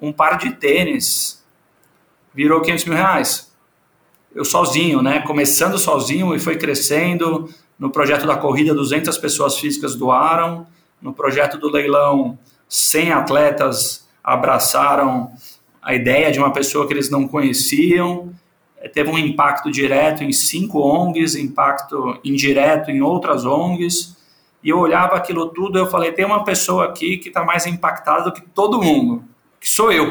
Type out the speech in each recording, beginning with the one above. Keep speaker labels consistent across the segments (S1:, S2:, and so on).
S1: um par de tênis virou 500 mil reais. Eu sozinho, né? Começando sozinho e foi crescendo. No projeto da corrida, 200 pessoas físicas doaram. No projeto do leilão, 100 atletas abraçaram a ideia de uma pessoa que eles não conheciam. É, teve um impacto direto em cinco ONGs, impacto indireto em outras ONGs. E eu olhava aquilo tudo eu falei: tem uma pessoa aqui que está mais impactada do que todo mundo, que sou eu.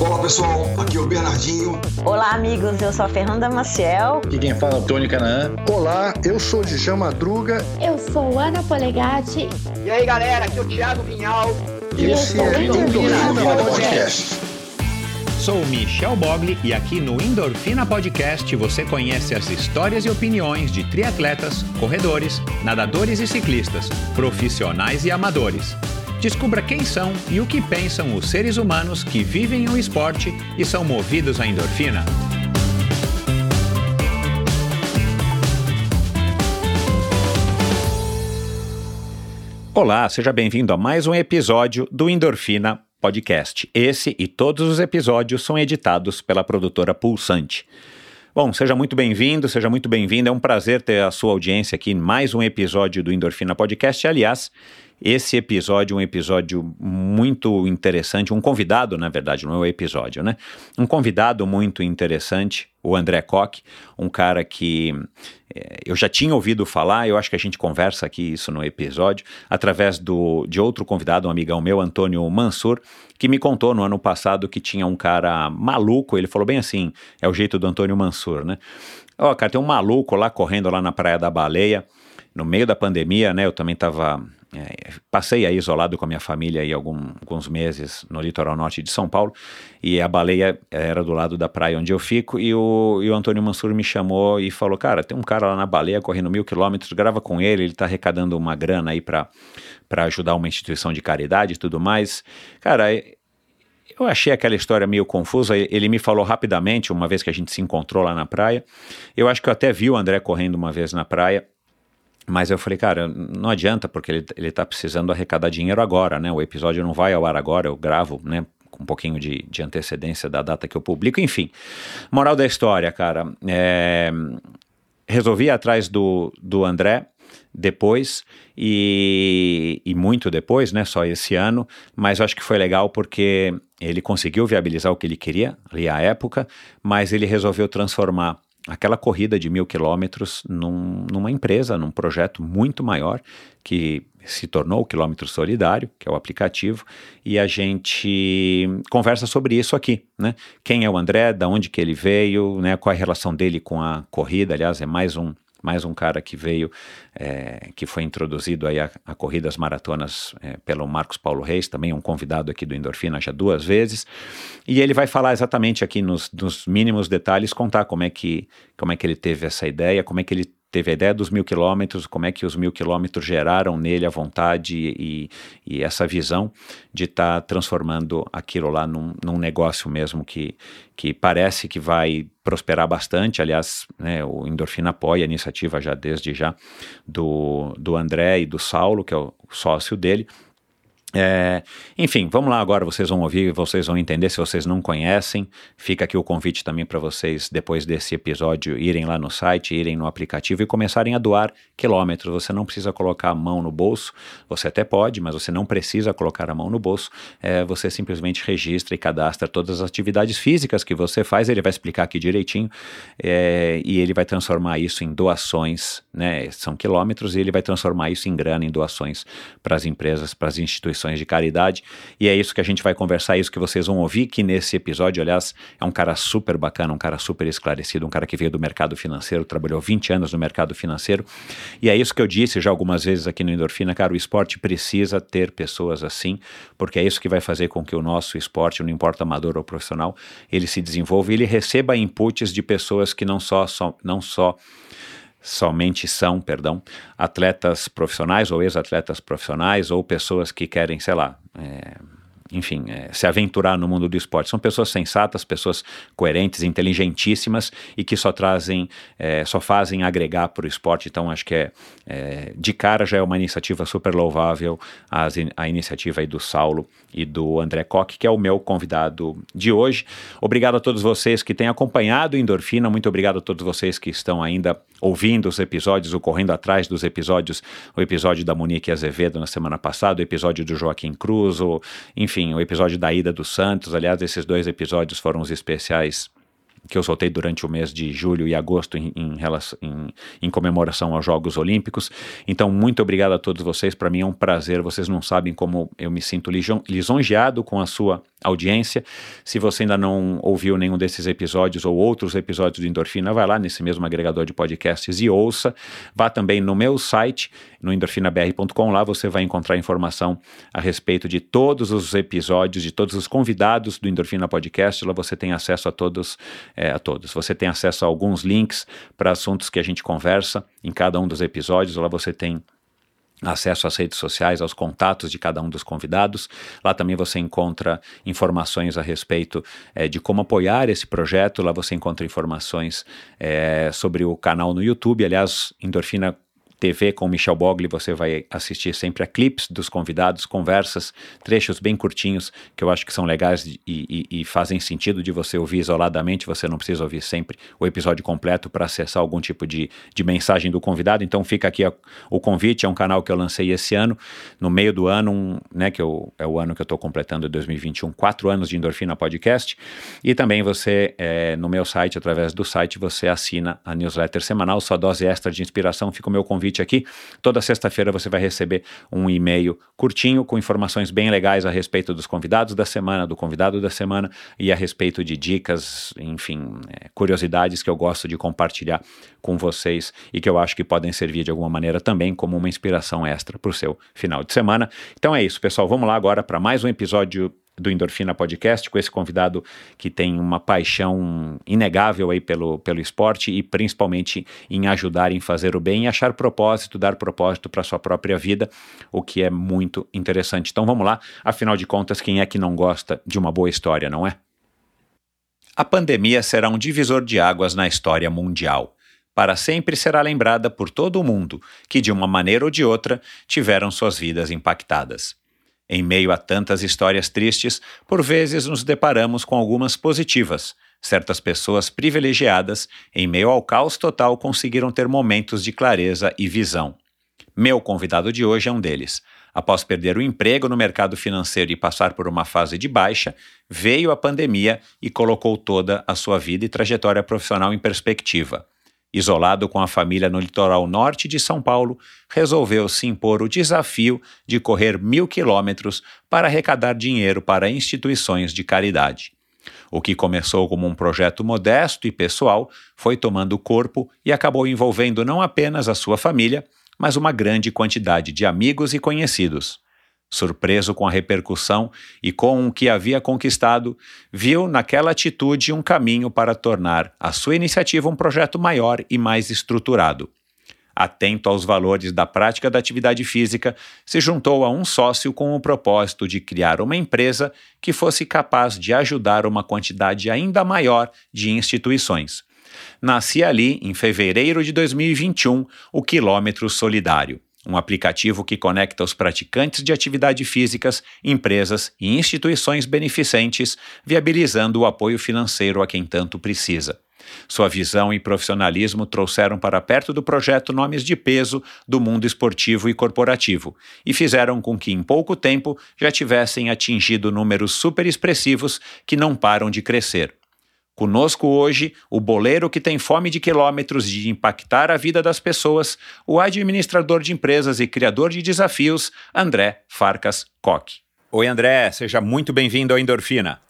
S2: Olá pessoal, aqui é o Bernardinho.
S3: Olá amigos, eu sou a Fernanda Maciel.
S4: Aqui quem fala é o Tony Canaã.
S5: Olá, eu sou o Djan Madruga.
S6: Eu sou Ana Polegatti.
S7: E aí galera, aqui é o Thiago Vinhal.
S5: E esse é o Endorfina Podcast.
S8: Sou Michel Bogli e aqui no Endorfina Podcast você conhece as histórias e opiniões de triatletas, corredores, nadadores e ciclistas, profissionais e amadores. Descubra quem são e o que pensam os seres humanos que vivem o esporte e são movidos à endorfina. Olá, seja bem-vindo a mais um episódio do Endorfina Podcast. Esse e todos os episódios são editados pela produtora Pulsante. Bom, seja muito bem-vindo, seja muito bem-vinda. É um prazer ter a sua audiência aqui em mais um episódio do Endorfina Podcast. Aliás, esse episódio é um episódio muito interessante, um convidado, na verdade, não é um episódio, né? Um convidado muito interessante, o André Koch, um cara que é, eu já tinha ouvido falar, eu acho que a gente conversa aqui isso no episódio, através do, de outro convidado, um amigão meu, Antônio Mansur, que me contou no ano passado que tinha um cara maluco, ele falou bem assim, é o jeito do Antônio Mansur, né? Ó, oh, cara, tem um maluco lá correndo lá na Praia da Baleia, no meio da pandemia, né? Eu também estava é, passei aí isolado com a minha família aí algum, alguns meses no litoral norte de São Paulo e a baleia era do lado da praia onde eu fico e o, e o Antônio Mansur me chamou e falou, cara, tem um cara lá na baleia correndo mil quilômetros, grava com ele, ele está arrecadando uma grana aí para ajudar uma instituição de caridade e tudo mais. Cara, eu achei aquela história meio confusa. Ele me falou rapidamente, uma vez que a gente se encontrou lá na praia. Eu acho que eu até vi o André correndo uma vez na praia. Mas eu falei, cara, não adianta, porque ele, ele tá precisando arrecadar dinheiro agora, né? O episódio não vai ao ar agora, eu gravo, né? Com um pouquinho de, de antecedência da data que eu publico, enfim. Moral da história, cara. É, resolvi ir atrás do, do André depois e, e muito depois, né? Só esse ano, mas acho que foi legal porque ele conseguiu viabilizar o que ele queria ali à época, mas ele resolveu transformar aquela corrida de mil quilômetros num, numa empresa, num projeto muito maior que se tornou o Quilômetro Solidário, que é o aplicativo, e a gente conversa sobre isso aqui, né? Quem é o André, da onde que ele veio, né? Qual é a relação dele com a corrida, aliás, é mais um mais um cara que veio, é, que foi introduzido aí a, a corridas maratonas é, pelo Marcos Paulo Reis, também um convidado aqui do Endorfina já duas vezes, e ele vai falar exatamente aqui nos, nos mínimos detalhes, contar como é que como é que ele teve essa ideia, como é que ele teve a ideia dos mil quilômetros, como é que os mil quilômetros geraram nele a vontade e, e essa visão de estar tá transformando aquilo lá num, num, negócio mesmo que, que parece que vai prosperar bastante. Aliás, né, o Endorfina apoia a iniciativa já desde já do, do André e do Saulo, que é o sócio dele, é, enfim, vamos lá agora, vocês vão ouvir, vocês vão entender se vocês não conhecem. Fica aqui o convite também para vocês, depois desse episódio, irem lá no site, irem no aplicativo e começarem a doar quilômetros. Você não precisa colocar a mão no bolso, você até pode, mas você não precisa colocar a mão no bolso. É, você simplesmente registra e cadastra todas as atividades físicas que você faz, ele vai explicar aqui direitinho, é, e ele vai transformar isso em doações, né? São quilômetros, e ele vai transformar isso em grana, em doações para as empresas, para as instituições instituições de caridade. E é isso que a gente vai conversar, é isso que vocês vão ouvir, que nesse episódio, aliás, é um cara super bacana, um cara super esclarecido, um cara que veio do mercado financeiro, trabalhou 20 anos no mercado financeiro. E é isso que eu disse já algumas vezes aqui no Endorfina, cara, o esporte precisa ter pessoas assim, porque é isso que vai fazer com que o nosso esporte, não importa amador ou profissional, ele se desenvolva e ele receba inputs de pessoas que não só, só não só somente são, perdão, atletas profissionais ou ex-atletas profissionais ou pessoas que querem, sei lá, é, enfim, é, se aventurar no mundo do esporte. São pessoas sensatas, pessoas coerentes, inteligentíssimas e que só trazem, é, só fazem agregar para o esporte. Então, acho que é, é, de cara já é uma iniciativa super louvável as, a iniciativa aí do Saulo e do André Koch, que é o meu convidado de hoje. Obrigado a todos vocês que têm acompanhado Endorfina, muito obrigado a todos vocês que estão ainda ouvindo os episódios, ou correndo atrás dos episódios, o episódio da Monique Azevedo na semana passada, o episódio do Joaquim Cruz, o, enfim, o episódio da Ida dos Santos. Aliás, esses dois episódios foram os especiais que eu soltei durante o mês de julho e agosto em, em, em, em, comemoração aos Jogos Olímpicos. Então, muito obrigado a todos vocês. Para mim é um prazer. Vocês não sabem como eu me sinto lisonjeado com a sua audiência. Se você ainda não ouviu nenhum desses episódios ou outros episódios do Endorfina, vai lá nesse mesmo agregador de podcasts e ouça. Vá também no meu site, no endorfinabr.com. Lá você vai encontrar informação a respeito de todos os episódios, de todos os convidados do Endorfina Podcast. Lá você tem acesso a todos, é, a todos. Você tem acesso a alguns links para assuntos que a gente conversa em cada um dos episódios. Lá você tem acesso às redes sociais, aos contatos de cada um dos convidados. Lá também você encontra informações a respeito é, de como apoiar esse projeto. Lá você encontra informações é, sobre o canal no YouTube. Aliás, Endorfina TV com Michel Bogli, você vai assistir sempre a clips dos convidados, conversas, trechos bem curtinhos que eu acho que são legais e, e, e fazem sentido de você ouvir isoladamente. Você não precisa ouvir sempre o episódio completo para acessar algum tipo de, de mensagem do convidado. Então fica aqui a, o convite. É um canal que eu lancei esse ano, no meio do ano, um, né, que eu, é o ano que eu estou completando 2021, quatro anos de Endorfina Podcast. E também você, é, no meu site, através do site, você assina a newsletter semanal, sua dose extra de inspiração. Fica o meu convite convite aqui. Toda sexta-feira você vai receber um e-mail curtinho com informações bem legais a respeito dos convidados da semana, do convidado da semana e a respeito de dicas, enfim, é, curiosidades que eu gosto de compartilhar com vocês e que eu acho que podem servir de alguma maneira também como uma inspiração extra para o seu final de semana. Então é isso, pessoal. Vamos lá agora para mais um episódio do Endorfina Podcast, com esse convidado que tem uma paixão inegável aí pelo, pelo esporte e principalmente em ajudar em fazer o bem e achar propósito, dar propósito para sua própria vida, o que é muito interessante. Então vamos lá, afinal de contas, quem é que não gosta de uma boa história, não é? A pandemia será um divisor de águas na história mundial. Para sempre será lembrada por todo o mundo que, de uma maneira ou de outra, tiveram suas vidas impactadas. Em meio a tantas histórias tristes, por vezes nos deparamos com algumas positivas. Certas pessoas privilegiadas, em meio ao caos total, conseguiram ter momentos de clareza e visão. Meu convidado de hoje é um deles. Após perder o emprego no mercado financeiro e passar por uma fase de baixa, veio a pandemia e colocou toda a sua vida e trajetória profissional em perspectiva. Isolado com a família no litoral norte de São Paulo, resolveu se impor o desafio de correr mil quilômetros para arrecadar dinheiro para instituições de caridade. O que começou como um projeto modesto e pessoal foi tomando corpo e acabou envolvendo não apenas a sua família, mas uma grande quantidade de amigos e conhecidos. Surpreso com a repercussão e com o que havia conquistado, viu naquela atitude um caminho para tornar a sua iniciativa um projeto maior e mais estruturado. Atento aos valores da prática da atividade física, se juntou a um sócio com o propósito de criar uma empresa que fosse capaz de ajudar uma quantidade ainda maior de instituições. Nascia ali, em fevereiro de 2021, o Quilômetro Solidário um aplicativo que conecta os praticantes de atividade físicas, empresas e instituições beneficentes, viabilizando o apoio financeiro a quem tanto precisa. Sua visão e profissionalismo trouxeram para perto do projeto nomes de peso do mundo esportivo e corporativo e fizeram com que, em pouco tempo, já tivessem atingido números super expressivos que não param de crescer. Conosco hoje, o boleiro que tem fome de quilômetros de impactar a vida das pessoas, o administrador de empresas e criador de desafios, André Farcas Koch. Oi, André, seja muito bem-vindo ao Endorfina.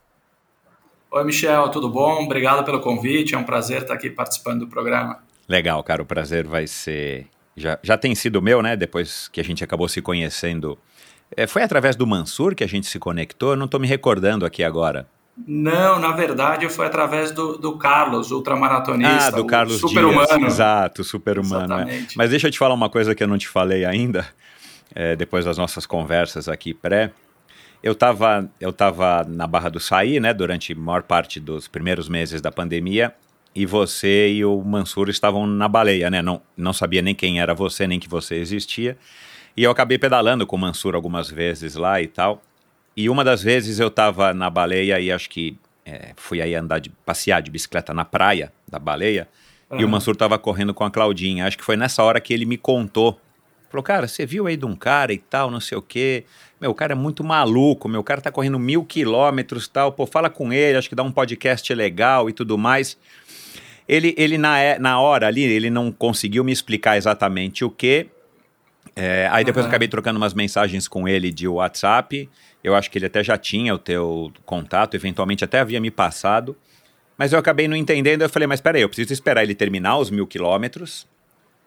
S1: Oi, Michel, tudo bom? Obrigado pelo convite, é um prazer estar aqui participando do programa.
S8: Legal, cara, o prazer vai ser. Já, já tem sido meu, né? Depois que a gente acabou se conhecendo. É, foi através do Mansur que a gente se conectou, eu não estou me recordando aqui agora.
S1: Não, na verdade foi através do, do Carlos, ultramaratonista.
S8: Ah, do Carlos super-humano. Exato, super-humano. É. Mas deixa eu te falar uma coisa que eu não te falei ainda, é, depois das nossas conversas aqui pré, eu estava eu tava na Barra do Saí, né, durante a maior parte dos primeiros meses da pandemia, e você e o Mansur estavam na baleia, né? Não, não sabia nem quem era você, nem que você existia. E eu acabei pedalando com o Mansur algumas vezes lá e tal. E uma das vezes eu estava na baleia e acho que é, fui aí andar de passear de bicicleta na praia da baleia. Uhum. E o Mansur estava correndo com a Claudinha. Acho que foi nessa hora que ele me contou. Falou, cara, você viu aí de um cara e tal, não sei o quê. Meu, o cara é muito maluco, meu cara tá correndo mil quilômetros e tal. Pô, fala com ele, acho que dá um podcast legal e tudo mais. Ele, ele na, é, na hora ali, ele não conseguiu me explicar exatamente o que. É, aí depois uhum. eu acabei trocando umas mensagens com ele de WhatsApp. Eu acho que ele até já tinha o teu contato, eventualmente até havia me passado. Mas eu acabei não entendendo. Eu falei, mas peraí, eu preciso esperar ele terminar os mil quilômetros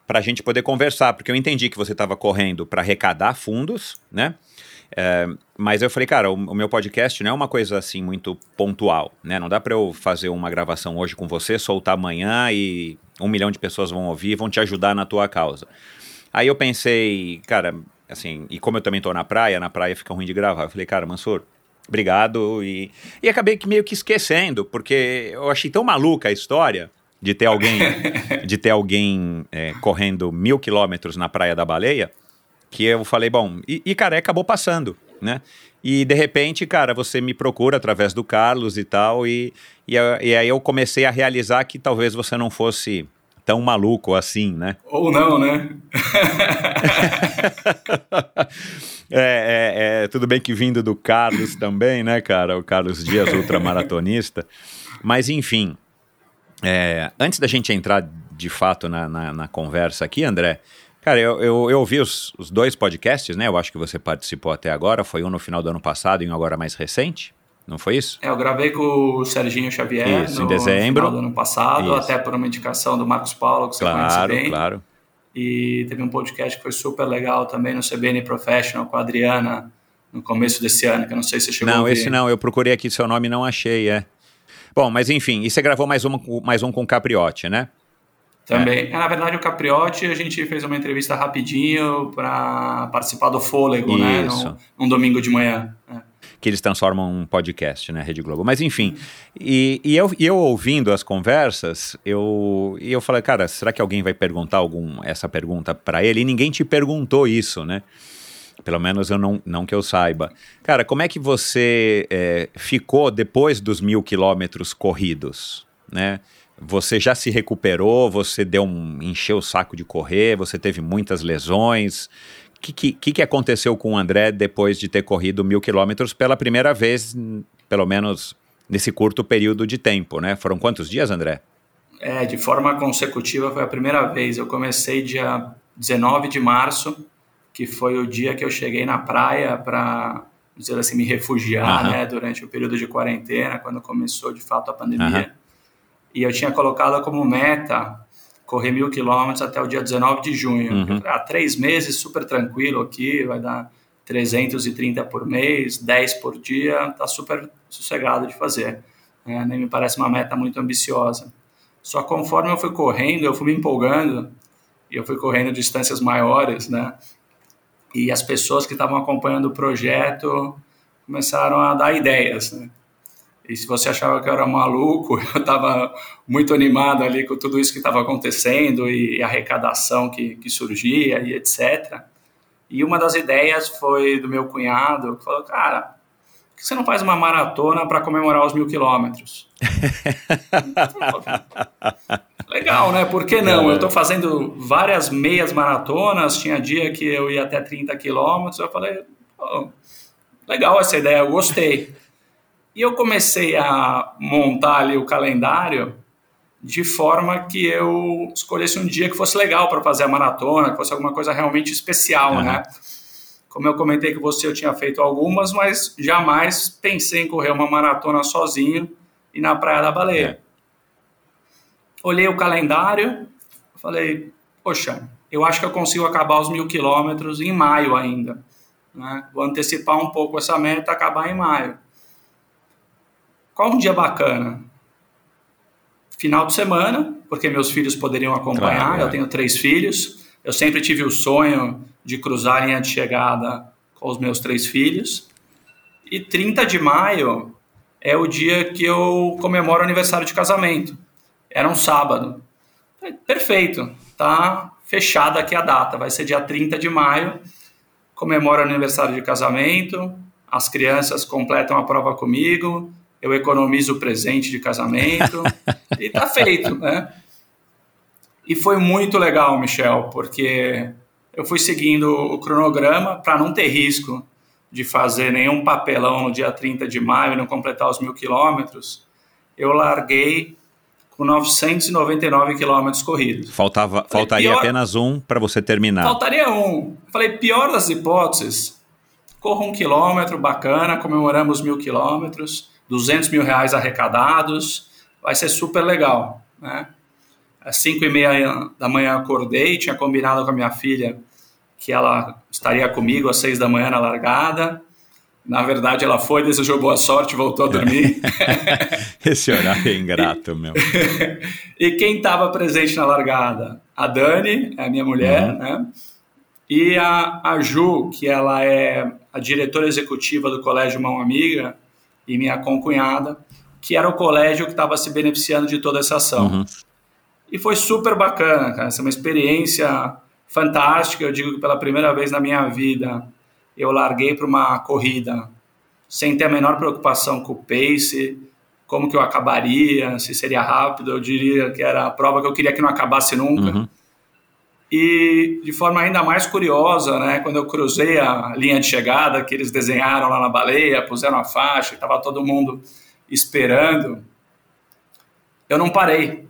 S8: para a gente poder conversar, porque eu entendi que você estava correndo para arrecadar fundos, né? É, mas eu falei, cara, o, o, meu podcast não é uma coisa assim muito pontual, né? Não dá para eu fazer uma gravação hoje com você, soltar amanhã e um milhão de pessoas vão ouvir, vão te ajudar na tua causa. Aí eu pensei, cara, assim, e como eu também tô na praia, na praia fica ruim de gravar. Eu falei, cara, Mansur, obrigado. E, e acabei que meio que esquecendo, porque eu achei tão maluca a história de ter alguém, de ter alguém é, correndo mil quilômetros na Praia da Baleia, que eu falei, bom, e, e cara, acabou passando, né? E de repente, cara, você me procura através do Carlos e tal, e, e, e aí eu comecei a realizar que talvez você não fosse tão maluco assim, né?
S1: Ou não, né?
S8: é, é, é, tudo bem que vindo do Carlos também, né, cara? O Carlos Dias, ultramaratonista. Mas, enfim, é, antes da gente entrar de fato na, na, na conversa aqui, André, Cara, eu, eu, eu ouvi os, os, dois podcasts, né? Eu acho que você participou até agora. Foi um no final do ano passado e um agora mais recente. Não foi isso?
S1: É, eu gravei com o Serginho Xavier
S8: isso, no, em dezembro.
S1: no final do ano passado, isso. até por uma indicação do Marcos Paulo, que
S8: claro,
S1: você conhece bem.
S8: Claro, claro.
S1: E teve um podcast que foi super legal também no CBN Professional com a Adriana no começo desse ano, que eu não sei se você chegou
S8: Não,
S1: a
S8: esse não. Eu procurei aqui seu nome e não achei, é. Bom, mas enfim, e você gravou mais, uma, mais um com o Capriotti, né?
S1: Também. É. Na verdade, o Capriotti, a gente fez uma entrevista rapidinho para participar do Fôlego, Isso. né? Num, num domingo de manhã. É.
S8: Que eles transformam um podcast, né, Rede Globo. Mas enfim, e, e, eu, e eu ouvindo as conversas, eu, e eu falei, cara, será que alguém vai perguntar algum, essa pergunta para ele? E ninguém te perguntou isso, né? Pelo menos eu não, não que eu saiba. Cara, como é que você é, ficou depois dos mil quilômetros corridos, né? Você já se recuperou? Você deu um encheu o saco de correr? Você teve muitas lesões? O que, que, que aconteceu com o André depois de ter corrido mil quilômetros pela primeira vez, pelo menos nesse curto período de tempo, né? Foram quantos dias, André?
S1: É, de forma consecutiva foi a primeira vez. Eu comecei dia 19 de março, que foi o dia que eu cheguei na praia para dizer assim me refugiar, uhum. né, durante o período de quarentena, quando começou de fato a pandemia. Uhum e eu tinha colocado como meta correr mil quilômetros até o dia 19 de junho. Uhum. Há três meses, super tranquilo aqui, vai dar 330 por mês, 10 por dia, tá super sossegado de fazer. É, nem me parece uma meta muito ambiciosa. Só conforme eu fui correndo, eu fui me empolgando e eu fui correndo distâncias maiores, né? E as pessoas que estavam acompanhando o projeto começaram a dar ideias, né? E se você achava que eu era maluco, eu estava muito animado ali com tudo isso que estava acontecendo e a arrecadação que, que surgia e etc. E uma das ideias foi do meu cunhado, que falou, cara, por que você não faz uma maratona para comemorar os mil quilômetros? Legal, né? Por que não? Eu estou fazendo várias meias maratonas, tinha dia que eu ia até 30 quilômetros, eu falei, legal essa ideia, eu gostei. E eu comecei a montar ali o calendário de forma que eu escolhesse um dia que fosse legal para fazer a maratona, que fosse alguma coisa realmente especial, uhum. né? Como eu comentei com você, eu tinha feito algumas, mas jamais pensei em correr uma maratona sozinho e na Praia da Baleia. É. Olhei o calendário, falei, poxa, eu acho que eu consigo acabar os mil quilômetros em maio ainda. Né? Vou antecipar um pouco essa meta, acabar em maio. Qual um dia bacana? Final de semana, porque meus filhos poderiam acompanhar. Claro, é. Eu tenho três filhos. Eu sempre tive o sonho de cruzar a linha de chegada com os meus três filhos. E 30 de maio é o dia que eu comemoro o aniversário de casamento. Era um sábado. Perfeito, tá fechada aqui a data. Vai ser dia 30 de maio. Comemoro o aniversário de casamento. As crianças completam a prova comigo. Eu economizo o presente de casamento. e tá feito, né? E foi muito legal, Michel, porque eu fui seguindo o cronograma para não ter risco de fazer nenhum papelão no dia 30 de maio e não completar os mil quilômetros. Eu larguei com 999 quilômetros corridos.
S8: Faltava, falei, faltaria pior, apenas um para você terminar.
S1: Faltaria um. Falei, pior das hipóteses, corro um quilômetro, bacana, comemoramos mil quilômetros, 200 mil reais arrecadados, vai ser super legal, né? Às 5 e meia da manhã acordei, tinha combinado com a minha filha que ela estaria comigo às 6 da manhã na largada. Na verdade, ela foi, desejou boa sorte, voltou a dormir.
S8: Esse horário é ingrato, meu.
S1: e quem estava presente na largada? A Dani, é a minha mulher, uhum. né? E a, a Ju, que ela é a diretora executiva do Colégio Mão Amiga e minha concunhada, que era o colégio que estava se beneficiando de toda essa ação. Uhum. E foi super bacana, cara. Essa é uma experiência fantástica. Eu digo que pela primeira vez na minha vida eu larguei para uma corrida sem ter a menor preocupação com o pace, como que eu acabaria, se seria rápido. Eu diria que era a prova que eu queria que não acabasse nunca. Uhum. E de forma ainda mais curiosa, né, quando eu cruzei a linha de chegada, que eles desenharam lá na baleia, puseram a faixa, estava todo mundo esperando, eu não parei.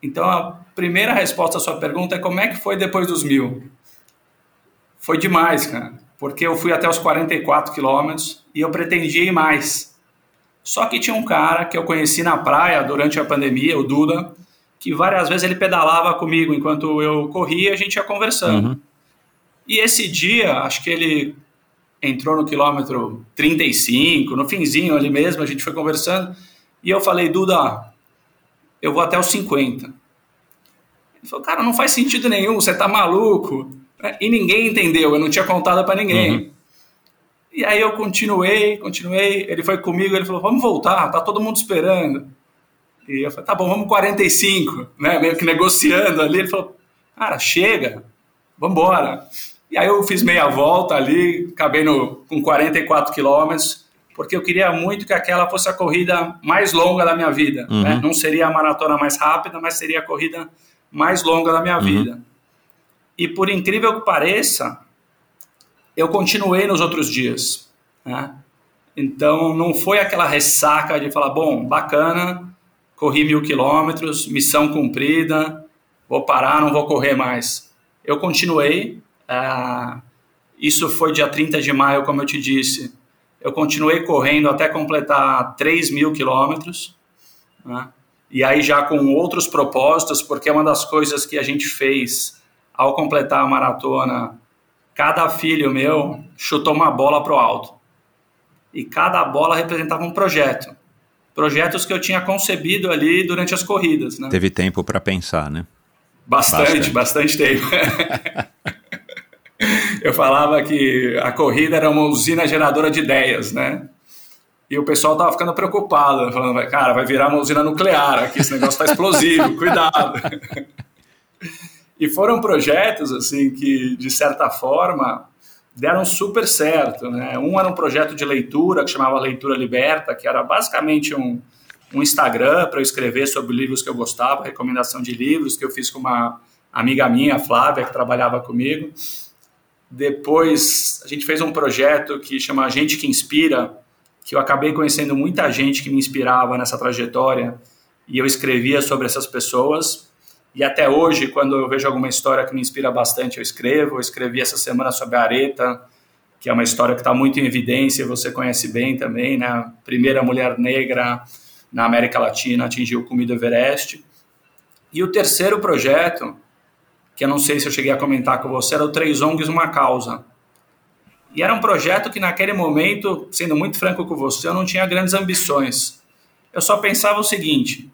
S1: Então, a primeira resposta à sua pergunta é como é que foi depois dos mil? Foi demais, cara, porque eu fui até os 44 quilômetros e eu pretendia ir mais. Só que tinha um cara que eu conheci na praia durante a pandemia, o Duda, que várias vezes ele pedalava comigo enquanto eu corria e a gente ia conversando. Uhum. E esse dia, acho que ele entrou no quilômetro 35, no finzinho ali mesmo, a gente foi conversando, e eu falei, Duda, eu vou até os 50. Ele falou, cara, não faz sentido nenhum, você tá maluco. E ninguém entendeu, eu não tinha contado para ninguém. Uhum. E aí eu continuei, continuei, ele foi comigo, ele falou, vamos voltar, tá todo mundo esperando. E eu falei, tá bom, vamos 45, né, meio que negociando ali. Ele falou, cara, chega, vamos embora. E aí eu fiz meia volta ali, acabei no, com 44 quilômetros, porque eu queria muito que aquela fosse a corrida mais longa da minha vida. Né? Uhum. Né? Não seria a maratona mais rápida, mas seria a corrida mais longa da minha uhum. vida. E por incrível que pareça, eu continuei nos outros dias. Né? Então não foi aquela ressaca de falar, bom, bacana, corri mil quilômetros, missão cumprida, vou parar, não vou correr mais. Eu continuei. Uh, isso foi dia 30 de maio, como eu te disse eu continuei correndo até completar 3 mil quilômetros, né? e aí já com outros propósitos, porque é uma das coisas que a gente fez ao completar a maratona, cada filho meu chutou uma bola para o alto. E cada bola representava um projeto. Projetos que eu tinha concebido ali durante as corridas. Né?
S8: Teve tempo para pensar, né?
S1: Bastante, bastante, bastante tempo. eu falava que a corrida era uma usina geradora de ideias, né? E o pessoal tava ficando preocupado, falando, cara, vai virar uma usina nuclear aqui, esse negócio tá explosivo, cuidado. e foram projetos, assim, que, de certa forma, deram super certo, né? Um era um projeto de leitura, que chamava Leitura Liberta, que era basicamente um, um Instagram para eu escrever sobre livros que eu gostava, recomendação de livros, que eu fiz com uma amiga minha, Flávia, que trabalhava comigo. Depois a gente fez um projeto que chama Gente que Inspira, que eu acabei conhecendo muita gente que me inspirava nessa trajetória e eu escrevia sobre essas pessoas. E até hoje, quando eu vejo alguma história que me inspira bastante, eu escrevo. Eu escrevi essa semana sobre a Areta, que é uma história que está muito em evidência, você conhece bem também, né? Primeira mulher negra na América Latina atingiu o Comida Everest. E o terceiro projeto que eu não sei se eu cheguei a comentar com você, era o Três ONGs Uma Causa. E era um projeto que naquele momento, sendo muito franco com você, eu não tinha grandes ambições. Eu só pensava o seguinte,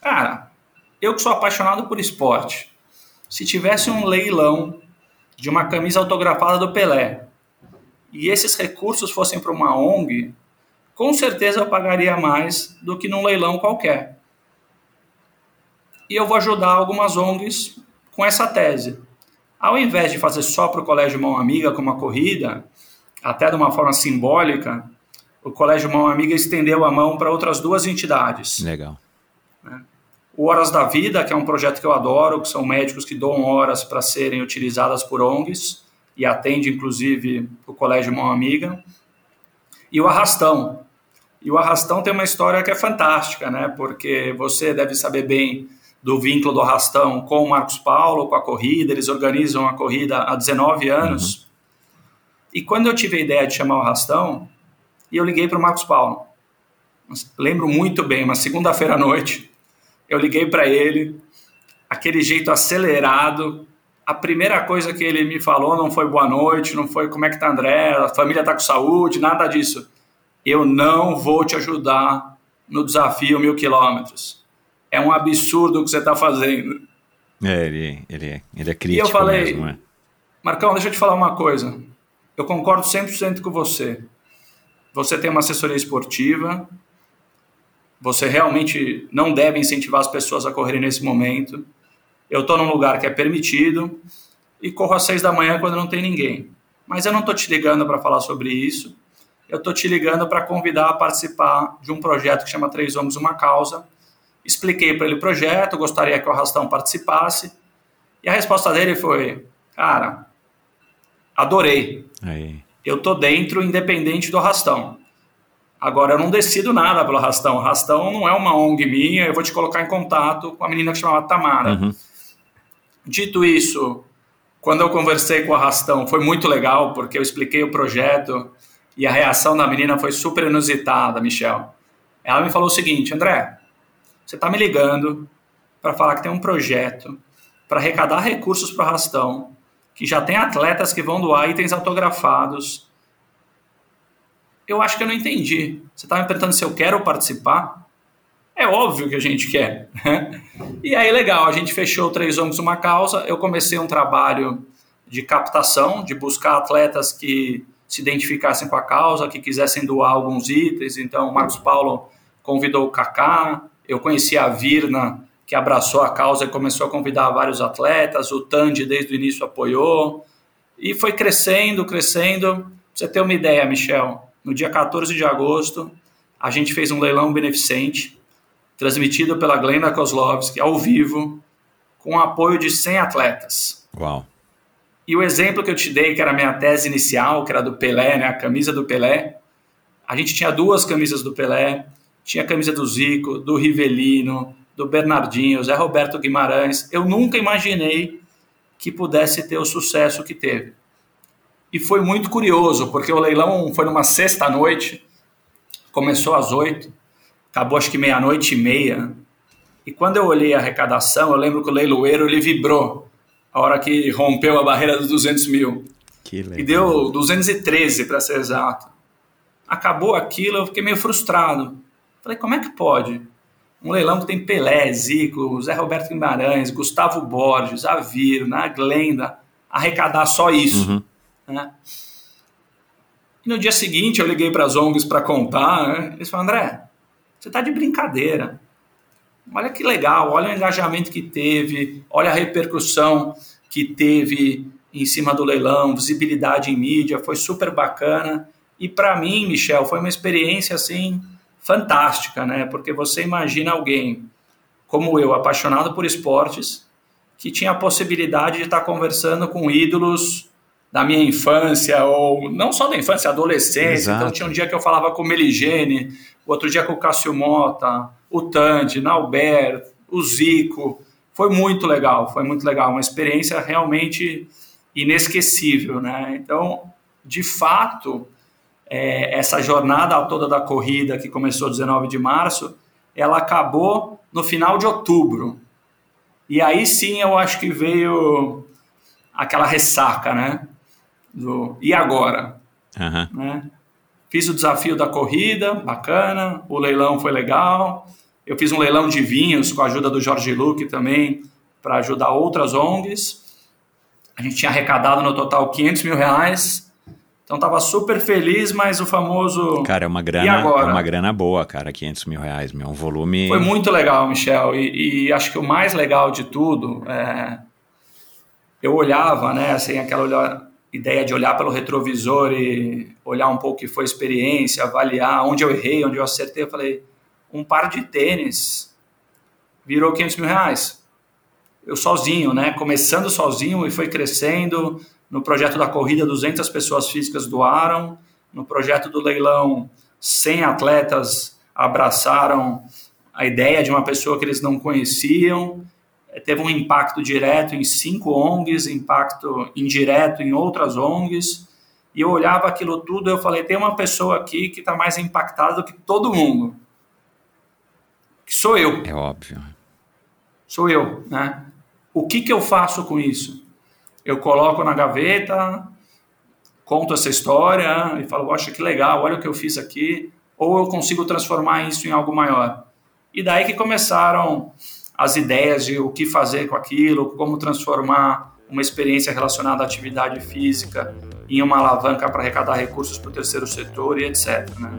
S1: cara, eu que sou apaixonado por esporte, se tivesse um leilão de uma camisa autografada do Pelé, e esses recursos fossem para uma ONG, com certeza eu pagaria mais do que num leilão qualquer. E eu vou ajudar algumas ONGs com essa tese. Ao invés de fazer só para o Colégio Mão Amiga com uma corrida, até de uma forma simbólica, o Colégio Mão Amiga estendeu a mão para outras duas entidades.
S8: Legal.
S1: O Horas da Vida, que é um projeto que eu adoro, que são médicos que doam horas para serem utilizadas por ONGs e atende, inclusive, o Colégio Mão Amiga. E o Arrastão. E o Arrastão tem uma história que é fantástica, né? Porque você deve saber bem do vínculo do Arrastão com o Marcos Paulo, com a corrida. Eles organizam a corrida há 19 anos. Uhum. E quando eu tive a ideia de chamar o Arrastão, eu liguei para o Marcos Paulo. Lembro muito bem, uma segunda-feira à noite, eu liguei para ele, aquele jeito acelerado. A primeira coisa que ele me falou não foi boa noite, não foi como é que tá André, a família tá com saúde, nada disso. Eu não vou te ajudar no desafio mil quilômetros. É um absurdo o que você está fazendo.
S8: É, ele, ele, é, ele é crítico
S1: E eu falei,
S8: mesmo, é.
S1: Marcão, deixa eu te falar uma coisa. Eu concordo 100% com você. Você tem uma assessoria esportiva, você realmente não deve incentivar as pessoas a correrem nesse momento. Eu estou num lugar que é permitido e corro às seis da manhã quando não tem ninguém. Mas eu não estou te ligando para falar sobre isso. Eu estou te ligando para convidar a participar de um projeto que chama Três Homens Uma Causa. Expliquei para ele o projeto, gostaria que o Arrastão participasse. E a resposta dele foi: Cara, adorei.
S8: Aí.
S1: Eu tô dentro, independente do Arrastão. Agora, eu não decido nada pelo Rastão. O Rastão não é uma ONG minha, eu vou te colocar em contato com a menina que chamava Tamara.
S8: Uhum.
S1: Dito isso, quando eu conversei com a Rastão, foi muito legal, porque eu expliquei o projeto e a reação da menina foi super inusitada, Michel. Ela me falou o seguinte: André, você está me ligando para falar que tem um projeto para arrecadar recursos para o Rastão, que já tem atletas que vão doar itens autografados eu acho que eu não entendi. Você estava me perguntando se eu quero participar? É óbvio que a gente quer. Né? e aí, legal, a gente fechou Três Homens Uma Causa. Eu comecei um trabalho de captação, de buscar atletas que se identificassem com a causa, que quisessem doar alguns itens. Então, o Marcos Paulo convidou o Kaká, eu conheci a Virna, que abraçou a causa e começou a convidar vários atletas, o Tandy desde o início apoiou, e foi crescendo, crescendo. Pra você ter uma ideia, Michel, no dia 14 de agosto, a gente fez um leilão beneficente, transmitido pela Glenda Kozlovski, ao vivo, com apoio de 100 atletas.
S8: Uau!
S1: E o exemplo que eu te dei, que era a minha tese inicial, que era do Pelé, né, a camisa do Pelé, a gente tinha duas camisas do Pelé, tinha a camisa do Zico, do Rivelino, do Bernardinho, Zé Roberto Guimarães. Eu nunca imaginei que pudesse ter o sucesso que teve. E foi muito curioso, porque o leilão foi numa sexta-noite, começou às oito, acabou acho que meia-noite e meia. E quando eu olhei a arrecadação, eu lembro que o leiloeiro ele vibrou a hora que rompeu a barreira dos 200 mil.
S8: Que legal.
S1: E deu 213 para ser exato. Acabou aquilo, eu fiquei meio frustrado. Falei, como é que pode? Um leilão que tem Pelé, Zico, Zé Roberto Guimarães, Gustavo Borges, Avir, na Glenda, arrecadar só isso. Uhum. Né? No dia seguinte eu liguei para as ONGs para contar, né? eles falaram, André, você está de brincadeira. Olha que legal, olha o engajamento que teve, olha a repercussão que teve em cima do leilão, visibilidade em mídia, foi super bacana. E para mim, Michel, foi uma experiência assim fantástica, né? Porque você imagina alguém como eu, apaixonado por esportes, que tinha a possibilidade de estar conversando com ídolos da minha infância, ou não só da infância, adolescência. Exato. Então tinha um dia que eu falava com o Meligene, outro dia com o Cássio Mota, o Tandy, Naubert, o Zico. Foi muito legal, foi muito legal. Uma experiência realmente inesquecível, né? Então, de fato, é, essa jornada toda da corrida que começou 19 de março, ela acabou no final de outubro. E aí sim eu acho que veio aquela ressaca, né? Do e agora?
S8: Uhum.
S1: Né? Fiz o desafio da corrida, bacana, o leilão foi legal. Eu fiz um leilão de vinhos com a ajuda do Jorge Luque também, para ajudar outras ONGs. A gente tinha arrecadado no total 500 mil reais. Então tava super feliz, mas o famoso.
S8: Cara, é uma grana, é uma grana boa, cara, 500 mil reais, meu, um volume...
S1: Foi muito legal, Michel. E, e acho que o mais legal de tudo é. Eu olhava, né, assim, aquela olha- ideia de olhar pelo retrovisor e olhar um pouco o que foi a experiência, avaliar onde eu errei, onde eu acertei. Eu falei, um par de tênis virou 500 mil reais. Eu sozinho, né, começando sozinho e foi crescendo. No projeto da corrida, 200 pessoas físicas doaram. No projeto do leilão, 100 atletas abraçaram a ideia de uma pessoa que eles não conheciam. Eh, Teve um impacto direto em cinco ONGs, impacto indireto em outras ONGs. E eu olhava aquilo tudo e eu falei: tem uma pessoa aqui que está mais impactada do que todo mundo. Que sou eu
S8: É óbvio.
S1: sou eu, né? O que, que eu faço com isso? Eu coloco na gaveta, conto essa história e falo, poxa, que legal, olha o que eu fiz aqui, ou eu consigo transformar isso em algo maior. E daí que começaram as ideias de o que fazer com aquilo, como transformar uma experiência relacionada à atividade física em uma alavanca para arrecadar recursos para o terceiro setor e etc. Né?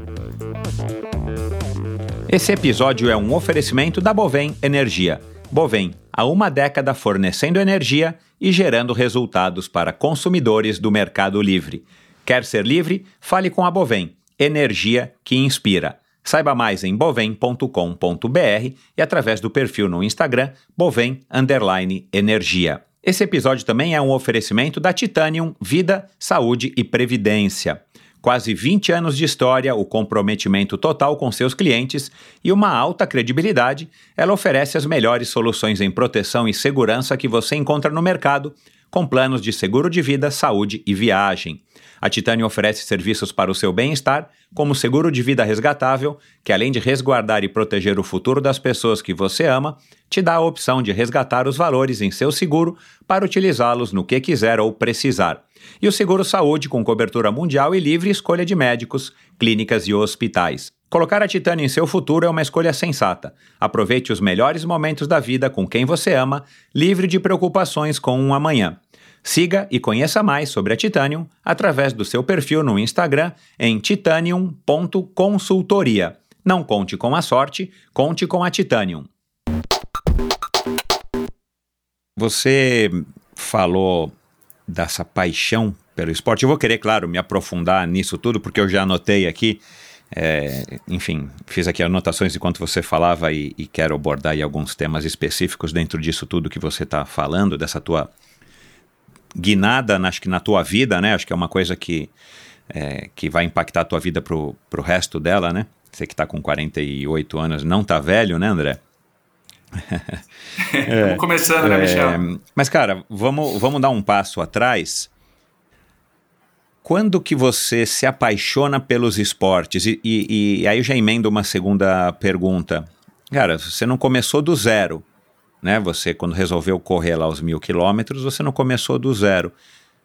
S8: Esse episódio é um oferecimento da Bovem Energia. Bovem, há uma década fornecendo energia e gerando resultados para consumidores do mercado livre. Quer ser livre? Fale com a Bovem. Energia que inspira. Saiba mais em bovem.com.br e através do perfil no Instagram Bovem Energia. Esse episódio também é um oferecimento da Titanium Vida, Saúde e Previdência. Quase 20 anos de história, o comprometimento total com seus clientes e uma alta credibilidade, ela oferece as melhores soluções em proteção e segurança que você encontra no mercado, com planos de seguro de vida, saúde e viagem. A Titanium oferece serviços para o seu bem-estar, como seguro de vida resgatável, que além de resguardar e proteger o futuro das pessoas que você ama, te dá a opção de resgatar os valores em seu seguro para utilizá-los no que quiser ou precisar. E o seguro saúde com cobertura mundial e livre escolha de médicos, clínicas e hospitais. Colocar a Titânio em seu futuro é uma escolha sensata. Aproveite os melhores momentos da vida com quem você ama, livre de preocupações com um amanhã. Siga e conheça mais sobre a Titanium através do seu perfil no Instagram em titanium.consultoria. Não conte com a sorte, conte com a Titanium. Você falou dessa paixão pelo esporte. Eu vou querer, claro, me aprofundar nisso tudo, porque eu já anotei aqui. é, enfim, fiz aqui anotações enquanto você falava e, e quero abordar alguns temas específicos dentro disso tudo que você está falando, dessa tua guinada, na- acho que na tua vida, né? Acho que é uma coisa que, é, que vai impactar a tua vida pro, pro resto dela, né? Você que está com 48 anos, não tá velho, né, André?
S1: Estamos começando, né, Michel?
S8: É, mas, cara, vamos, vamos dar um passo atrás. Quando que você se apaixona pelos esportes? E, e- e aí eu já emendo uma segunda pergunta. Cara, você não começou do zero, né? Você, quando resolveu correr lá os mil quilômetros, você não começou do zero.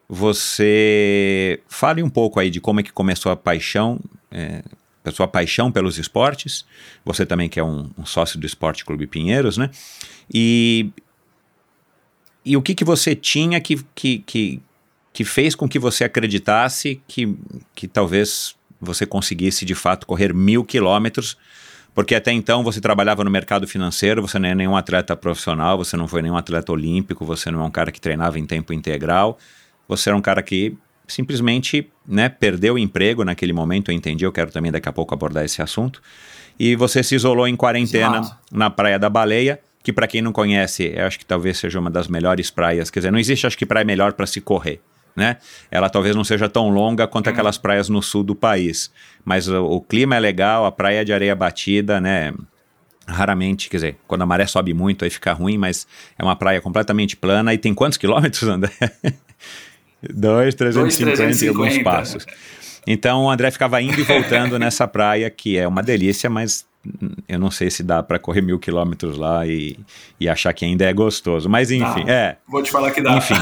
S8: Você fale um pouco aí de como é que começou a paixão, é, a sua paixão pelos esportes. Você também que é um, um sócio do Esporte Clube Pinheiros, né? E, e o que, que você tinha que, que, que, que fez com que você acreditasse que, que talvez você conseguisse de fato correr mil quilômetros? Porque até então você trabalhava no mercado financeiro, você não é nenhum atleta profissional, você não foi nenhum atleta olímpico, você não é um cara que treinava em tempo integral, você era um cara que simplesmente né, perdeu o emprego naquele momento, eu entendi, eu quero também daqui a pouco abordar esse assunto. E você se isolou em quarentena na Praia da Baleia, que para quem não conhece, eu acho que talvez seja uma das melhores praias, quer dizer, não existe acho que praia melhor para se correr, né? Ela talvez não seja tão longa quanto aquelas praias no sul do país, mas o, o clima é legal, a praia é de areia batida, né? Raramente, quer dizer, quando a maré sobe muito aí fica ruim, mas é uma praia completamente plana e tem quantos quilômetros, André? Dois, 350 e alguns
S1: 350.
S8: passos. Então o André ficava indo e voltando nessa praia, que é uma delícia, mas eu não sei se dá para correr mil quilômetros lá e, e achar que ainda é gostoso. Mas enfim,
S1: Dá.
S8: é.
S1: Vou te falar que dá.
S8: Enfim,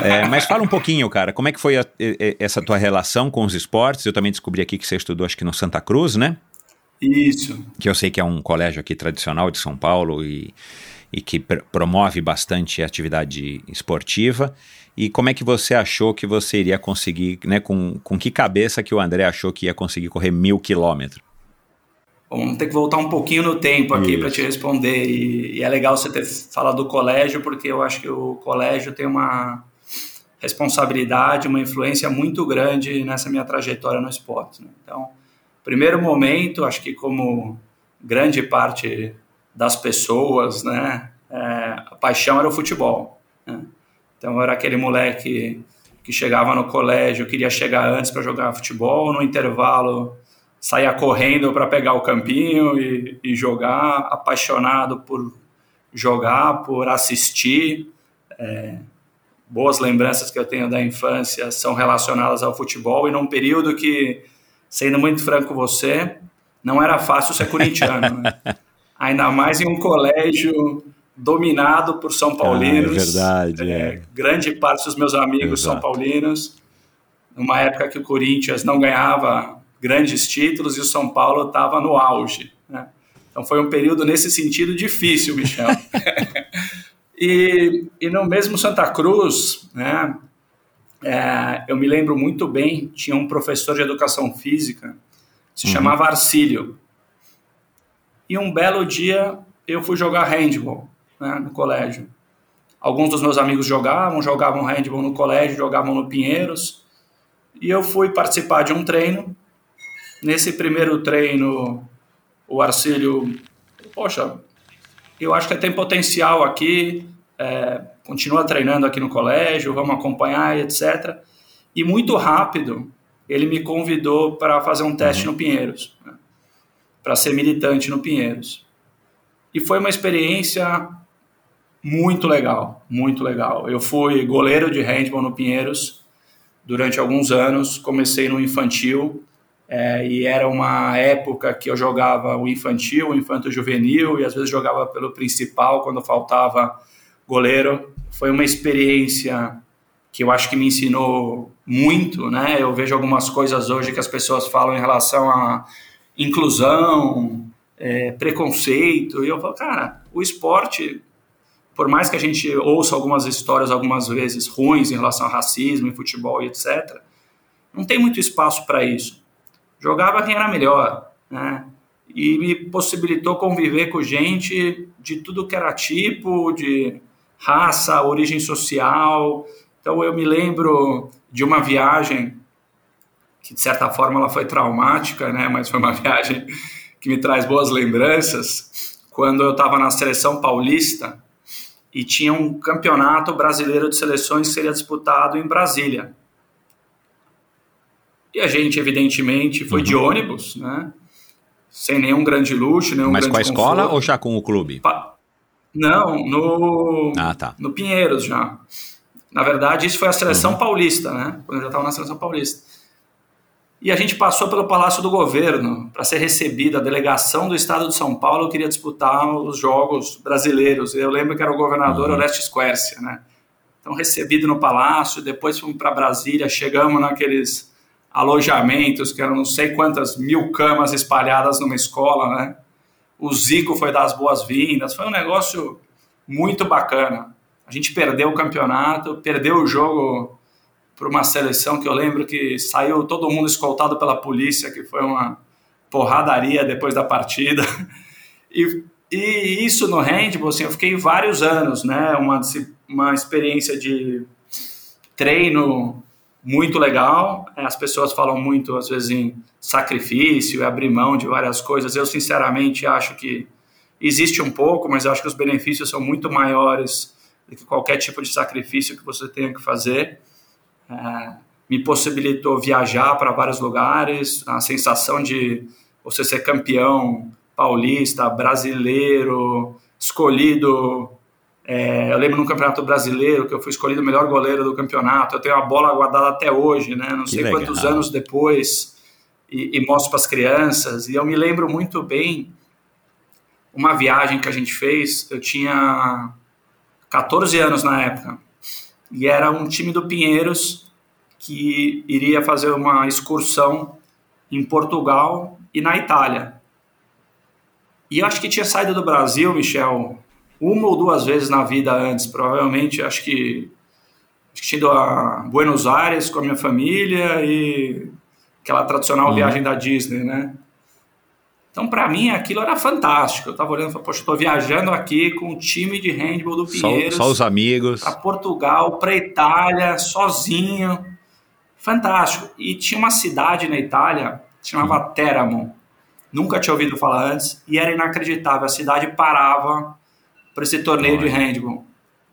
S8: é, mas fala um pouquinho, cara, como é que foi a- essa tua relação com os esportes? Eu também descobri aqui que você estudou, acho que no Santa Cruz, né?
S1: Isso.
S8: Que eu sei que é um colégio aqui tradicional de São Paulo e, e que pr- promove bastante atividade esportiva. E como é que você achou que você iria conseguir, né? Com, com que cabeça que o André achou que ia conseguir correr mil quilômetros?
S1: Vamos ter que voltar um pouquinho no tempo aqui para te responder. E, e, é legal você ter falado do colégio, porque eu acho que o colégio tem uma responsabilidade, uma influência muito grande nessa minha trajetória no esporte. Né? Então, primeiro momento, acho que como grande parte das pessoas, né, é, a paixão era o futebol. Né? Então, era aquele moleque que chegava no colégio, queria chegar antes para jogar futebol, no intervalo saía correndo para pegar o campinho e, e, jogar, apaixonado por jogar, por assistir. É, boas lembranças que eu tenho da infância são relacionadas ao futebol e num período que, sendo muito franco com você, não era fácil ser corintiano. Né? Ainda mais em um colégio dominado por São Paulinos.
S8: Ah, é verdade. É,
S1: é. Grande parte dos meus amigos Exato. são paulinos. Numa época que o Corinthians não ganhava grandes títulos e o São Paulo estava no auge. Né? Então foi um período nesse sentido difícil, Michel. e, e no mesmo Santa Cruz, né, é, eu me lembro muito bem, tinha um professor de educação física, se uhum. chamava Arcílio. E um belo dia eu fui jogar handball né, no colégio. Alguns dos meus amigos jogavam, jogavam handball no colégio, jogavam no Pinheiros. E eu fui participar de um treino. Nesse primeiro treino, o Arcílio, poxa, eu acho que tem potencial aqui, é, continua treinando aqui no colégio, vamos acompanhar, etc. E muito rápido, ele me convidou para fazer um teste no Pinheiros, né, para ser militante no Pinheiros. E foi uma experiência muito legal, muito legal. Eu fui goleiro de handball no Pinheiros durante alguns anos, comecei no infantil, é, e era uma época que eu jogava o infantil, o infanto juvenil, e às vezes jogava pelo principal quando faltava goleiro. Foi uma experiência que eu acho que me ensinou muito, né? Eu vejo algumas coisas hoje que as pessoas falam em relação a inclusão, é, preconceito, e eu falo, cara, o esporte por mais que a gente ouça algumas histórias algumas vezes ruins em relação ao racismo, em futebol e etc., não tem muito espaço para isso. Jogava quem era melhor, né? E me possibilitou conviver com gente de tudo que era tipo, de raça, origem social. Então eu me lembro de uma viagem que de certa forma ela foi traumática, né? Mas foi uma viagem que me traz boas lembranças. Quando eu estava na seleção paulista, e tinha um campeonato brasileiro de seleções que seria disputado em Brasília. E a gente, evidentemente, foi uhum. de ônibus, né? Sem nenhum grande luxo, nenhum
S8: Mas
S1: grande
S8: com a escola conforto. ou já com o clube? Pa...
S1: Não, no,
S8: ah, tá.
S1: no Pinheiros já. Na verdade, isso foi a seleção uhum. paulista, né? Quando eu já estava na seleção paulista. E a gente passou pelo Palácio do Governo para ser recebido. A delegação do Estado de São Paulo queria disputar os Jogos Brasileiros. Eu lembro que era o governador uhum. Orestes Quercia, né? Então, recebido no Palácio, depois fomos para Brasília, chegamos naqueles alojamentos, que eram não sei quantas mil camas espalhadas numa escola, né? O Zico foi dar as boas-vindas, foi um negócio muito bacana. A gente perdeu o campeonato, perdeu o jogo para uma seleção que eu lembro que saiu todo mundo escoltado pela polícia, que foi uma porradaria depois da partida. E, e isso no handball, assim, eu fiquei vários anos, né? Uma, uma experiência de treino muito legal. As pessoas falam muito, às vezes, em sacrifício, abrir mão de várias coisas. Eu, sinceramente, acho que existe um pouco, mas acho que os benefícios são muito maiores do que qualquer tipo de sacrifício que você tenha que fazer. É, me possibilitou viajar para vários lugares, a sensação de você ser campeão paulista, brasileiro, escolhido. É, eu lembro no Campeonato Brasileiro que eu fui escolhido o melhor goleiro do campeonato. Eu tenho a bola guardada até hoje, né? Não que sei legal. quantos anos depois, e, e mostro para as crianças. E eu me lembro muito bem uma viagem que a gente fez. Eu tinha 14 anos na época e era um time do Pinheiros que iria fazer uma excursão em Portugal e na Itália. E eu acho que tinha saído do Brasil, Michel, uma ou duas vezes na vida antes, provavelmente, acho que tinha ido a Buenos Aires com a minha família e aquela tradicional uhum. viagem da Disney, né? Então, para mim, aquilo era fantástico. Eu estava olhando e falei, poxa, estou viajando aqui com o time de handball do Pinheiros.
S8: Só, só os amigos.
S1: Para Portugal, para Itália, sozinho. Fantástico. E tinha uma cidade na Itália, chamava hum. Teramo. Nunca tinha ouvido falar antes. E era inacreditável. A cidade parava para esse torneio Olha. de handball.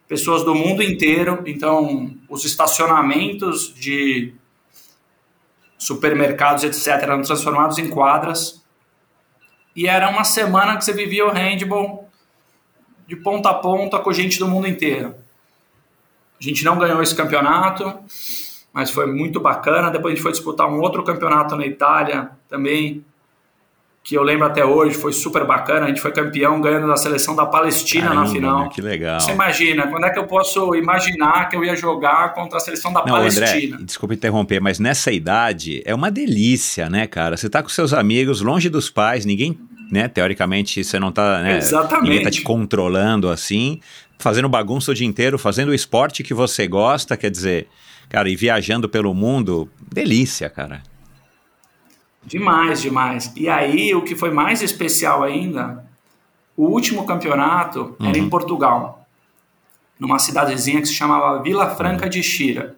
S1: Pessoas do mundo inteiro. Então, os estacionamentos de supermercados, etc., eram transformados em quadras e era uma semana que você vivia o handball de ponta a ponta com gente do mundo inteiro. A gente não ganhou esse campeonato, mas foi muito bacana. Depois a gente foi disputar um outro campeonato na Itália também, que eu lembro até hoje, foi super bacana. A gente foi campeão ganhando da seleção da Palestina Caramba, na final.
S8: Que legal.
S1: Você imagina, quando é que eu posso imaginar que eu ia jogar contra a seleção da Não, Palestina?
S8: André, desculpa interromper, mas nessa idade é uma delícia, né, cara? Você tá com seus amigos, longe dos pais, ninguém, né, teoricamente você não tá, né,
S1: Exatamente.
S8: ninguém tá te controlando assim, fazendo bagunça o dia inteiro, fazendo o esporte que você gosta, quer dizer, cara, e viajando pelo mundo, delícia, cara.
S1: Demais, demais. E aí, o que foi mais especial ainda, o último campeonato uhum. era em uhum. Portugal, numa cidadezinha que se chamava Vila Franca de Xira.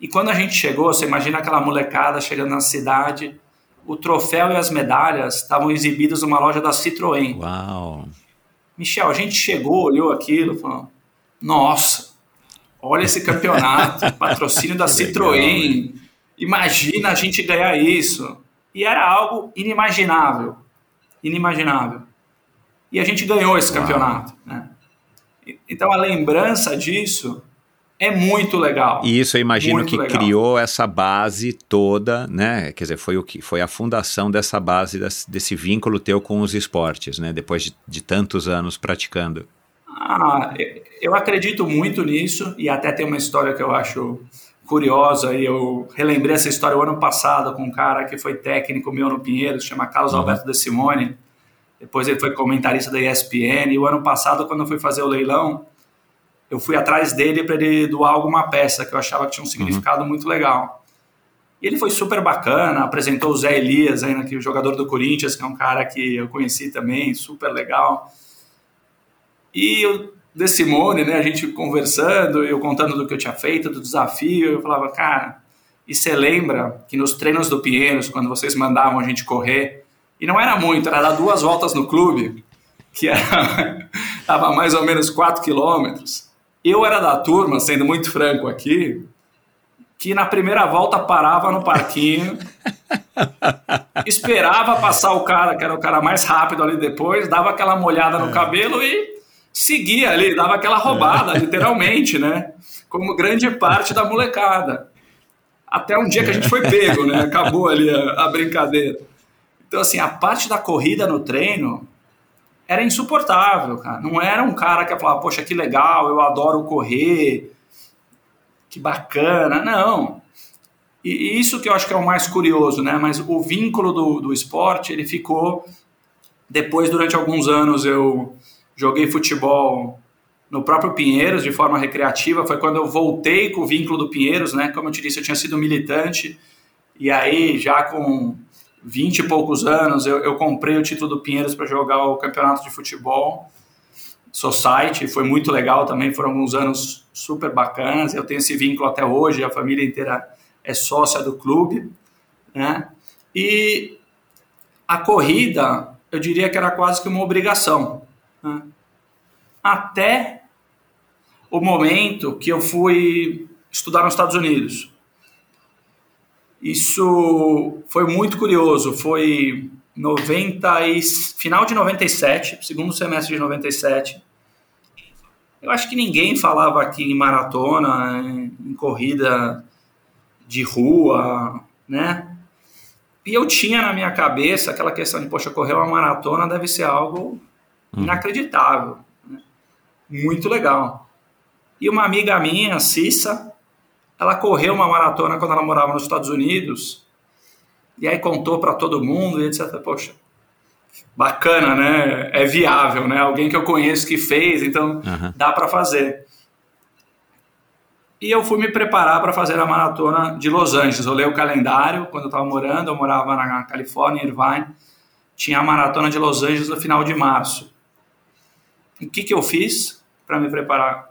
S1: E quando a gente chegou, você imagina aquela molecada chegando na cidade, o troféu e as medalhas estavam exibidos numa loja da Citroën.
S8: Uau!
S1: Michel, a gente chegou, olhou aquilo, falou: Nossa, olha esse campeonato, patrocínio da Citroën. Imagina a gente ganhar isso. E era algo inimaginável. Inimaginável. E a gente ganhou esse campeonato. Né? Então a lembrança disso é muito legal.
S8: E isso eu imagino muito que legal. criou essa base toda, né? Quer dizer, foi o que foi a fundação dessa base, desse, desse vínculo teu com os esportes, né? Depois de, de tantos anos praticando.
S1: Ah, eu acredito muito nisso e até tem uma história que eu acho curiosa e eu relembrei essa história o ano passado com um cara que foi técnico meu no Pinheiros, chama Carlos uhum. Alberto De Simone. Depois ele foi comentarista da ESPN e o ano passado quando eu fui fazer o leilão, eu fui atrás dele para ele doar alguma peça que eu achava que tinha um uhum. significado uhum. muito legal. E ele foi super bacana, apresentou o Zé Elias, ainda que o jogador do Corinthians, que é um cara que eu conheci também, super legal. E eu de Simone, né? A gente conversando, eu contando do que eu tinha feito, do desafio, eu falava, cara, e você lembra que nos treinos do Pinheiros, quando vocês mandavam a gente correr, e não era muito, era dar duas voltas no clube, que era, tava mais ou menos 4 quilômetros. Eu era da turma, sendo muito franco aqui, que na primeira volta parava no parquinho, esperava passar o cara, que era o cara mais rápido ali depois, dava aquela molhada no é. cabelo e seguia ali, dava aquela roubada, é. literalmente, né? Como grande parte da molecada. Até um dia que a gente foi pego, né? Acabou ali a, a brincadeira. Então, assim, a parte da corrida no treino era insuportável, cara. Não era um cara que ia falar, poxa, que legal, eu adoro correr, que bacana. Não. E isso que eu acho que é o mais curioso, né? Mas o vínculo do, do esporte, ele ficou. Depois, durante alguns anos, eu joguei futebol no próprio Pinheiros de forma recreativa. Foi quando eu voltei com o vínculo do Pinheiros, né? Como eu te disse, eu tinha sido militante e aí já com 20 e poucos anos eu, eu comprei o título do Pinheiros para jogar o campeonato de futebol. Society, foi muito legal também, foram alguns anos super bacanas. Eu tenho esse vínculo até hoje, a família inteira é sócia do clube, né? E a corrida, eu diria que era quase que uma obrigação. Até o momento que eu fui estudar nos Estados Unidos. Isso foi muito curioso. Foi 90 e, final de 97, segundo semestre de 97. Eu acho que ninguém falava aqui em maratona, em corrida de rua, né? E eu tinha na minha cabeça aquela questão de, poxa, correr uma maratona deve ser algo. Inacreditável. Né? Muito legal. E uma amiga minha, Cissa, ela correu uma maratona quando ela morava nos Estados Unidos, e aí contou para todo mundo, e etc. Poxa, bacana, né? É viável, né? Alguém que eu conheço que fez, então uhum. dá para fazer. E eu fui me preparar para fazer a maratona de Los Angeles. Olhei o calendário quando eu estava morando, eu morava na Califórnia, em Irvine. Tinha a maratona de Los Angeles no final de março. O que, que eu fiz para me preparar?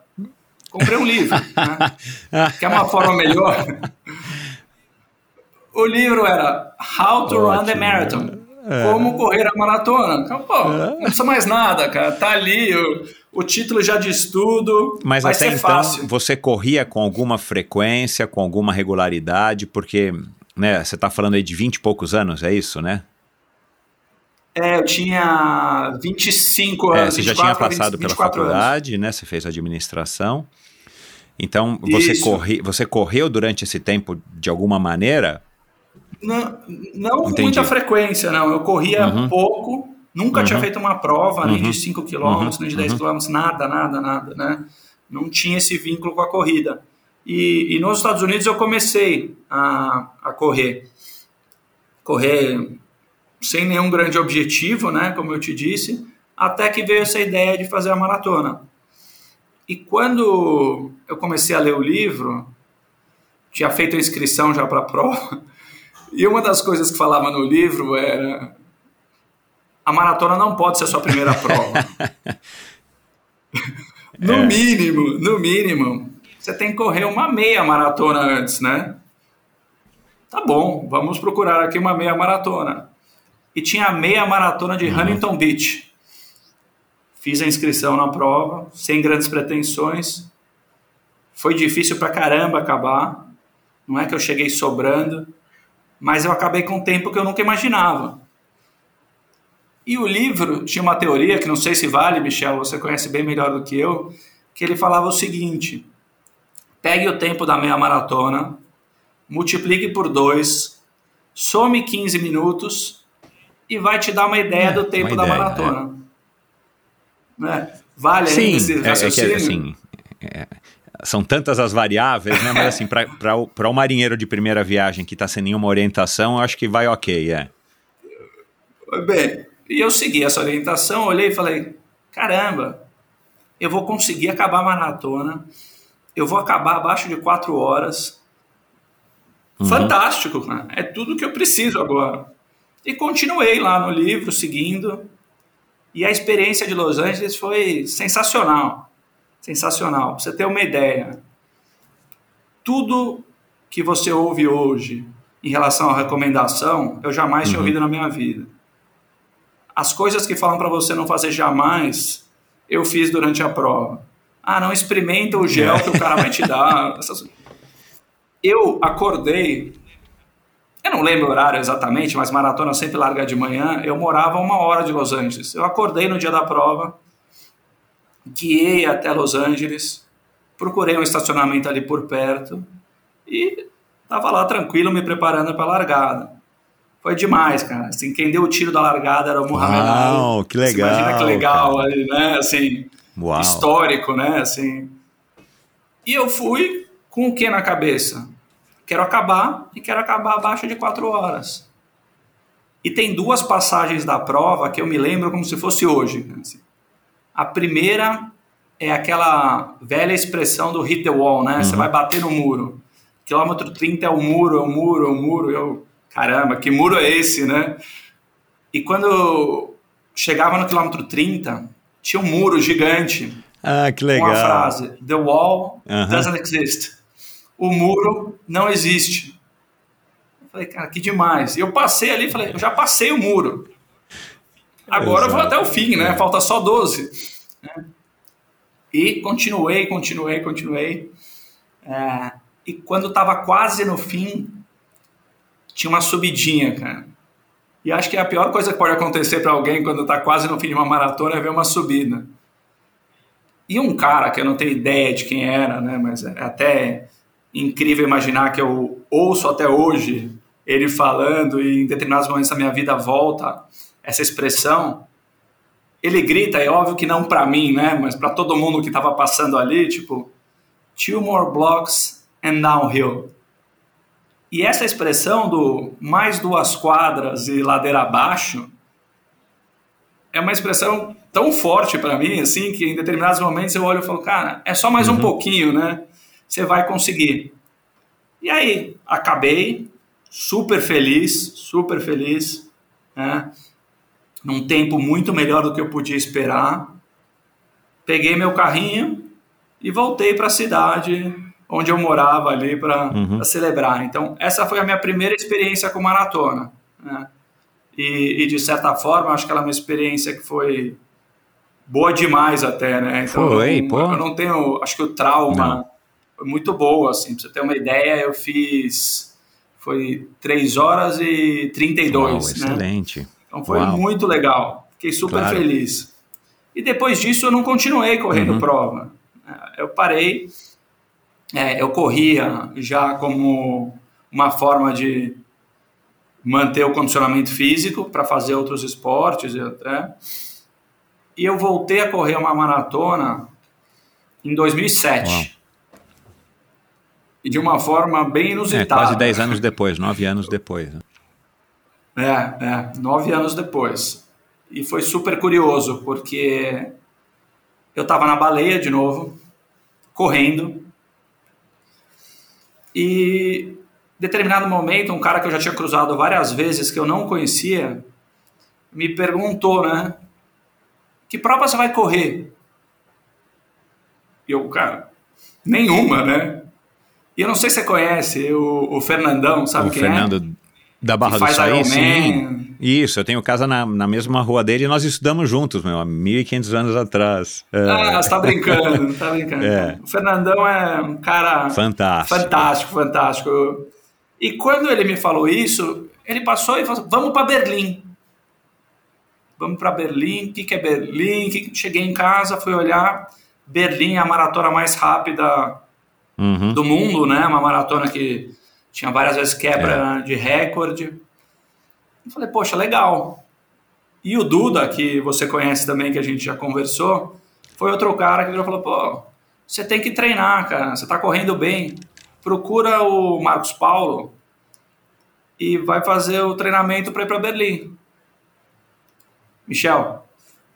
S1: Comprei um livro. Né? Quer uma forma melhor? o livro era How to Ótimo. Run the Marathon. É. Como correr a maratona. Então, pô, é. não precisa mais nada, cara. Tá ali, o, o título já diz tudo.
S8: Mas até então,
S1: fácil.
S8: você corria com alguma frequência, com alguma regularidade, porque né, você está falando aí de 20 e poucos anos, é isso, né?
S1: É, eu tinha 25 anos.
S8: É, você já tinha passado 20, pela faculdade, anos. né? Você fez administração. Então, você, você correu durante esse tempo de alguma maneira?
S1: Não, não com muita frequência, não. Eu corria uhum. pouco, nunca uhum. tinha feito uma prova, nem de 5 km, uhum. nem de 10 km, nada, nada, nada, né? Não tinha esse vínculo com a corrida. E, e nos Estados Unidos eu comecei a, a correr. Correr sem nenhum grande objetivo, né, como eu te disse, até que veio essa ideia de fazer a maratona. E quando eu comecei a ler o livro, tinha feito a inscrição já para a prova, e uma das coisas que falava no livro era a maratona não pode ser a sua primeira prova. no é. mínimo, no mínimo, você tem que correr uma meia maratona antes, né? Tá bom, vamos procurar aqui uma meia maratona e tinha a meia maratona de uhum. Huntington Beach. Fiz a inscrição na prova, sem grandes pretensões. Foi difícil pra caramba acabar. Não é que eu cheguei sobrando, mas eu acabei com um tempo que eu nunca imaginava. E o livro tinha uma teoria que não sei se vale, Michel, você conhece bem melhor do que eu, que ele falava o seguinte: pegue o tempo da meia maratona, multiplique por dois, some 15 minutos e vai te dar uma ideia é, do tempo da ideia, maratona. É. Né? Vale
S8: Sim,
S1: ainda esse
S8: raciocínio? É, é que, assim, é, são tantas as variáveis, né? Mas assim, para o marinheiro de primeira viagem que está sem nenhuma orientação, eu acho que vai ok, é.
S1: Bem, e eu segui essa orientação, olhei e falei, caramba, eu vou conseguir acabar a maratona, eu vou acabar abaixo de quatro horas. Uhum. Fantástico, cara. é tudo que eu preciso agora. E continuei lá no livro, seguindo. E a experiência de Los Angeles foi sensacional. Sensacional. Pra você ter uma ideia, tudo que você ouve hoje em relação à recomendação, eu jamais uhum. tinha ouvido na minha vida. As coisas que falam para você não fazer jamais, eu fiz durante a prova. Ah, não experimenta o gel que o cara vai te dar. Eu acordei eu não lembro o horário exatamente, mas maratona sempre larga de manhã. Eu morava uma hora de Los Angeles. Eu acordei no dia da prova, guiei até Los Angeles, procurei um estacionamento ali por perto e estava lá tranquilo me preparando para a largada. Foi demais, cara. Assim, quem deu o tiro da largada era o Muhammad Ali.
S8: Uau, que legal.
S1: Você imagina que legal cara. ali, né? Assim, Uau. histórico, né? Assim. E eu fui com o que na cabeça? Quero acabar e quero acabar abaixo de quatro horas. E tem duas passagens da prova que eu me lembro como se fosse hoje. A primeira é aquela velha expressão do hit the wall, né? Uhum. Você vai bater no muro. Quilômetro 30 é o muro, é o muro, é o muro. Eu, caramba, que muro é esse, né? E quando chegava no quilômetro 30, tinha um muro gigante.
S8: Ah, que legal. Com a
S1: frase: The wall uhum. doesn't exist o muro não existe. Eu falei, cara, que demais. E eu passei ali falei, eu já passei o muro. Agora Exato. eu vou até o fim, né? Falta só 12. Né? E continuei, continuei, continuei. É, e quando estava quase no fim, tinha uma subidinha, cara. E acho que a pior coisa que pode acontecer para alguém quando está quase no fim de uma maratona é ver uma subida. E um cara que eu não tenho ideia de quem era, né? Mas é até incrível imaginar que eu ouço até hoje ele falando e em determinados momentos da minha vida volta essa expressão. Ele grita, é óbvio que não para mim, né, mas para todo mundo que estava passando ali, tipo, two more blocks and downhill. E essa expressão do mais duas quadras e ladeira abaixo é uma expressão tão forte para mim, assim, que em determinados momentos eu olho e falo, cara, é só mais uhum. um pouquinho, né? Você vai conseguir. E aí, acabei super feliz, super feliz, né? num tempo muito melhor do que eu podia esperar. Peguei meu carrinho e voltei para a cidade onde eu morava ali para uhum. celebrar. Então, essa foi a minha primeira experiência com maratona. Né? E, e, de certa forma, acho que ela é uma experiência que foi boa demais até, né?
S8: Então, foi,
S1: eu,
S8: pô.
S1: eu não tenho, acho que o trauma não. Foi muito boa, assim, pra você ter uma ideia, eu fiz, foi 3 horas e 32, Uau, né?
S8: excelente.
S1: Então foi
S8: Uau.
S1: muito legal, fiquei super
S8: Claro.
S1: feliz. E depois disso eu não continuei correndo
S8: Uhum.
S1: prova. Eu parei, é, eu corria já como uma forma de manter o condicionamento físico para fazer outros esportes e até. E eu voltei a correr uma maratona em 2007.
S8: Uau.
S1: E de uma forma bem
S8: É,
S1: inusitada.
S8: quase 10 anos depois, 9 anos depois. né?
S1: É, é, nove anos depois. E foi super curioso, porque eu estava na baleia de novo, correndo, e determinado momento, um cara que eu já tinha cruzado várias vezes, que eu não conhecia, me perguntou, né? Que prova você vai correr? E eu, cara, nenhuma, né? E eu não sei se você conhece o, o Fernandão, sabe
S8: o
S1: quem
S8: Fernando
S1: é?
S8: da Barra do Saí, sim. Isso, eu tenho casa na, na mesma rua dele e nós estudamos juntos, meu, há 1.500 anos atrás. É,
S1: Ah, você tá brincando, tá brincando.
S8: É.
S1: O Fernandão é um cara
S8: fantástico.
S1: fantástico, fantástico. E quando ele me falou isso, ele passou e falou: vamos para Berlim. Vamos para Berlim. O que, que é Berlim? Que que- Cheguei em casa, fui olhar. Berlim é a maratona mais rápida
S8: Uhum.
S1: do mundo, né? Uma maratona que tinha várias vezes quebra
S8: É.
S1: de recorde. Eu falei, poxa, legal. E o Duda, que você conhece também, que a gente já conversou, foi outro cara que virou e falou, pô, você tem que treinar, cara, você tá correndo bem. Procura o Marcos Paulo e vai fazer o treinamento para ir para Berlim. Michel,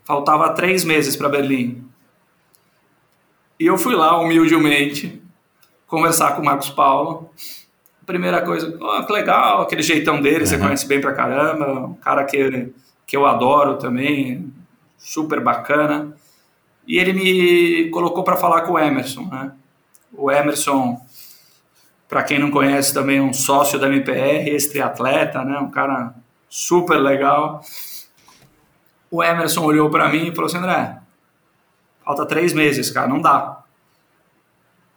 S1: faltava três meses para Berlim. E eu fui lá, humildemente, conversar com o Marcos Paulo. Primeira coisa, "Ó, que legal, aquele jeitão dele, você
S8: Uhum.
S1: conhece bem pra caramba, um cara que, que eu adoro também, super bacana. E ele me colocou para falar com o Emerson, né? O Emerson, para quem não conhece, também é um sócio da MPR, ex-triatleta, né? Um cara super legal. O Emerson olhou para mim e falou assim, André, falta três meses, cara, não dá.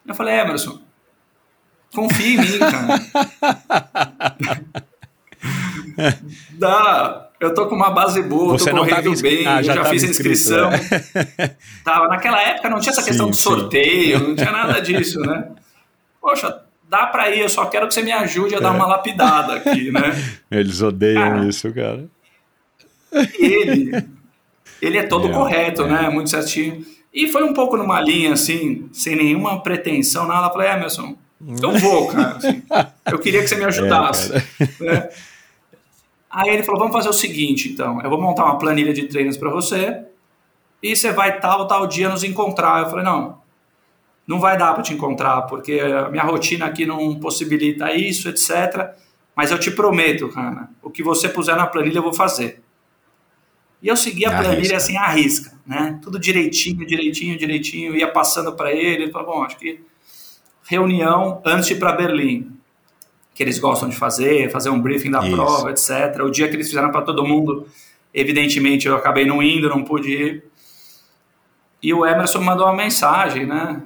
S1: Eu falei, Emerson, confia em mim, cara. Dá. Eu tô com uma base boa,
S8: Você
S1: tô correndo bem,
S8: Ah, já
S1: já, fiz a
S8: inscrito,
S1: inscrição.
S8: né?
S1: Tava. Naquela época não tinha essa questão
S8: Sim,
S1: de
S8: sim.
S1: sorteio, não tinha nada disso, né? Poxa, dá pra ir, eu só quero que você me ajude a dar uma lapidada aqui, né?
S8: Eles odeiam
S1: Cara.
S8: isso, cara.
S1: E ele, ele é todo
S8: É,
S1: correto,
S8: é.
S1: né? Muito certinho. E foi um pouco numa linha, assim, sem nenhuma pretensão, nada. Eu falei, Emerson, eu vou, cara. assim. eu queria que você me ajudasse. né? Aí ele falou, vamos fazer o seguinte, então. Eu vou montar uma planilha de treinos para você e você vai tal, tal dia nos encontrar. Eu falei, não, não vai dar para te encontrar, porque a minha rotina aqui não possibilita isso, etc. Mas eu te prometo, cara, o que você puser na planilha eu vou fazer. E eu segui a
S8: Arrisca.
S1: planilha assim, à risca, né? Tudo direitinho, direitinho, direitinho. Ia passando para ele. Ele falou, bom, acho que reunião antes de ir para Berlim, que eles gostam de fazer, fazer um briefing da
S8: Isso.
S1: prova, etc. O dia que eles fizeram para todo mundo, evidentemente eu acabei não indo, não pude ir. E o Emerson mandou uma mensagem, né?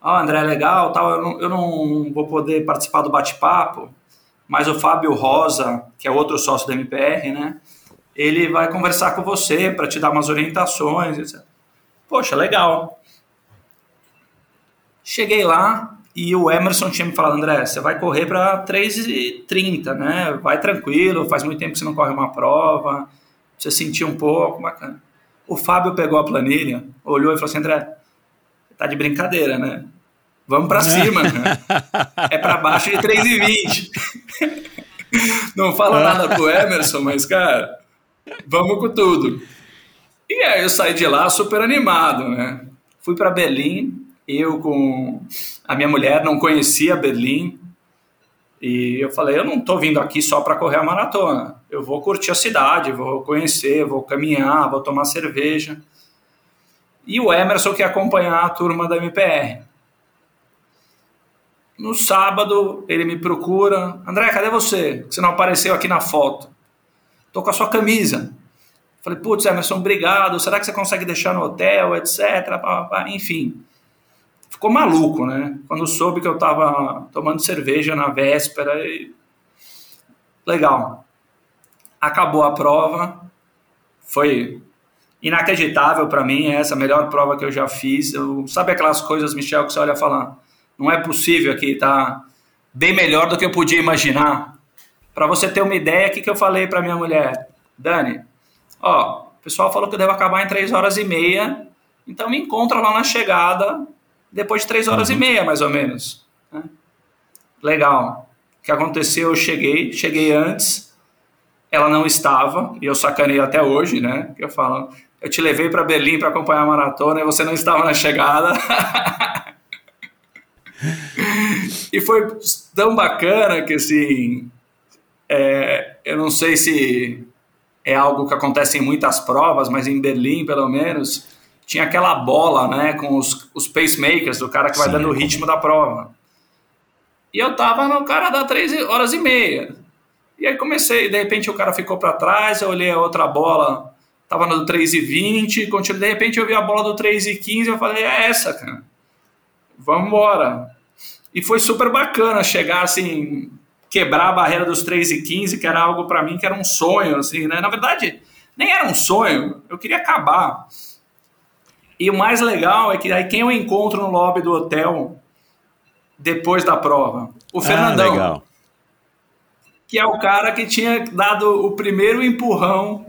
S1: Ó, André, legal, tal, eu não, eu não vou poder participar do bate-papo, mas o Fábio Rosa, que é outro sócio da MPR, né? Ele vai conversar com você para te dar umas orientações, etc. Poxa, legal. Cheguei lá e o Emerson tinha me falado, André, você vai correr para 3h30, né? Vai tranquilo, faz muito tempo que você não corre uma prova, você sentiu um pouco, bacana. O Fábio pegou a planilha, olhou e falou assim, André, tá de brincadeira, né? Vamos para cima, cara. É para baixo de 3,20. Não fala nada pro Emerson, mas, cara, vamos com tudo. E aí eu saí de lá super animado, né? Fui para Berlim, eu com A minha mulher não conhecia Berlim. E eu falei, eu não estou vindo aqui só para correr a maratona. Eu vou curtir a cidade, vou conhecer, vou caminhar, vou tomar cerveja. E o Emerson que acompanhar a turma da MPR. No sábado, ele me procura. André, cadê você? Você não apareceu aqui na foto. Tô com a sua camisa. Falei, putz, Emerson, obrigado. Será que você consegue deixar no hotel, etc. Enfim, ficou maluco, né? Quando soube que eu tava tomando cerveja na véspera. E... Legal. Acabou a prova. Foi inacreditável para mim. Essa a melhor prova que eu já fiz. Eu, sabe aquelas coisas, Michel, que você olha e fala não é possível aqui, tá bem melhor do que eu podia imaginar. Para você ter uma ideia, o que, que eu falei para minha mulher? Dani, ó, o pessoal falou que eu devo acabar em 3 horas e meia, então me encontra lá na chegada depois de 3 horas uhum. e meia, mais ou menos. Né? Legal. O que aconteceu? Eu cheguei, cheguei antes, ela não estava, e eu sacaneio até hoje, né? Que eu falo, eu te levei para Berlim para acompanhar a maratona e você não estava na chegada. e foi tão bacana que, assim, é, eu não sei se é algo que acontece em muitas provas, mas em Berlim, pelo menos, tinha aquela bola, né, com os, os pacemakers, do cara que vai Sim, dando o ritmo da prova. E eu tava no cara da 3 horas e meia. E aí comecei, de repente o cara ficou para trás, eu olhei a outra bola, tava no 3 e 20, continuei, de repente eu vi a bola do 3 e 15, eu falei, é essa, cara vamos embora. E foi super bacana chegar assim, quebrar a barreira dos 3 e 15, que era algo para mim que era um sonho, assim, né? Na verdade, nem era um sonho, eu queria acabar. E o mais legal é que aí quem eu encontro no lobby do hotel depois da prova? O ah, Fernandão. Legal. Que é o cara que tinha dado o primeiro empurrão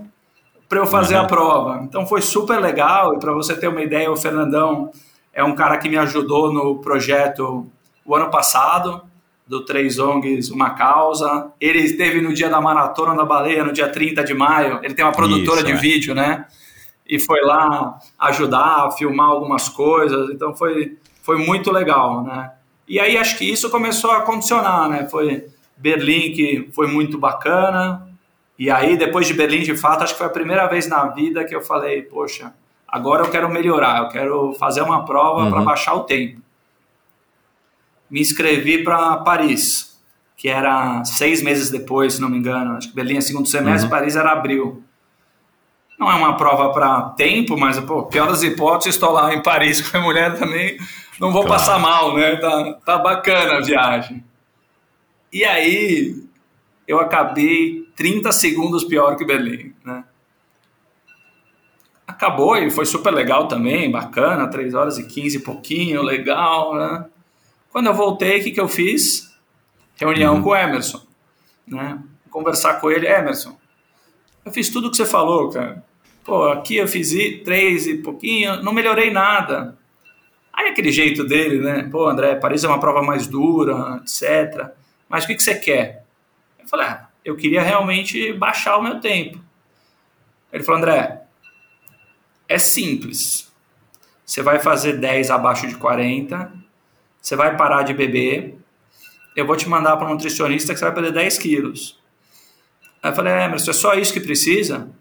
S1: para eu fazer uhum. a prova. Então foi super legal. E para você ter uma ideia, o Fernandão é um cara que me ajudou no projeto o ano passado, do Três ONGs Uma Causa. Ele esteve no dia da Maratona da Baleia, no dia 30 de maio. Ele tem uma produtora Isso, de é. vídeo, né? E foi lá ajudar, filmar algumas coisas. Então foi, foi muito legal, né? E aí acho que isso começou a condicionar, né? Foi Berlim que foi muito bacana. E aí depois de Berlim, de fato, acho que foi a primeira vez na vida que eu falei, poxa, Agora eu quero melhorar, eu quero fazer uma prova uhum. para baixar o tempo. Me inscrevi para Paris, que era seis meses depois, se não me engano. Acho que Berlim é segundo semestre, uhum. Paris era abril. Não é uma prova para tempo, mas, pô, pior das hipóteses, estou lá em Paris com a mulher também, não vou claro. passar mal, né? Tá, tá bacana a viagem. E aí, eu acabei 30 segundos pior que Berlim, né? acabou e foi super legal também, bacana, 3 horas e 15 e pouquinho, legal, né? Quando eu voltei, o que, que eu fiz? Reunião uhum. com o Emerson, né? Conversar com ele, Emerson, eu fiz tudo o que você falou, cara. Pô, aqui eu fiz 3 e pouquinho, não melhorei nada. Aí aquele jeito dele, né? Pô, André, Paris é uma prova mais dura, etc. Mas o que, que você quer? Eu falei, ah, eu queria realmente baixar o meu tempo. Ele falou, André, é simples. Você vai fazer 10 abaixo de 40, você vai parar de beber, eu vou te mandar para um nutricionista que você vai perder 10 quilos. Aí eu falei, é, mas é só isso que precisa? Ele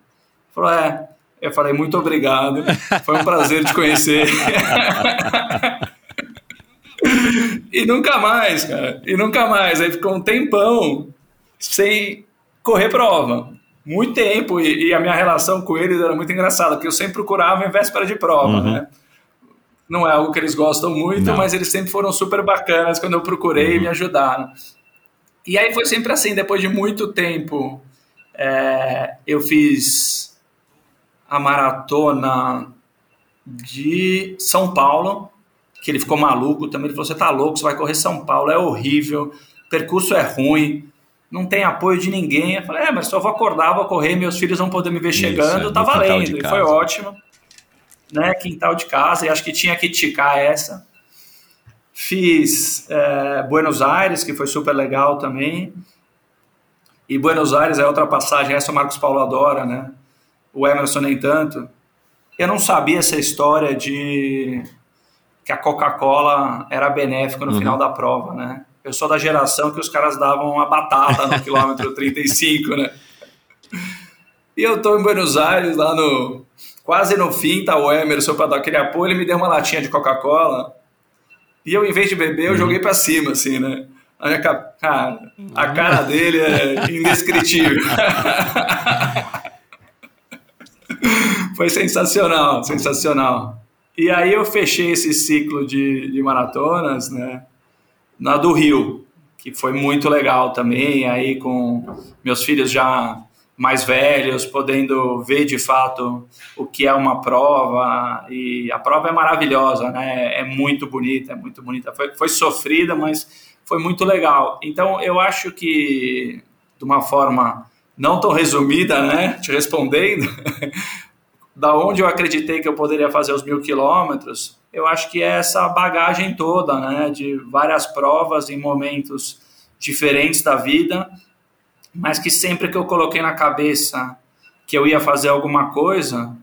S1: falou, é. Eu falei, muito obrigado, foi um prazer te conhecer. e nunca mais, cara, e nunca mais. Aí ficou um tempão sem correr prova muito tempo e, e, a minha relação com eles era muito engraçada, porque eu sempre procurava em véspera de prova, uhum. né? Não é algo que eles gostam muito, Não. mas eles sempre foram super bacanas quando eu procurei uhum. e me ajudaram. E aí foi sempre assim, depois de muito tempo, é, eu fiz a maratona de São Paulo, que ele ficou maluco também. Ele falou: Você tá louco, você vai correr São Paulo, é horrível, percurso é ruim não tem apoio de ninguém. Eu falei, é, mas só vou acordar, vou correr, meus filhos vão poder me ver chegando, Isso, é, tá valendo. E foi ótimo. Né, quintal de casa, e acho que tinha que ticar essa. Fiz é, Buenos Aires, que foi super legal também. E Buenos Aires é outra passagem, essa o Marcos Paulo adora, né? O Emerson nem tanto. Eu não sabia essa história de que a Coca-Cola era benéfica no
S8: Uhum.
S1: final da prova, né? Eu sou da geração que os caras davam uma batata no quilômetro 35, né? E eu tô em Buenos Aires, lá no. Quase no fim, tá o Emerson para dar aquele apoio, ele me deu uma latinha de Coca-Cola. E eu, em vez de beber, eu joguei para cima, assim, né? A minha ca- Cara, a cara dele é indescritível. Foi sensacional, sensacional. E aí eu fechei esse ciclo de, de maratonas, né? Na do Rio, que foi muito legal também, aí com meus filhos já mais velhos, podendo ver de fato o que é uma prova, e a prova é maravilhosa, né? É muito bonita, é muito bonita. Foi, foi sofrida, mas foi muito legal. Então eu acho que, de uma forma não tão resumida, né? Te respondendo, da onde eu acreditei que eu poderia fazer os mil quilômetros, eu acho que é essa bagagem toda, né? De várias provas em momentos diferentes da vida, mas que sempre que eu coloquei na cabeça que eu ia fazer alguma coisa,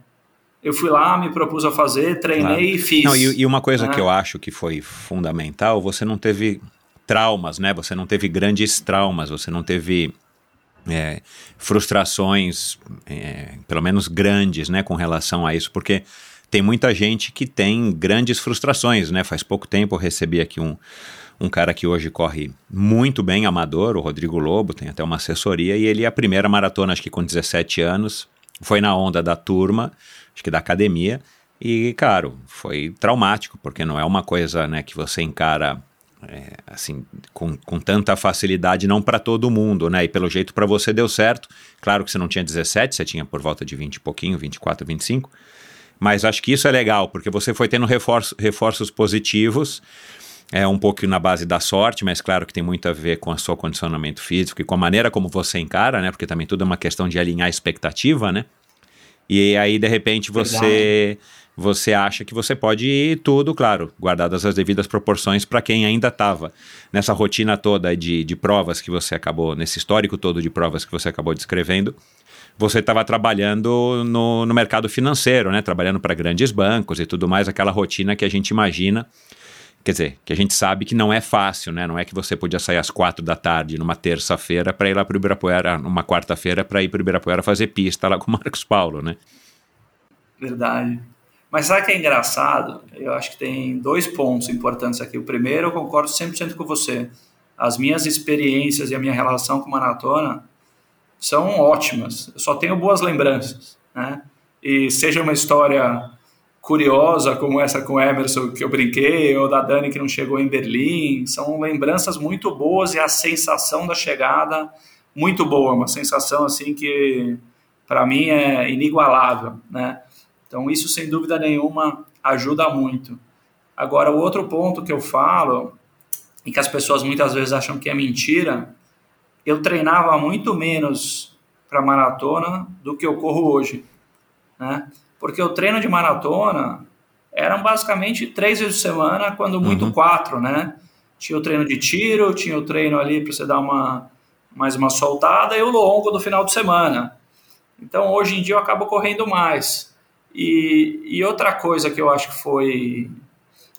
S1: eu fui lá, me propus a fazer, treinei
S8: Claro.
S1: e fiz.
S8: Não, e, e uma coisa
S1: né?
S8: que eu acho que foi fundamental, você não teve traumas, né? Você não teve grandes traumas, você não teve é, frustrações, é, pelo menos grandes, né, com relação a isso, porque tem muita gente que tem grandes frustrações, né? Faz pouco tempo eu recebi aqui um, um cara que hoje corre muito bem, amador, o Rodrigo Lobo, tem até uma assessoria, e ele, a primeira maratona, acho que com 17 anos, foi na onda da turma, acho que da academia, e, claro, foi traumático, porque não é uma coisa né, que você encara é, assim, com, com tanta facilidade, não para todo mundo, né? E pelo jeito para você deu certo. Claro que você não tinha 17, você tinha por volta de 20 e pouquinho, 24, 25. Mas acho que isso é legal, porque você foi tendo reforço, reforços positivos, é um pouco na base da sorte, mas claro que tem muito a ver com o seu condicionamento físico e com a maneira como você encara, né? Porque também tudo é uma questão de alinhar a expectativa, né? E aí, de repente, você você acha que você pode ir tudo, claro, guardadas as devidas proporções para quem ainda estava nessa rotina toda de, de provas que você acabou, nesse histórico todo de provas que você acabou descrevendo, você estava trabalhando no, no mercado financeiro, né? Trabalhando para grandes bancos e tudo mais, aquela rotina que a gente imagina. Quer dizer, que a gente sabe que não é fácil, né? Não é que você podia sair às quatro da tarde numa terça-feira para ir lá para o Ibirapuera, numa quarta-feira para ir para o Ibirapuera fazer pista lá com o Marcos Paulo, né?
S1: Verdade. Mas sabe que é engraçado? Eu acho que tem dois pontos importantes aqui. O primeiro, eu concordo 100% com você. As minhas experiências e a minha relação com maratona são ótimas. Eu só tenho boas lembranças, né? E seja uma história curiosa como essa com o Emerson que eu brinquei, ou da Dani que não chegou em Berlim, são lembranças muito boas e a sensação da chegada muito boa, uma sensação assim que para mim é inigualável, né? Então isso sem dúvida nenhuma ajuda muito. Agora o outro ponto que eu falo e que as pessoas muitas vezes acham que é mentira, eu treinava muito menos para maratona do que eu corro hoje, né? Porque o treino de maratona eram basicamente três vezes por semana, quando muito
S8: Uhum.
S1: quatro, né? Tinha o treino de tiro, tinha o treino ali para você dar uma mais uma soltada e o longo do final de semana. Então hoje em dia eu acabo correndo mais. E, e outra coisa que eu acho que foi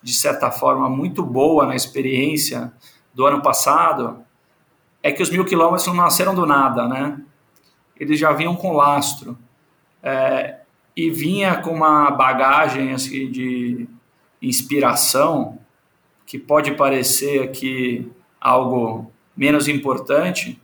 S1: de certa forma muito boa na experiência do ano passado é que os mil quilômetros não nasceram do nada, né? Eles já vinham com lastro. É, e vinha com uma bagagem assim, de inspiração que pode parecer aqui algo menos importante,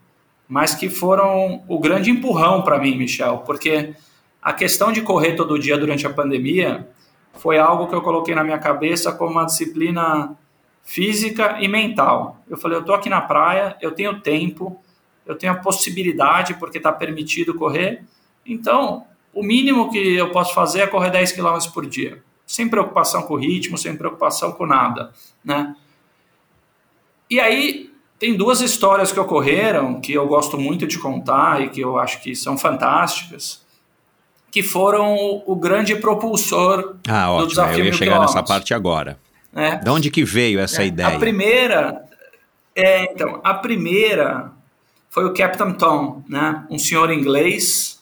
S1: mas que foram o grande empurrão para mim, Michel, porque a questão de correr todo dia durante a pandemia foi algo que eu coloquei na minha cabeça como uma disciplina física e mental. Eu falei, eu tô aqui na praia, eu tenho tempo, eu tenho a possibilidade, porque está permitido correr, então o mínimo que eu posso fazer é correr 10 km por dia, sem preocupação com o ritmo, sem preocupação com nada, né? E aí tem duas histórias que ocorreram que eu gosto muito de contar e que eu acho que são fantásticas, que foram o grande propulsor
S8: Ah,
S1: do
S8: ótimo.
S1: desafio
S8: Eu ia chegar nessa
S1: quilômetros,
S8: parte agora.
S1: né?
S8: De onde que veio essa
S1: É,
S8: ideia?
S1: A primeira, é, então, a primeira foi o Captain Tom, né? Um senhor inglês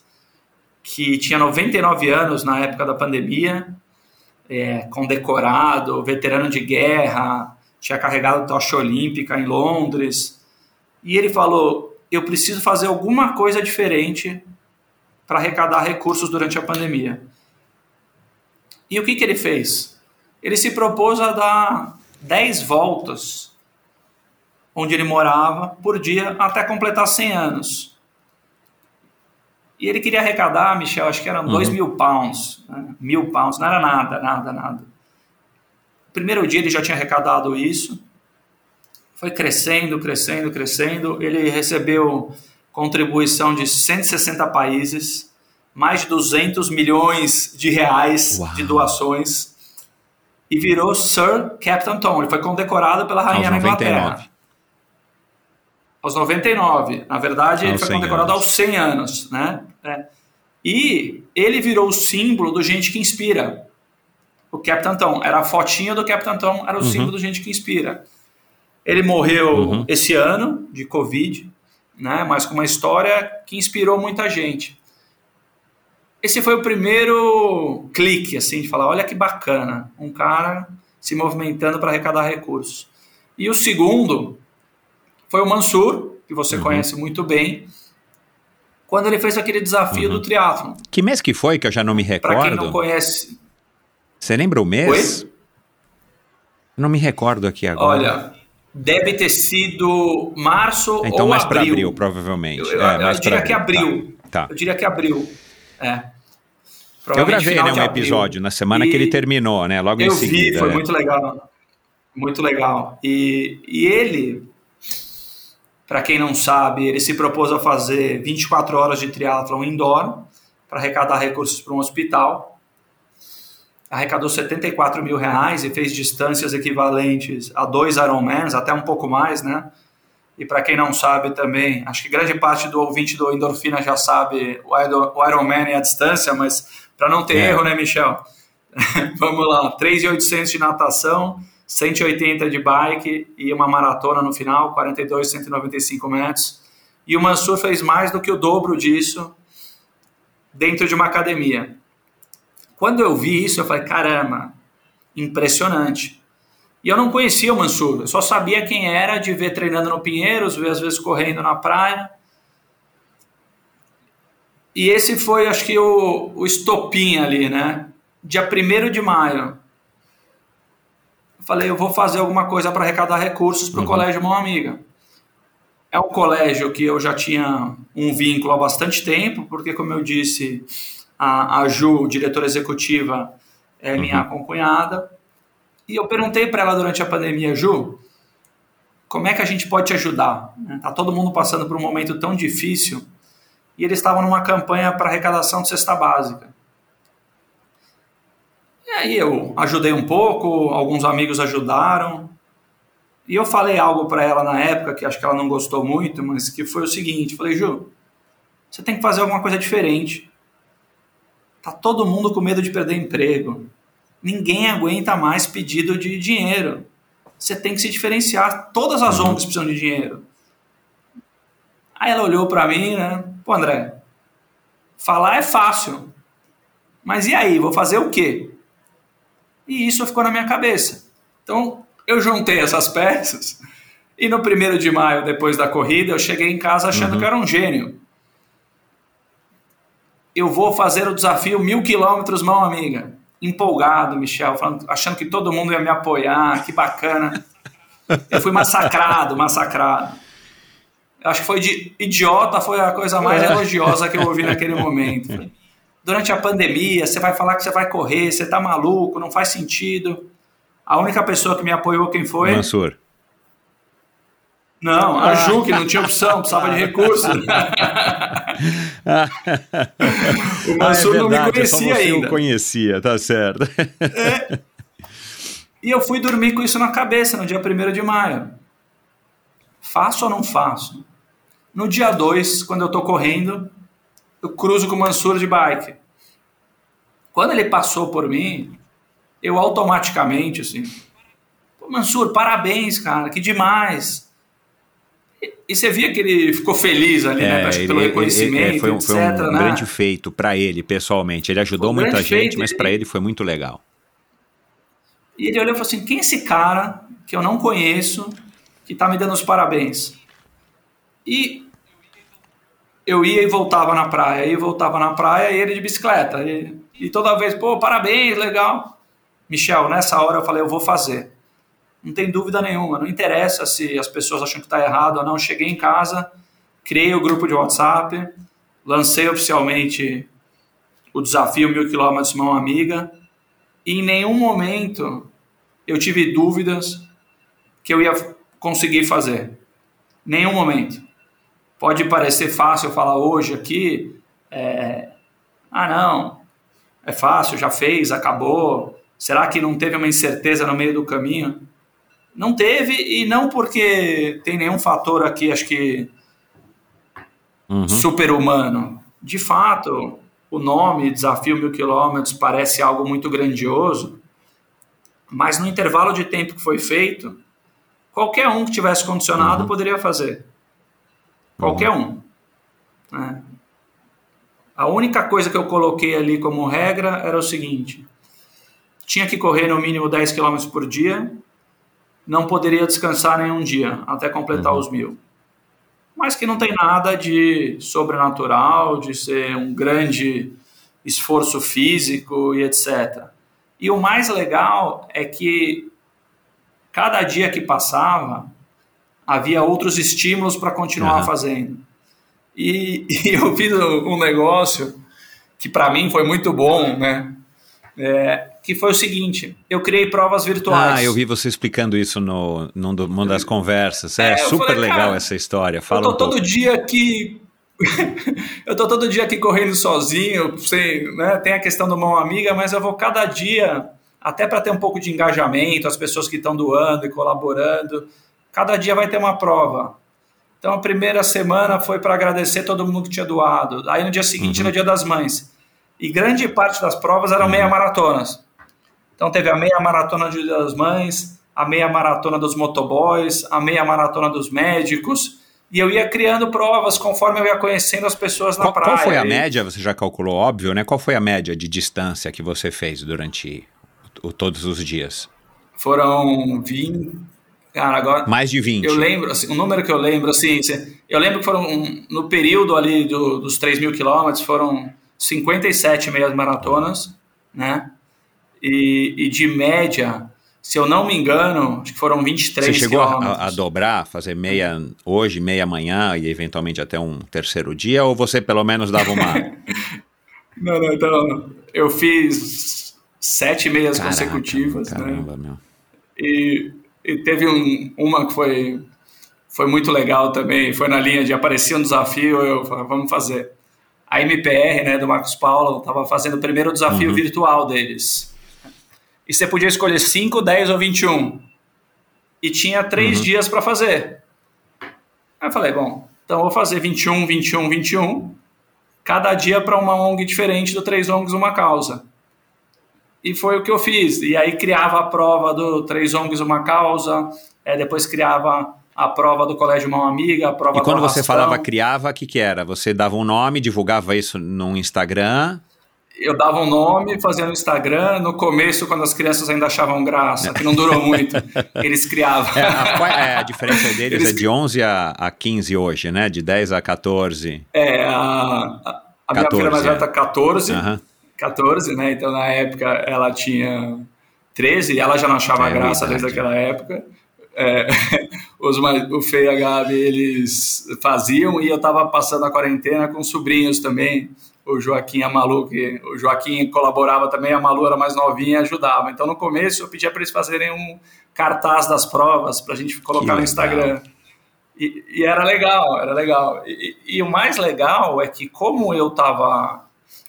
S1: que tinha 99 anos na época da pandemia. é, condecorado, veterano de guerra, tinha carregado tocha olímpica em Londres. E ele falou: eu preciso fazer alguma coisa diferente para arrecadar recursos durante a pandemia. E o que, que ele fez? Ele se propôs a dar 10 voltas onde ele morava por dia até completar 100 anos. E ele queria arrecadar, Michel, acho que eram 2 uhum. mil pounds. Né? Mil pounds, não era nada, nada, nada. No primeiro dia ele já tinha arrecadado isso. Foi crescendo, crescendo, crescendo. Ele recebeu contribuição de 160 países, mais de 200 milhões de reais Uau. de doações e virou Sir Captain Tom. Ele foi condecorado pela rainha da Inglaterra. Aos 99. Na verdade, aos ele foi condecorado anos. aos 100 anos, né? É. E ele virou o símbolo do Gente que Inspira. O Captain Tom. Era a fotinha do Captain Tom, era o uhum. símbolo do Gente que Inspira. Ele morreu uhum. esse ano de Covid, né? Mas com uma história que inspirou muita gente. Esse foi o primeiro clique, assim, de falar, olha que bacana, um cara se movimentando para arrecadar recursos. E o segundo foi o Mansur, que você uhum. conhece muito bem, quando ele fez aquele desafio uhum. do triatlon.
S8: Que mês que foi, que eu já não me recordo? Para
S1: quem não conhece...
S8: Você lembra o mês? Oi? Não me recordo aqui agora.
S1: Olha, deve ter sido março
S8: então,
S1: ou
S8: mais para abril, provavelmente.
S1: Eu, eu, é, eu diria abril. que abril. Tá. tá. Eu diria que abril. É.
S8: Eu gravei né, um episódio na semana e que ele terminou, né? Logo em seguida.
S1: Eu vi, foi
S8: é.
S1: muito legal. Muito legal. E, e ele, para quem não sabe, ele se propôs a fazer 24 horas de triatlon indoor para arrecadar recursos para um hospital. Arrecadou 74 mil reais e fez distâncias equivalentes a dois Ironmans, até um pouco mais, né? E para quem não sabe também, acho que grande parte do ouvinte do Endorfina já sabe o Ironman e a distância, mas para não ter é. erro, né, Michel? Vamos lá, 3.800 de natação, 180 de bike e uma maratona no final, 42, 195 metros. E o Mansur fez mais do que o dobro disso dentro de uma academia. Quando eu vi isso, eu falei, caramba, impressionante. E eu não conhecia o Mansur, eu só sabia quem era de ver treinando no Pinheiros, ver às vezes correndo na praia. E esse foi, acho que, o, o estopim ali, né? Dia 1 de maio. Falei, eu vou fazer alguma coisa para arrecadar recursos para o uhum. Colégio Mão Amiga. É um colégio que eu já tinha um vínculo há bastante tempo, porque, como eu disse, a, a Ju, diretora executiva, é minha uhum. concunhada. E eu perguntei para ela durante a pandemia, Ju, como é que a gente pode te ajudar? Está todo mundo passando por um momento tão difícil e eles estavam numa campanha para arrecadação de cesta básica. E aí eu ajudei um pouco, alguns amigos ajudaram, e eu falei algo para ela na época que acho que ela não gostou muito, mas que foi o seguinte: falei, Ju, você tem que fazer alguma coisa diferente. Tá todo mundo com medo de perder emprego. Ninguém aguenta mais pedido de dinheiro. Você tem que se diferenciar. Todas as ONGs precisam de dinheiro. Aí ela olhou para mim, né? Pô, André, falar é fácil. Mas e aí, vou fazer o quê? E isso ficou na minha cabeça. Então, eu juntei essas peças e no primeiro de maio, depois da corrida, eu cheguei em casa achando uhum. que era um gênio. Eu vou fazer o desafio mil quilômetros, mão amiga. Empolgado, Michel, falando, achando que todo mundo ia me apoiar, que bacana. Eu fui massacrado, massacrado. Acho que foi de idiota, foi a coisa mais é. elogiosa que eu ouvi naquele momento. Durante a pandemia, você vai falar que você vai correr, você tá maluco, não faz sentido. A única pessoa que me apoiou, quem foi?
S8: Mansur.
S1: Não, a Ju, que não tinha opção, precisava de recurso. o Mansur ah, é verdade, não me conhecia ainda.
S8: Eu conhecia, tá certo. É.
S1: E eu fui dormir com isso na cabeça no dia 1 de maio. Faço ou não faço? No dia 2, quando eu estou correndo, eu cruzo com o Mansur de bike. Quando ele passou por mim, eu automaticamente, assim, Mansur, parabéns, cara, que demais. E, e você via que ele ficou feliz ali, né, é, né? Acho pelo ele, reconhecimento, ele, foi, um,
S8: foi
S1: um
S8: né? grande feito para ele, pessoalmente. Ele ajudou um muita gente, feito. mas para ele foi muito legal.
S1: E ele olhou e falou assim: quem é esse cara que eu não conheço que está me dando os parabéns? E eu ia e voltava na praia, ia e voltava na praia e ele de bicicleta. E, e toda vez, pô, parabéns, legal. Michel, nessa hora eu falei: eu vou fazer. Não tem dúvida nenhuma, não interessa se as pessoas acham que está errado ou não. Cheguei em casa, criei o grupo de WhatsApp, lancei oficialmente o desafio mil quilômetros mão amiga e em nenhum momento eu tive dúvidas que eu ia conseguir fazer. Nenhum momento. Pode parecer fácil falar hoje aqui, é, ah não, é fácil, já fez, acabou. Será que não teve uma incerteza no meio do caminho? Não teve e não porque tem nenhum fator aqui, acho que uhum. super-humano. De fato, o nome Desafio Mil Quilômetros parece algo muito grandioso, mas no intervalo de tempo que foi feito, qualquer um que tivesse condicionado uhum. poderia fazer. Qualquer uhum. um. Né? A única coisa que eu coloquei ali como regra era o seguinte: tinha que correr no mínimo 10 km por dia, não poderia descansar nenhum dia até completar uhum. os mil mas que não tem nada de sobrenatural, de ser um grande esforço físico e etc. E o mais legal é que cada dia que passava havia outros estímulos para continuar uhum. fazendo. E, e, eu fiz um negócio que para mim foi muito bom, né? É, que foi o seguinte: eu criei provas virtuais.
S8: Ah, eu vi você explicando isso no, numa das conversas. É, é super falei, legal essa história. Fala
S1: eu tô um todo dia aqui. eu tô todo dia aqui correndo sozinho, sem, né, tem a questão do mão amiga, mas eu vou cada dia, até para ter um pouco de engajamento, as pessoas que estão doando e colaborando, cada dia vai ter uma prova. Então a primeira semana foi para agradecer todo mundo que tinha doado. Aí no dia seguinte, uhum. no Dia das Mães. E grande parte das provas eram uhum. meia maratonas. Então teve a meia maratona de das mães, a meia maratona dos motoboys, a meia maratona dos médicos. E eu ia criando provas conforme eu ia conhecendo as pessoas na
S8: qual,
S1: praia.
S8: Qual foi a média? Você já calculou, óbvio, né? Qual foi a média de distância que você fez durante o, todos os dias?
S1: Foram 20. Cara, agora.
S8: Mais de 20.
S1: Eu lembro, assim, o número que eu lembro, assim, eu lembro que foram, no período ali do, dos 3 mil quilômetros, foram 57 meias maratonas, né? e, e de média, se eu não me engano, acho que foram 23
S8: Você chegou a, a, dobrar, fazer meia hoje, meia amanhã e eventualmente até um terceiro dia, ou você pelo menos dava uma.
S1: não, não, então, eu fiz sete meias Caraca, consecutivas, né? caramba, né? Meu. E, e teve um, uma que foi, foi muito legal também, foi na linha de aparecer um desafio, eu falei, vamos fazer. A MPR, né, do Marcos Paulo, estava fazendo o primeiro desafio uhum. virtual deles e você podia escolher 5, 10 ou 21. E tinha três uhum. dias para fazer. Aí eu falei, bom, então vou fazer 21, 21, 21, cada dia para uma ONG diferente do Três ONGs Uma Causa. E foi o que eu fiz. E aí criava a prova do Três ONGs Uma Causa, é, depois criava a prova do Colégio Mão Amiga, a prova
S8: E quando você falava criava, o que, que era? Você dava um nome, divulgava isso no Instagram
S1: eu dava um nome, fazia no Instagram. No começo, quando as crianças ainda achavam graça, que não durou muito, eles criavam.
S8: É, a, é, a diferença deles eles... é de 11 a, a 15 hoje, né? De 10 a 14.
S1: É, a, a, a 14, minha filha mais velha tá 14, uhum. 14, né? Então, na época, ela tinha 13 e ela já não achava é, graça desde aquela época. É, os mais, o Fê e a Gabi, eles faziam e eu tava passando a quarentena com sobrinhos também o Joaquim e a Malu, que o Joaquim colaborava também, a Malu era mais novinha e ajudava. Então, no começo, eu pedia para eles fazerem um cartaz das provas para a gente colocar que no Instagram. E, e, era legal, era legal. E, e, e, o mais legal é que, como eu estava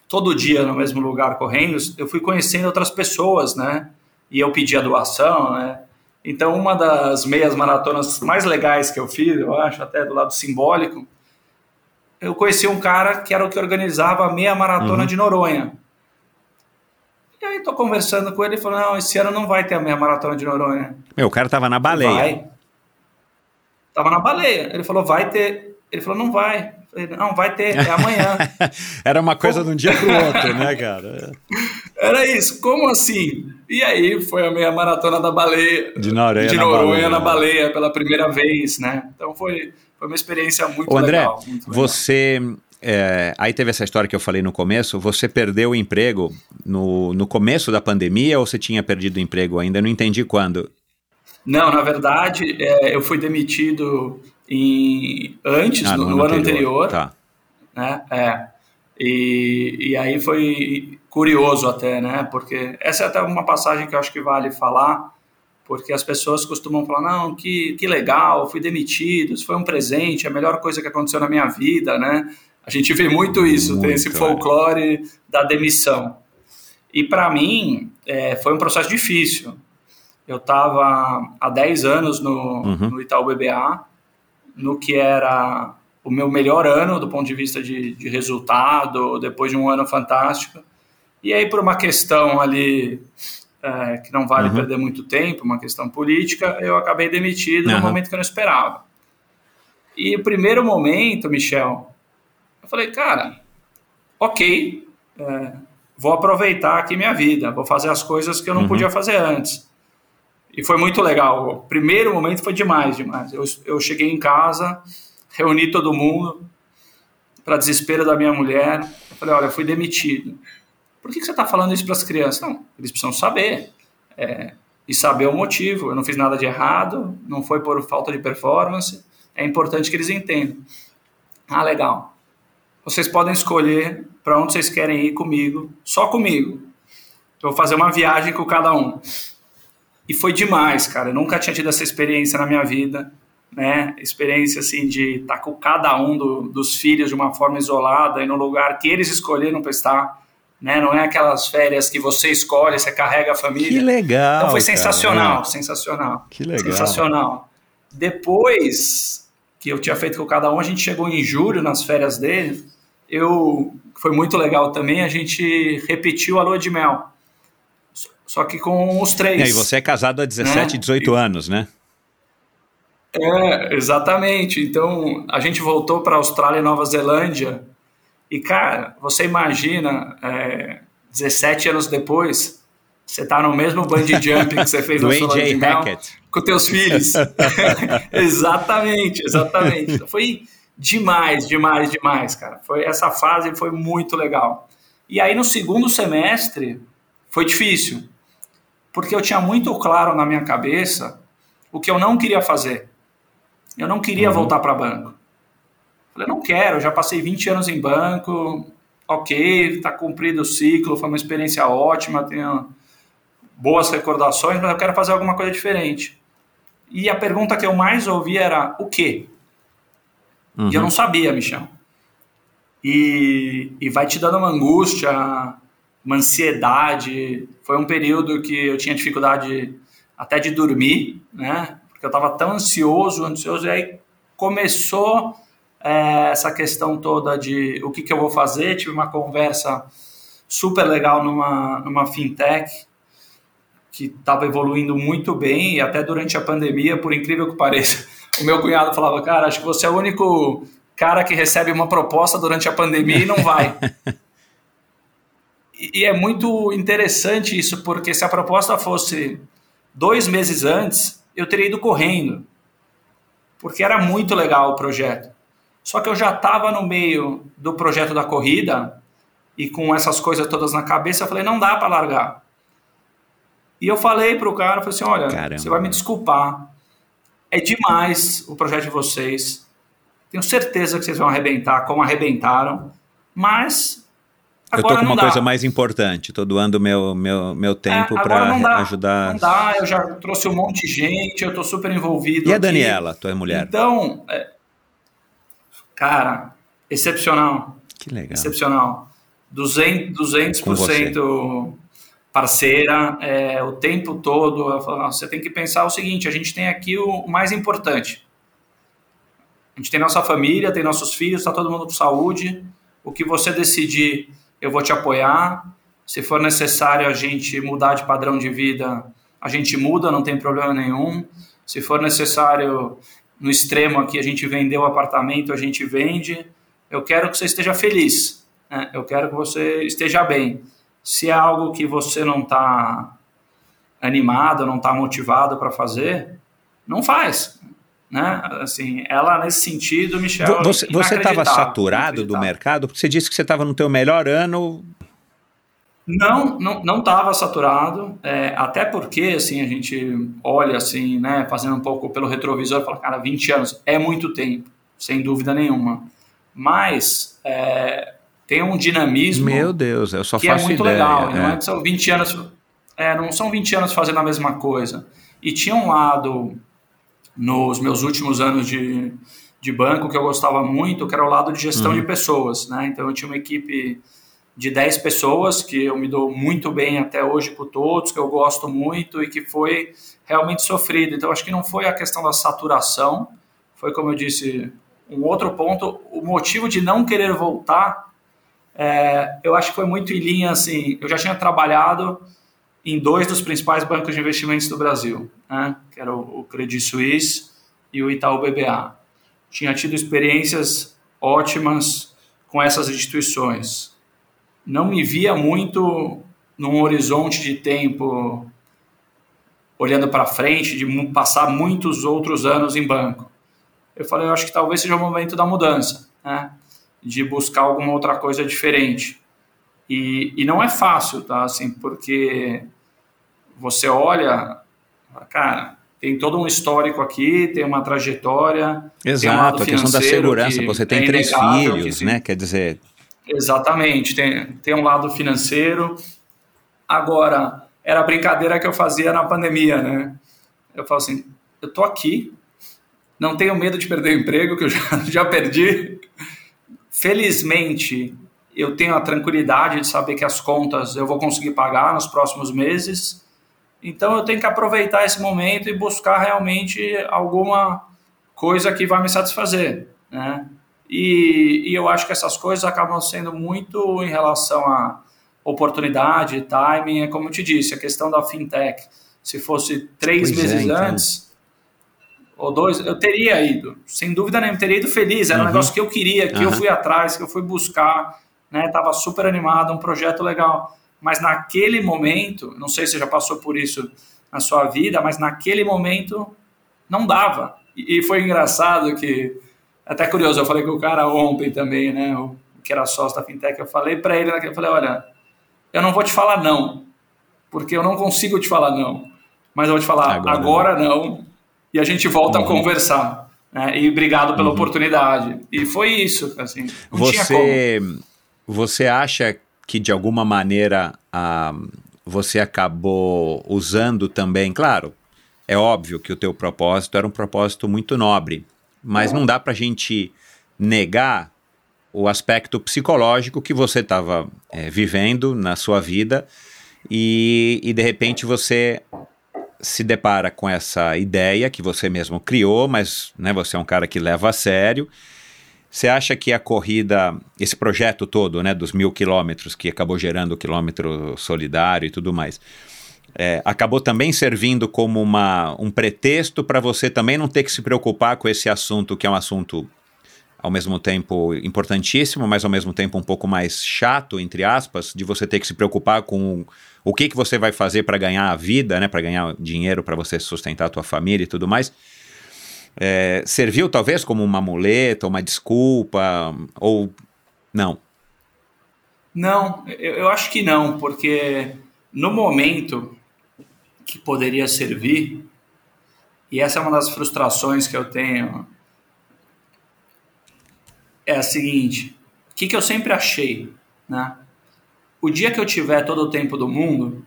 S1: todo dia no mesmo lugar correndo, eu fui conhecendo outras pessoas, né? E eu pedi a doação, né? Então, uma das meias maratonas mais legais que eu fiz, eu acho, até do lado simbólico, eu conheci um cara que era o que organizava a meia maratona uhum. de Noronha. E aí tô conversando com ele e falou: não, esse ano não vai ter a meia maratona de Noronha.
S8: Meu, o cara tava na baleia. Vai.
S1: Tava na baleia. Ele falou: vai ter. Ele falou: não vai. Falei, não, vai ter, é amanhã.
S8: Era uma coisa de um dia pro outro, né, cara?
S1: Era isso, como assim? E aí foi a minha maratona da baleia.
S8: De Noronha,
S1: de
S8: na
S1: Noronha
S8: baleia.
S1: na baleia pela primeira vez, né? Então foi, foi uma experiência muito
S8: Ô, André,
S1: legal. legal.
S8: você. é, aí teve essa história que eu falei no começo. Você perdeu o emprego no, no começo da pandemia ou você tinha perdido o emprego ainda? Eu não entendi quando.
S1: Não, na verdade, é, eu fui demitido em, antes,
S8: Ah,
S1: no, no ano anterior.
S8: Tá.
S1: né? É. E, e aí foi curioso até, né? Porque essa é até uma passagem que eu acho que vale falar, porque as pessoas costumam falar, não, que, que legal, fui demitido, isso foi um presente, é a melhor coisa que aconteceu na minha vida, né? A gente vê muito isso, tem
S8: Muito,
S1: esse
S8: é.
S1: folclore da demissão. E para mim, é, foi um processo difícil. Eu estava há 10 anos no,
S8: Uhum.
S1: no Itaú BBA, no que era o meu melhor ano do ponto de vista de, de resultado, depois de um ano fantástico. E aí, por uma questão ali é, que não vale
S8: Uhum.
S1: perder muito tempo, uma questão política, eu acabei demitido no
S8: Aham.
S1: momento que eu não esperava. E o primeiro momento, Michel, eu falei, cara, ok, é, vou aproveitar aqui minha vida, vou fazer as coisas que eu não
S8: Uhum.
S1: podia fazer antes. E foi muito legal. O primeiro momento foi demais, demais. Eu, eu cheguei em casa, reuni todo mundo, para desespero da minha mulher. Falei: olha, fui demitido. Por que, que você está falando isso para as crianças? Não, eles precisam saber. É, e saber o motivo. Eu não fiz nada de errado, não foi por falta de performance. É importante que eles entendam. Ah, legal. Vocês podem escolher para onde vocês querem ir comigo, só comigo. Eu vou fazer uma viagem com cada um. E foi demais, cara. Eu nunca tinha tido essa experiência na minha vida, né? Experiência assim de estar com cada um do- dos filhos de uma forma isolada e no lugar que eles escolheram para estar, né? Não é aquelas férias que você escolhe, você carrega a família.
S8: Que legal.
S1: Então foi
S8: cara.
S1: sensacional, sensacional.
S8: Que legal.
S1: Sensacional. Depois que eu tinha feito com cada um, a gente chegou em julho nas férias dele. Eu foi muito legal também. A gente repetiu a lua de mel, só que com os
S8: E
S1: três.
S8: aí, você é casado há 17,
S1: Né?
S8: 18 anos, né?
S1: É, exatamente. Então, a gente voltou para a Austrália e Nova Zelândia. E, cara, você imagina, é, 17 anos depois, você tá no mesmo bungee jump que você fez de
S8: AJ
S1: mel
S8: Hackett.
S1: com teus filhos. exatamente, exatamente. Então, Foi demais, demais, demais, cara. Foi, essa fase foi muito legal. E aí, no segundo semestre, foi difícil. Porque eu tinha muito claro na minha cabeça o que eu não queria fazer. Eu não queria voltar para banco. Falei, não quero, já passei 20 anos em banco, ok, está cumprido o ciclo, foi uma experiência ótima, tenho boas recordações, mas eu quero fazer alguma coisa diferente. E a pergunta que eu mais ouvi era, o quê? E eu não sabia, Michel. E, e vai te dando uma angústia, uma ansiedade. Foi um período que eu tinha dificuldade até de dormir, né? Porque eu estava tão ansioso, ansioso, e aí começou é, essa questão toda de o que, que eu vou fazer. Tive uma conversa super legal numa, numa fintech que estava evoluindo muito bem e até durante a pandemia, por incrível que pareça, o meu cunhado falava, cara, acho que você é o único cara que recebe uma proposta durante a pandemia e não vai. e, é muito interessante isso, porque se a proposta fosse dois meses antes, eu teria ido correndo, porque era muito legal o projeto. Só que eu já estava no meio do projeto da corrida e com essas coisas todas na cabeça, eu falei, não dá para largar. E eu falei pro cara, falei assim, olha,
S8: Caramba.
S1: você vai me desculpar, é demais o projeto de vocês, tenho certeza que vocês vão arrebentar, como arrebentaram, mas
S8: Eu
S1: agora
S8: tô com uma
S1: dá.
S8: coisa mais importante, tô doando meu, meu, meu tempo
S1: É, agora não
S8: para ajudar.
S1: Não dá, eu já trouxe um monte de gente, eu tô super envolvido
S8: E a
S1: aqui.
S8: Daniela, tua mulher?
S1: Então, é, cara, excepcional.
S8: Que legal.
S1: Excepcional. 200%, 200
S8: Com você.
S1: parceira, é, o tempo todo. ela fala, "Não, Você tem que pensar o seguinte: a gente tem aqui o mais importante. A gente tem nossa família, tem nossos filhos, está todo mundo com saúde. O que você decidir, eu vou te apoiar. Se for necessário a gente mudar de padrão de vida, a gente muda, não tem problema nenhum. Se for necessário, no extremo aqui, a gente vender o apartamento, a gente vende. Eu quero que você esteja feliz. né? Eu quero que você esteja bem. se é algo que você não está animado, não está motivado para fazer, não faz. Né? Assim, ela nesse sentido, Michel.
S8: Você estava saturado do mercado? Porque você disse que você estava no teu melhor ano.
S1: Não, não, não estava saturado, é, até porque assim a gente olha assim, né, fazendo um pouco pelo retrovisor, e fala, cara, 20 anos é muito tempo, sem dúvida nenhuma. Mas é, tem um dinamismo.
S8: Meu Deus, eu só
S1: que
S8: faço
S1: é muito
S8: ideia,
S1: legal.
S8: É.
S1: Não é que são 20 anos, é, não são 20 anos fazendo a mesma coisa. E tinha um lado nos meus últimos anos de, de banco que eu gostava muito, que era o lado de gestão uhum. de pessoas, né? Então eu tinha uma equipe de 10 pessoas que eu me dou muito bem até hoje com todos, que eu gosto muito e que foi realmente sofrido. Então acho que não foi a questão da saturação, foi como eu disse, um outro ponto, o motivo de não querer voltar, é, eu acho que foi muito em linha assim, eu já tinha trabalhado em dois dos principais bancos de investimentos do Brasil, né? que era o Credit Suisse e o Itaú BBA. Tinha tido experiências ótimas com essas instituições. Não me via muito num horizonte de tempo olhando para frente, de passar muitos outros anos em banco. Eu falei, eu acho que talvez seja o momento da mudança, né? de buscar alguma outra coisa diferente. E, e não é fácil, tá? Assim, porque você olha, cara, tem todo um histórico aqui, tem uma trajetória.
S8: Exato,
S1: um
S8: a questão da segurança. Você tem é três filhos, que, né? Quer dizer.
S1: Exatamente, tem, tem um lado financeiro. Agora, era a brincadeira que eu fazia na pandemia, né? Eu falo assim: eu tô aqui, não tenho medo de perder o emprego, que eu já, já perdi. Felizmente, eu tenho a tranquilidade de saber que as contas eu vou conseguir pagar nos próximos meses então eu tenho que aproveitar esse momento e buscar realmente alguma coisa que vai me satisfazer, né? E, e eu acho que essas coisas acabam sendo muito em relação a oportunidade, timing, é como eu te disse, a questão da fintech. Se fosse três pois meses é, então. antes ou dois, eu teria ido, sem dúvida nenhuma, teria ido feliz. Era uhum. um negócio que eu queria, que uhum. eu fui atrás, que eu fui buscar, né? Tava super animado, um projeto legal mas naquele momento, não sei se você já passou por isso na sua vida, mas naquele momento não dava. E, foi engraçado que, até curioso, eu falei com o cara ontem também, né, o que era sócio da fintech, eu falei para ele, eu falei, olha, eu não vou te falar não, porque eu não consigo te falar não, mas eu vou te falar agora, agora não, e a gente volta uhum. a conversar. Né, e obrigado pela uhum. oportunidade. E foi isso, assim,
S8: você, Você acha que de alguma maneira ah, você acabou usando também, claro, é óbvio que o teu propósito era um propósito muito nobre, mas não dá para a gente negar o aspecto psicológico que você estava é, vivendo na sua vida e, e de repente você se depara com essa ideia que você mesmo criou, mas né, você é um cara que leva a sério você acha que a corrida, esse projeto todo, né, dos mil quilômetros, que acabou gerando o quilômetro solidário e tudo mais, é, acabou também servindo como uma, um pretexto para você também não ter que se preocupar com esse assunto, que é um assunto ao mesmo tempo importantíssimo, mas ao mesmo tempo um pouco mais chato, entre aspas, de você ter que se preocupar com o que, que você vai fazer para ganhar a vida, né, para ganhar dinheiro, para você sustentar a tua família e tudo mais é, serviu talvez como uma muleta, uma desculpa, ou não?
S1: Não, eu, eu acho que não, porque no momento que poderia servir, e essa é uma das frustrações que eu tenho, é a seguinte: o que, que eu sempre achei, né? O dia que eu tiver todo o tempo do mundo,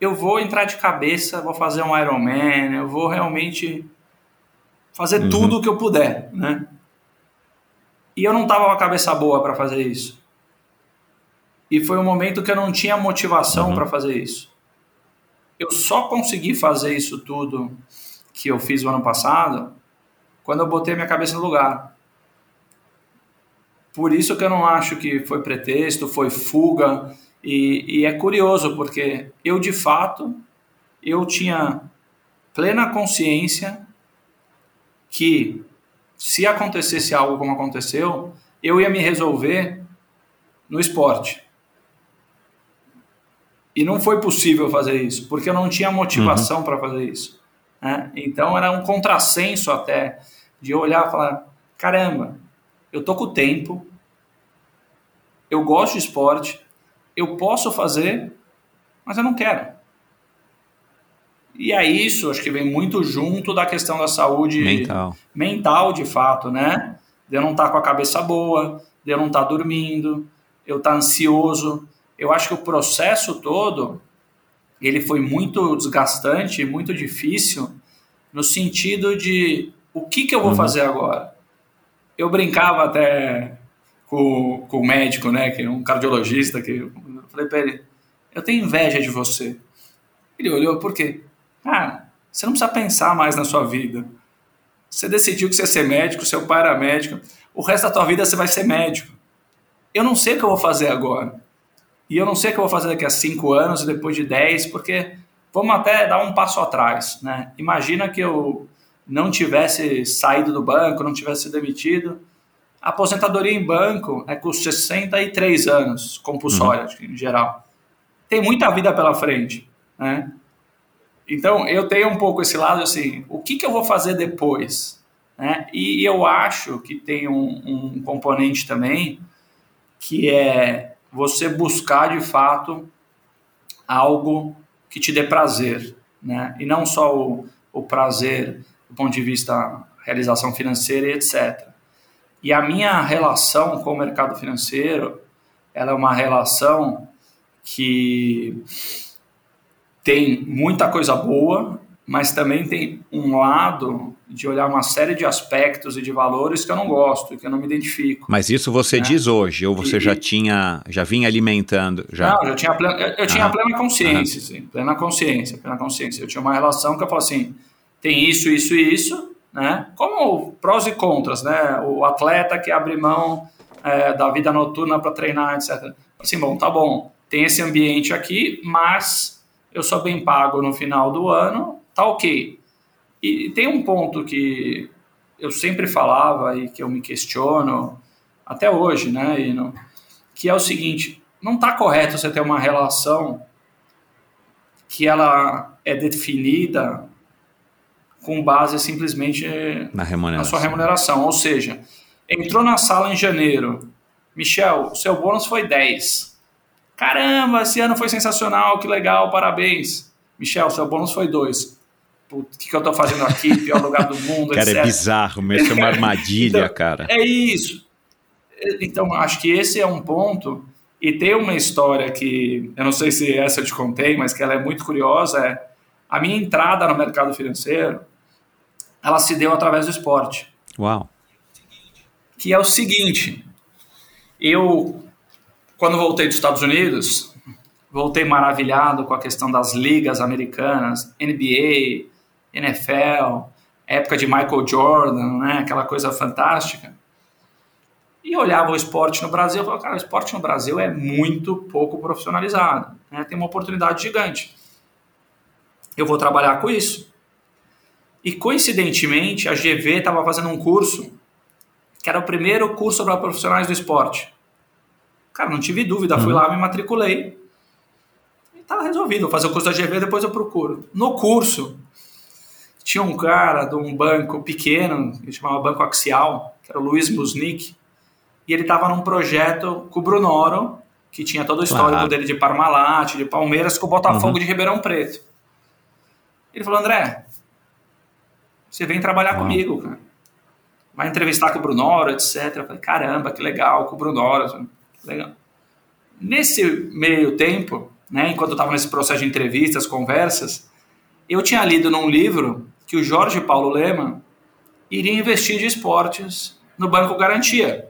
S1: eu vou entrar de cabeça, vou fazer um Ironman, eu vou realmente fazer uhum. tudo o que eu puder, né? E eu não tava com a cabeça boa para fazer isso. E foi um momento que eu não tinha motivação uhum. para fazer isso. Eu só consegui fazer isso tudo que eu fiz o ano passado quando eu botei minha cabeça no lugar. Por isso que eu não acho que foi pretexto, foi fuga. E, e é curioso, porque eu, de fato, eu tinha plena consciência que se acontecesse algo como aconteceu, eu ia me resolver no esporte. E não foi possível fazer isso, porque eu não tinha motivação uhum. para fazer isso. Né? Então era um contrassenso até de olhar e falar: caramba, eu tô com o tempo, eu gosto de esporte, eu posso fazer, mas eu não quero. E é isso, acho que vem muito junto da questão da saúde
S8: mental,
S1: mental de fato, né? De eu não estar tá com a cabeça boa, de eu não estar tá dormindo, eu estar tá ansioso. Eu acho que o processo todo ele foi muito desgastante, muito difícil, no sentido de o que, que eu vou uhum. fazer agora? Eu brincava até com, com o médico, né, que é um cardiologista, que eu falei para ele, eu tenho inveja de você. Ele olhou, por quê? Ah, você não precisa pensar mais na sua vida. Você decidiu que você ia ser médico, seu pai era médico, o resto da tua vida você vai ser médico. Eu não sei o que eu vou fazer agora. E eu não sei o que eu vou fazer daqui a cinco anos e depois de dez, porque vamos até dar um passo atrás. Né? Imagina que eu não tivesse saído do banco, não tivesse sido demitido. A aposentadoria em banco é com 63 anos, compulsória, uhum. em geral. Tem muita vida pela frente. Né? Então, eu tenho um pouco esse lado assim, o que, que eu vou fazer depois? Né? E eu acho que tem um, um componente também, que é você buscar de fato algo que te dê prazer, né? E não só o, o prazer do ponto de vista realização financeira e etc. E a minha relação com o mercado financeiro, ela é uma relação que tem muita coisa boa, mas também tem um lado de olhar uma série de aspectos e de valores que eu não gosto, que eu não me identifico.
S8: Mas isso você né? diz hoje, ou você e, já tinha, já vinha alimentando? Já...
S1: Não, eu tinha plena, eu, eu tinha plena consciência, sim, plena consciência, plena consciência. Eu tinha uma relação que eu falo assim, tem isso, isso e isso, né? Como prós e contras, né? O atleta que abre mão é, da vida noturna para treinar, etc. Assim, bom, tá bom, tem esse ambiente aqui, mas eu sou bem pago no final do ano, tá ok. E tem um ponto que eu sempre falava e que eu me questiono até hoje, né, Ino, que é o seguinte, não está correto você ter uma relação que ela é definida com base simplesmente
S8: na,
S1: na sua remuneração. Ou seja, entrou na sala em janeiro, Michel, seu bônus foi 10. Caramba, esse ano foi sensacional, que legal, parabéns. Michel, seu bônus foi dois. o que, que eu tô fazendo aqui? Pior lugar do mundo,
S8: Cara,
S1: etc.
S8: é bizarro mesmo, é uma armadilha, então, cara.
S1: É isso. Então, acho que esse é um ponto. E tem uma história que, eu não sei se essa eu te contei, mas que ela é muito curiosa, é a minha entrada no mercado financeiro, ela se deu através do esporte.
S8: Uau.
S1: Que é o seguinte, eu quando voltei dos Estados Unidos, voltei maravilhado com a questão das ligas americanas, NBA, NFL, época de Michael Jordan, né, aquela coisa fantástica. E olhava o esporte no Brasil e falava, cara, o esporte no Brasil é muito pouco profissionalizado, né, tem uma oportunidade gigante. Eu vou trabalhar com isso. E coincidentemente, a GV estava fazendo um curso que era o primeiro curso para profissionais do esporte. Cara, não tive dúvida, fui uhum. lá, me matriculei. E tá resolvido, vou fazer o curso da GV, depois eu procuro. No curso, tinha um cara de um banco pequeno, que chamava Banco Axial, que era o Luiz Musnick, e ele estava num projeto com o Brunoro, que tinha todo o histórico claro. dele de Parmalat, de Palmeiras, com o Botafogo uhum. de Ribeirão Preto. Ele falou, André, você vem trabalhar uhum. comigo, cara. Vai entrevistar com o Brunoro, etc. Eu falei, caramba, que legal, com o Brunoro. Legal. Nesse meio tempo, né, enquanto eu estava nesse processo de entrevistas, conversas, eu tinha lido num livro que o Jorge Paulo Lema iria investir de esportes no Banco Garantia,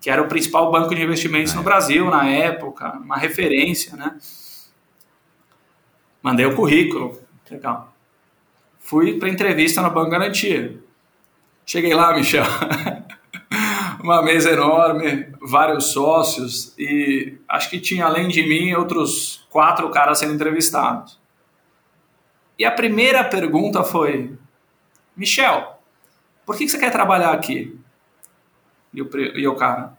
S1: que era o principal banco de investimentos no Brasil na época, uma referência, né? Mandei o currículo, legal. Fui para entrevista no Banco Garantia. Cheguei lá, Michel. uma mesa enorme, vários sócios e acho que tinha além de mim outros quatro caras sendo entrevistados. E a primeira pergunta foi: Michel, por que você quer trabalhar aqui? E o, e o cara: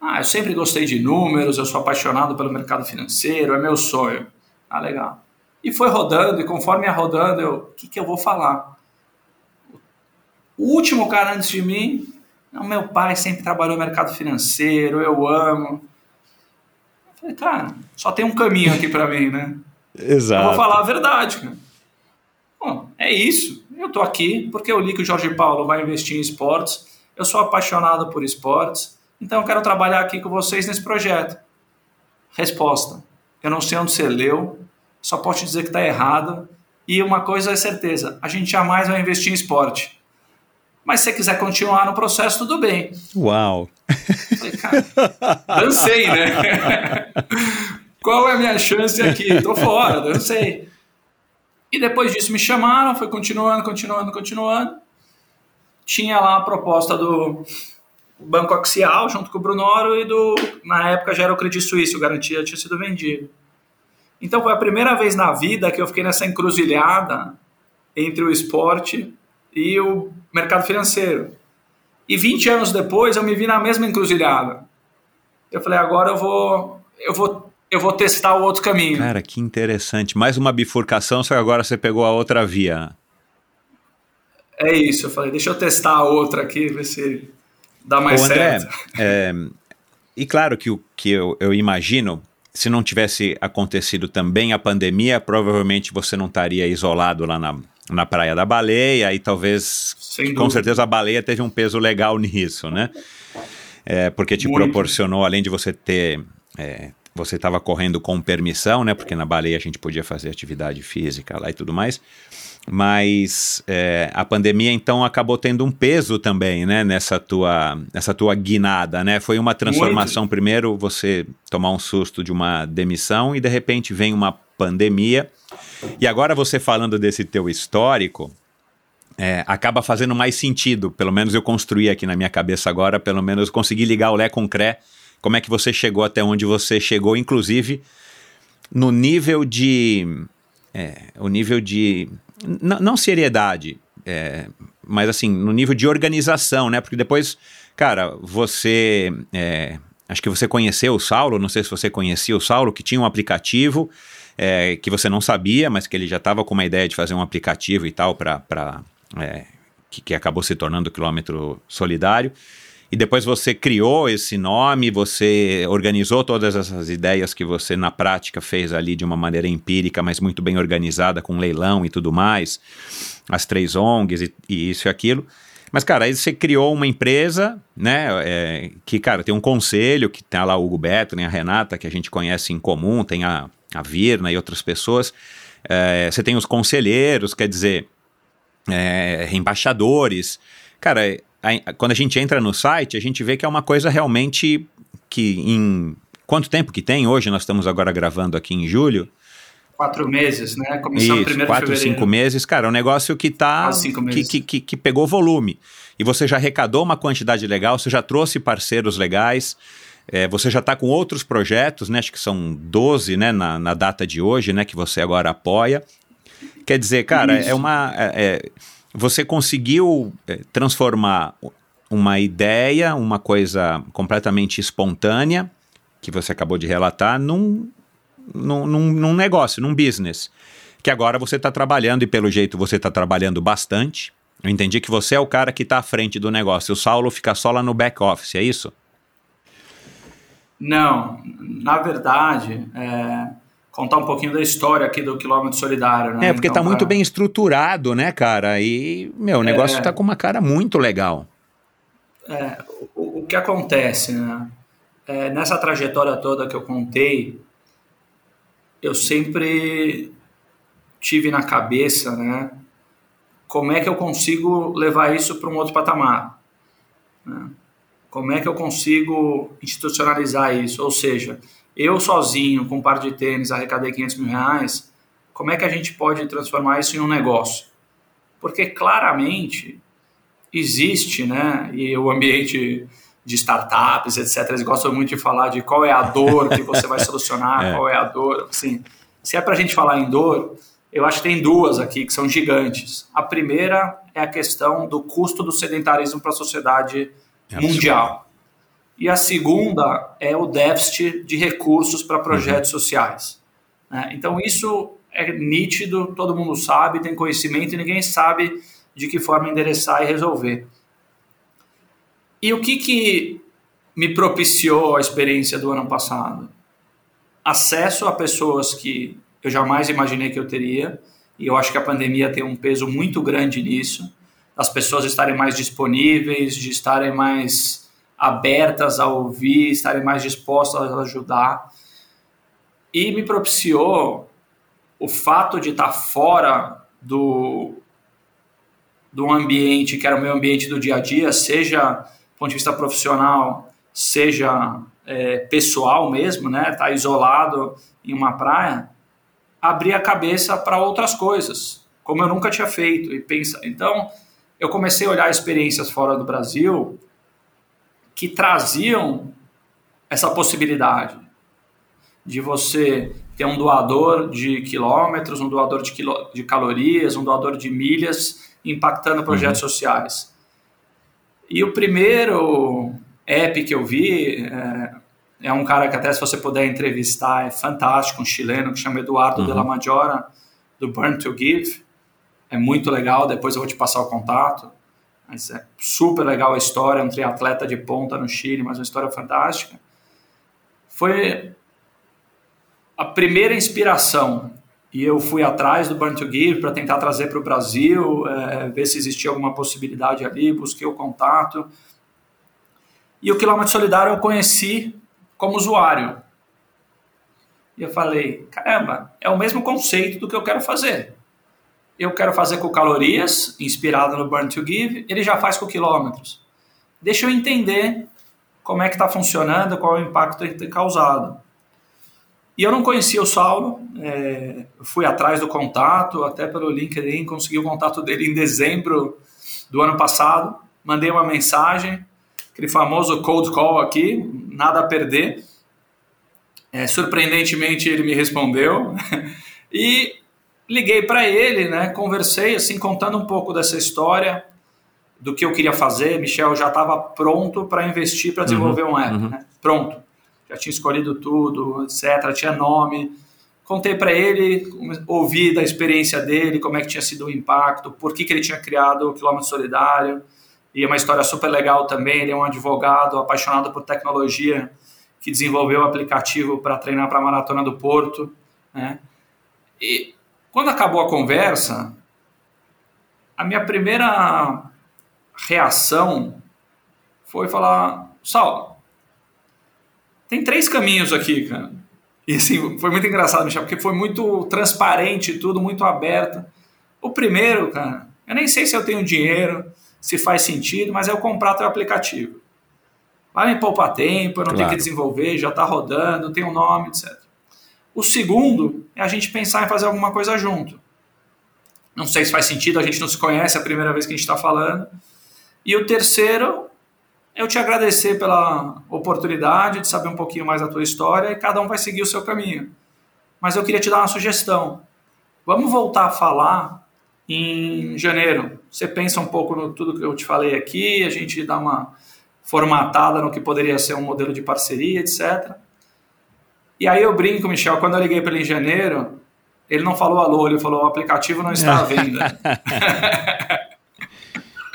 S1: Ah, eu sempre gostei de números, eu sou apaixonado pelo mercado financeiro, é meu sonho. Ah, legal. E foi rodando, e conforme ia rodando, eu, o que, que eu vou falar? O último cara antes de mim, não, meu pai sempre trabalhou no mercado financeiro, eu amo. Eu falei, cara, só tem um caminho aqui para mim, né?
S8: Exato.
S1: Eu vou falar a verdade, cara. Bom, é isso. Eu tô aqui porque eu li que o Jorge Paulo vai investir em esportes. Eu sou apaixonado por esportes. Então eu quero trabalhar aqui com vocês nesse projeto. Resposta: Eu não sei onde você leu, só posso te dizer que está errado. E uma coisa é certeza: a gente jamais vai investir em esporte. Mas se você quiser continuar no processo, tudo bem.
S8: Uau!
S1: Falei, cara, dancei, né? Qual é a minha chance aqui? Tô fora, dancei. E depois disso me chamaram, foi continuando, continuando, continuando. Tinha lá a proposta do Banco Axial, junto com o Brunoro, e do, na época já era o Credit Suisse, o garantia tinha sido vendido. Então foi a primeira vez na vida que eu fiquei nessa encruzilhada entre o esporte e o mercado financeiro. E 20 anos depois eu me vi na mesma encruzilhada. Eu falei, agora eu vou, eu vou, eu vou testar o outro caminho.
S8: Cara, que interessante. Mais uma bifurcação, só que agora você pegou a outra via.
S1: É isso, eu falei, deixa eu testar a outra aqui, ver se dá mais
S8: Ô, André,
S1: certo.
S8: É, e claro que o que eu, eu imagino, se não tivesse acontecido também a pandemia, provavelmente você não estaria isolado lá na, na Praia da Baleia e talvez, com certeza, a baleia teve um peso legal nisso, né? É, porque te
S1: Muito.
S8: proporcionou, além de você ter. é, você estava correndo com permissão, né? Porque na baleia a gente podia fazer atividade física lá e tudo mais. Mas é, a pandemia então acabou tendo um peso também, né? Nessa tua, nessa tua guinada, né? Foi uma transformação. Primeiro você tomar um susto de uma demissão e de repente vem uma pandemia. E agora você falando desse teu histórico, é, acaba fazendo mais sentido. Pelo menos eu construí aqui na minha cabeça agora, pelo menos consegui ligar o Lé com o Cré. Como é que você chegou até onde você chegou, inclusive no nível de. é, o nível de. não seriedade, é, mas assim, no nível de organização, né? Porque depois, cara, você. é, acho que você conheceu o Saulo, não sei se você conhecia o Saulo, que tinha um aplicativo é, que você não sabia, mas que ele já estava com uma ideia de fazer um aplicativo e tal para é, que, que acabou se tornando o quilômetro solidário. E depois você criou esse nome, você organizou todas essas ideias que você na prática fez ali de uma maneira empírica, mas muito bem organizada, com leilão e tudo mais, as três ONGs e, e isso e aquilo. Mas, cara, aí você criou uma empresa, né, é, que, cara, tem um conselho, que tem lá o Hugo Beto, tem a Renata, que a gente conhece em comum, tem a, a Virna e outras pessoas. É, você tem os conselheiros, quer dizer, é, embaixadores. Cara, a- quando a gente entra no site, a gente vê que é uma coisa realmente que em... Quanto tempo que tem hoje? Nós estamos agora gravando aqui em julho.
S1: Quatro meses, né? Começamos
S8: Isso,
S1: primeiro
S8: quatro,
S1: fevereiro.
S8: cinco meses, cara, é um negócio que tá.
S1: Cinco
S8: que,
S1: meses.
S8: que, que, que pegou volume. E você já arrecadou uma quantidade legal, você já trouxe parceiros legais, é, você já está com outros projetos, né? Acho que são 12, né, na, na data de hoje, né, que você agora apoia. Quer dizer, cara,
S1: Isso.
S8: é uma. é- é, você conseguiu é, transformar uma ideia, uma coisa completamente espontânea, que você acabou de relatar, num, num, num, num negócio, num business. Que agora você está trabalhando, e pelo jeito você está trabalhando bastante. Eu entendi que você é o cara que está à frente do negócio. O Saulo fica só lá no back office, é isso?
S1: Não, na verdade, é, contar um pouquinho da história aqui do quilômetro solidário, né?
S8: É, porque
S1: Então,
S8: tá muito
S1: pra-
S8: bem estruturado, né, cara? E, meu, o negócio
S1: É.
S8: tá com uma cara muito legal.
S1: É, o, o que acontece, né? É, nessa trajetória toda que eu contei, eu sempre tive na cabeça, né? Como é que eu consigo levar isso para um outro patamar? né? Como é que eu consigo institucionalizar isso? Ou seja, eu sozinho, com um par de tênis, arrecadei 500 mil reais, como é que a gente pode transformar isso em um negócio? Porque claramente existe, né? E o ambiente de startups, etc., eles gostam muito de falar de qual é a dor que você vai solucionar,
S8: É.
S1: qual é a dor. Assim, se é para a gente falar em dor, eu acho que tem duas aqui que são gigantes. A primeira é a questão do custo do sedentarismo para a sociedade
S8: É
S1: mundial. E a segunda é o déficit de recursos para projetos sociais. Né? Então, isso é nítido, todo mundo sabe, tem conhecimento e ninguém sabe de que forma endereçar e resolver. E o que, que me propiciou a experiência do ano passado? Acesso a pessoas que eu jamais imaginei que eu teria, e eu acho que a pandemia tem um peso muito grande nisso, as pessoas estarem mais disponíveis, de estarem mais abertas a ouvir, estarem mais dispostas a ajudar. E me propiciou o fato de estar fora do, do ambiente que era o meu ambiente do dia a dia, seja ponto de vista profissional, seja é, pessoal mesmo, né? Estar isolado em uma praia, abrir a cabeça para outras coisas, como eu nunca tinha feito e pensa. Então, eu comecei a olhar experiências fora do Brasil que traziam essa possibilidade de você ter um doador de quilômetros, um doador de, quilo, de calorias, um doador de milhas, impactando projetos uhum. sociais. E o primeiro app que eu vi é, é, um cara que até se você puder entrevistar é fantástico, um chileno que chama Eduardo uhum. de la Majora, do Burn to Give. É muito legal, depois eu vou te passar o contato. Mas é super legal a história, um triatleta de ponta no Chile, mas uma história fantástica. Foi a primeira inspiração e eu fui atrás do Burn to Give para tentar trazer para o Brasil, é, ver se existia alguma possibilidade ali, busquei o contato. E o Quilômetro Solidário eu conheci como usuário. E eu falei, caramba, é o mesmo conceito do que eu quero fazer. Eu quero fazer com calorias, inspirado no Burn to Give, ele já faz com quilômetros. Deixa eu entender como é que está funcionando, qual é o impacto que tem causado. E eu não conhecia o Saulo, é, fui atrás do contato, até pelo LinkedIn, consegui o contato dele em dezembro do ano passado, mandei uma mensagem, aquele famoso cold call aqui, nada a perder. É, surpreendentemente ele me respondeu e liguei para ele, né, conversei assim, contando um pouco dessa história, do que eu queria fazer. Michel já estava pronto para investir para desenvolver uhum, um app, uhum. né? pronto já tinha escolhido tudo, etc., tinha nome. Contei para ele, ouvi da experiência dele, como é que tinha sido o impacto, por que, que ele tinha criado o Quilômetro Solidário. E é uma história super legal também. Ele é um advogado apaixonado por tecnologia que desenvolveu o aplicativo para treinar para a Maratona do Porto. Né? E quando acabou a conversa, a minha primeira reação foi falar: Saulo, tem três caminhos aqui, cara. E assim, foi muito engraçado, Michel, porque foi muito transparente, tudo muito aberto. O primeiro, cara, eu nem sei se eu tenho dinheiro, se faz sentido, mas é eu comprar teu aplicativo. Vai me poupar tempo, eu não claro. tenho que desenvolver, já está rodando, tem um nome, etc. O segundo é a gente pensar em fazer alguma coisa junto. Não sei se faz sentido, a gente não se conhece, é a primeira vez que a gente está falando. E o terceiro eu te agradecer pela oportunidade de saber um pouquinho mais da tua história e cada um vai seguir o seu caminho. Mas eu queria te dar uma sugestão. Vamos voltar a falar em janeiro. Você pensa um pouco no tudo que eu te falei aqui, a gente dá uma formatada no que poderia ser um modelo de parceria, etc. E aí eu brinco, Michel, quando eu liguei para ele em janeiro, ele não falou alô, ele falou o aplicativo não está à venda.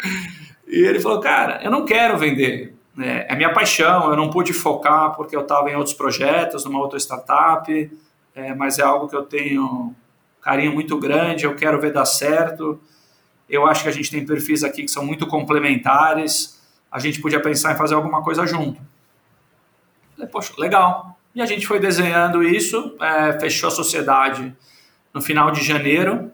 S1: E ele falou, cara, eu não quero vender. É, é minha paixão, eu não pude focar porque eu estava em outros projetos, numa outra startup, é, mas é algo que eu tenho carinho muito grande, eu quero ver dar certo. Eu acho que a gente tem perfis aqui que são muito complementares, a gente podia pensar em fazer alguma coisa junto. Falei, poxa, legal. E a gente foi desenhando isso, é, fechou a sociedade no final de janeiro,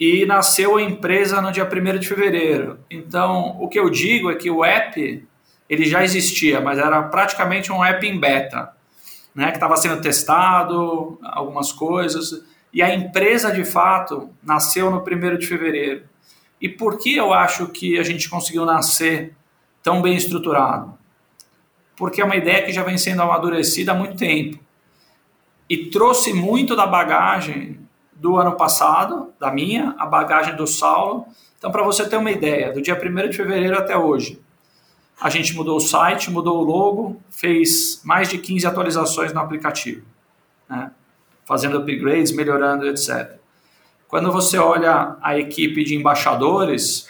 S1: e nasceu a empresa no dia 1 de fevereiro. Então, o que eu digo é que o app ele já existia, mas era praticamente um app em beta, né, que estava sendo testado, algumas coisas, e a empresa de fato nasceu no 1 de fevereiro. E por que eu acho que a gente conseguiu nascer tão bem estruturado? Porque é uma ideia que já vem sendo amadurecida há muito tempo e trouxe muito da bagagem do ano passado, da minha, a bagagem do Saulo. Então, para você ter uma ideia, do dia 1 de fevereiro até hoje, a gente mudou o site, mudou o logo, fez mais de 15 atualizações no aplicativo. Né? fazendo upgrades, melhorando, etc. Quando você olha a equipe de embaixadores,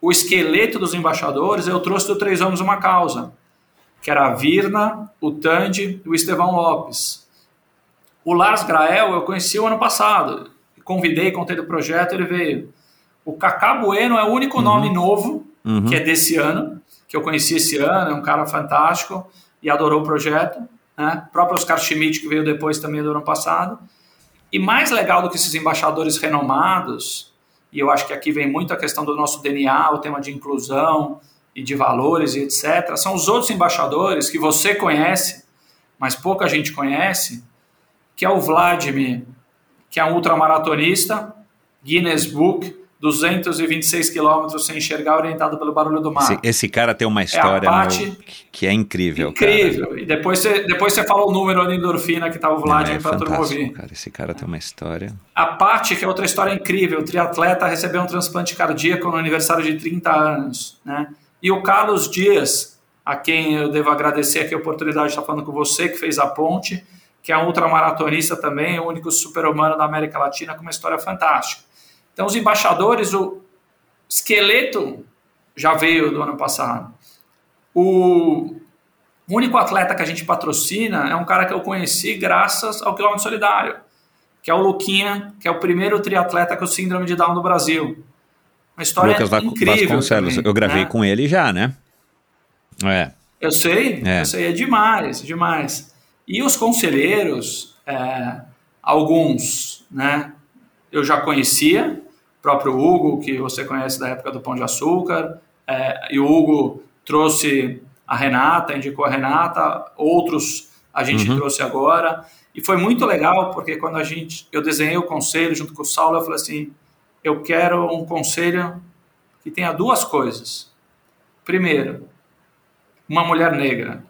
S1: o esqueleto dos embaixadores eu trouxe do Três Homens Uma Causa, que era a Virna, o Tandy e o Estevão Lopes. O Lars Grael eu conheci o ano passado, convidei, contei do projeto, ele veio. O Cacá Bueno é o único uhum. nome novo, uhum. que é desse ano, que eu conheci esse ano, é um cara fantástico e adorou o projeto. Né? O próprio Oscar Schmidt, que veio depois também do ano passado. E mais legal do que esses embaixadores renomados, e eu acho que aqui vem muito a questão do nosso DNA, o tema de inclusão e de valores e etc., são os outros embaixadores que você conhece, mas pouca gente conhece, que é o Vladimir, que é um ultramaratonista, Guinness Book, 226 quilômetros sem enxergar, orientado pelo barulho do mar.
S8: Esse, esse cara tem uma história é meu, que é incrível.
S1: Incrível. Cara. E depois você, depois você fala o número de endorfina que tá o Vlad é, para todo ouvir.
S8: Cara, esse cara tem uma história.
S1: A Paty, que é outra história incrível, o triatleta recebeu um transplante cardíaco no aniversário de 30 anos. Né? E o Carlos Dias, a quem eu devo agradecer aqui a oportunidade de estar falando com você, que fez a ponte, que é um ultramaratonista também, o único super-humano da América Latina com uma história fantástica. Então, os embaixadores, o esqueleto já veio do ano passado. O único atleta que a gente patrocina é um cara que eu conheci graças ao quilômetro solidário, que é o Luquinha, que é o primeiro triatleta com síndrome de Down no Brasil. Uma história Lucas incrível. Vasconcelos,
S8: também, eu gravei né? com ele já, né?
S1: É. Eu sei, é. eu sei, é demais, demais. E os conselheiros, é, alguns, né, eu já conhecia, próprio Hugo, que você conhece da época do Pão de Açúcar, é, e o Hugo trouxe a Renata, indicou a Renata, outros a gente uhum. trouxe agora, e foi muito legal, porque quando a gente, eu desenhei o conselho junto com o Saulo, eu falei assim, eu quero um conselho que tenha duas coisas. Primeiro, uma mulher negra.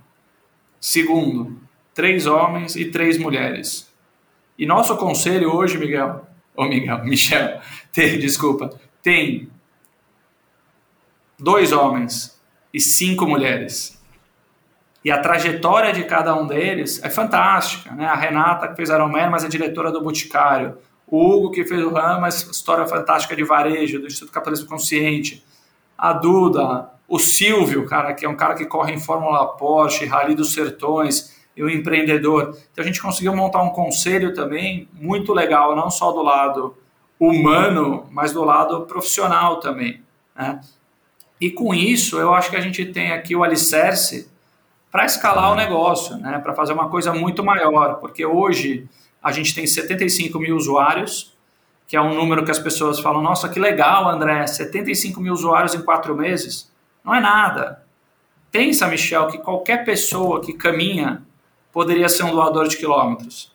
S1: Segundo, três homens e três mulheres. E nosso conselho hoje, Miguel, ou Miguel, Michel, tem, desculpa, tem dois homens e cinco mulheres. E a trajetória de cada um deles é fantástica. Né? A Renata, que fez Ironman, mas é diretora do Boticário. O Hugo, que fez o RAM, mas história fantástica de varejo, do Instituto Capitalismo Consciente. A Duda, o Silvio, cara, que é um cara que corre em Fórmula Porsche, Rally dos Sertões, e o empreendedor. Então a gente conseguiu montar um conselho também muito legal, não só do lado humano, mas do lado profissional também. Né? E com isso, eu acho que a gente tem aqui o alicerce para escalar o negócio, né? para fazer uma coisa muito maior, porque hoje a gente tem 75 mil usuários, que é um número que as pessoas falam: nossa, que legal, André, 75 mil usuários em quatro meses. Não é nada. Pensa, Michel, que qualquer pessoa que caminha poderia ser um doador de quilômetros.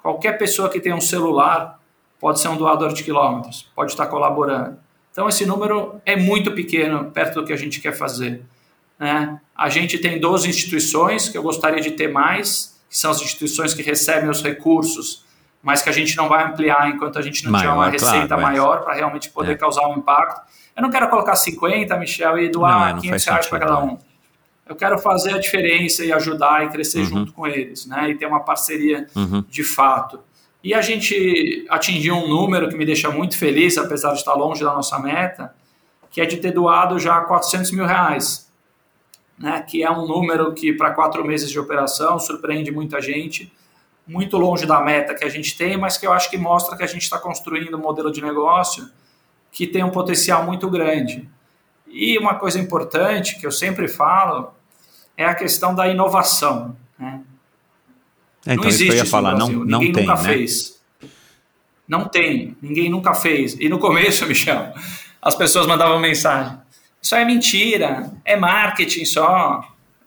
S1: Qualquer pessoa que tem um celular pode ser um doador de quilômetros, pode estar colaborando. Então, esse número é muito pequeno perto do que a gente quer fazer. Né? A gente tem 12 instituições que eu gostaria de ter mais, que são as instituições que recebem os recursos, mas que a gente não vai ampliar enquanto a gente não maior, tiver uma receita claro, maior para realmente poder é. causar um impacto. Eu não quero colocar 50, Michel, e doar não, 500 reais para cada um eu quero fazer a diferença e ajudar e crescer uhum. junto com eles, né? E ter uma parceria uhum. de fato. E a gente atingiu um número que me deixa muito feliz, apesar de estar longe da nossa meta, que é de ter doado já 400 mil reais, né? Que é um número que para quatro meses de operação surpreende muita gente, muito longe da meta que a gente tem, mas que eu acho que mostra que a gente está construindo um modelo de negócio que tem um potencial muito grande. E uma coisa importante que eu sempre falo é a questão da inovação. Né?
S8: É, então, não existe isso que eu ia falar, não, não
S1: ninguém
S8: tem,
S1: nunca
S8: né?
S1: fez. Não tem, ninguém nunca fez. E no começo, Michel, as pessoas mandavam mensagem: Isso é mentira, é marketing só,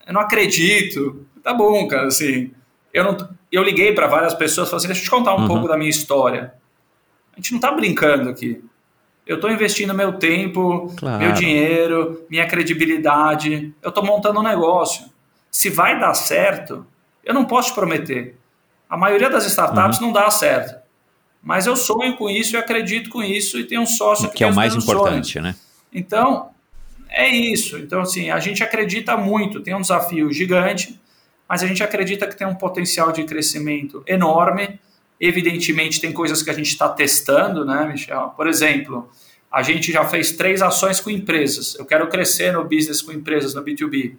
S1: eu não acredito. Tá bom, cara, assim. Eu, não, eu liguei para várias pessoas e falei assim: Deixa eu te contar um uhum. pouco da minha história. A gente não está brincando aqui. Eu estou investindo meu tempo, claro. meu dinheiro, minha credibilidade. Eu estou montando um negócio. Se vai dar certo, eu não posso te prometer. A maioria das startups uhum. não dá certo. Mas eu sonho com isso e acredito com isso e tenho um sócio
S8: que, que é o mais importante, sonhos. né?
S1: Então, é isso. Então, assim, a gente acredita muito, tem um desafio gigante, mas a gente acredita que tem um potencial de crescimento enorme. Evidentemente, tem coisas que a gente está testando, né, Michel? Por exemplo, a gente já fez três ações com empresas. Eu quero crescer no business com empresas, no B2B.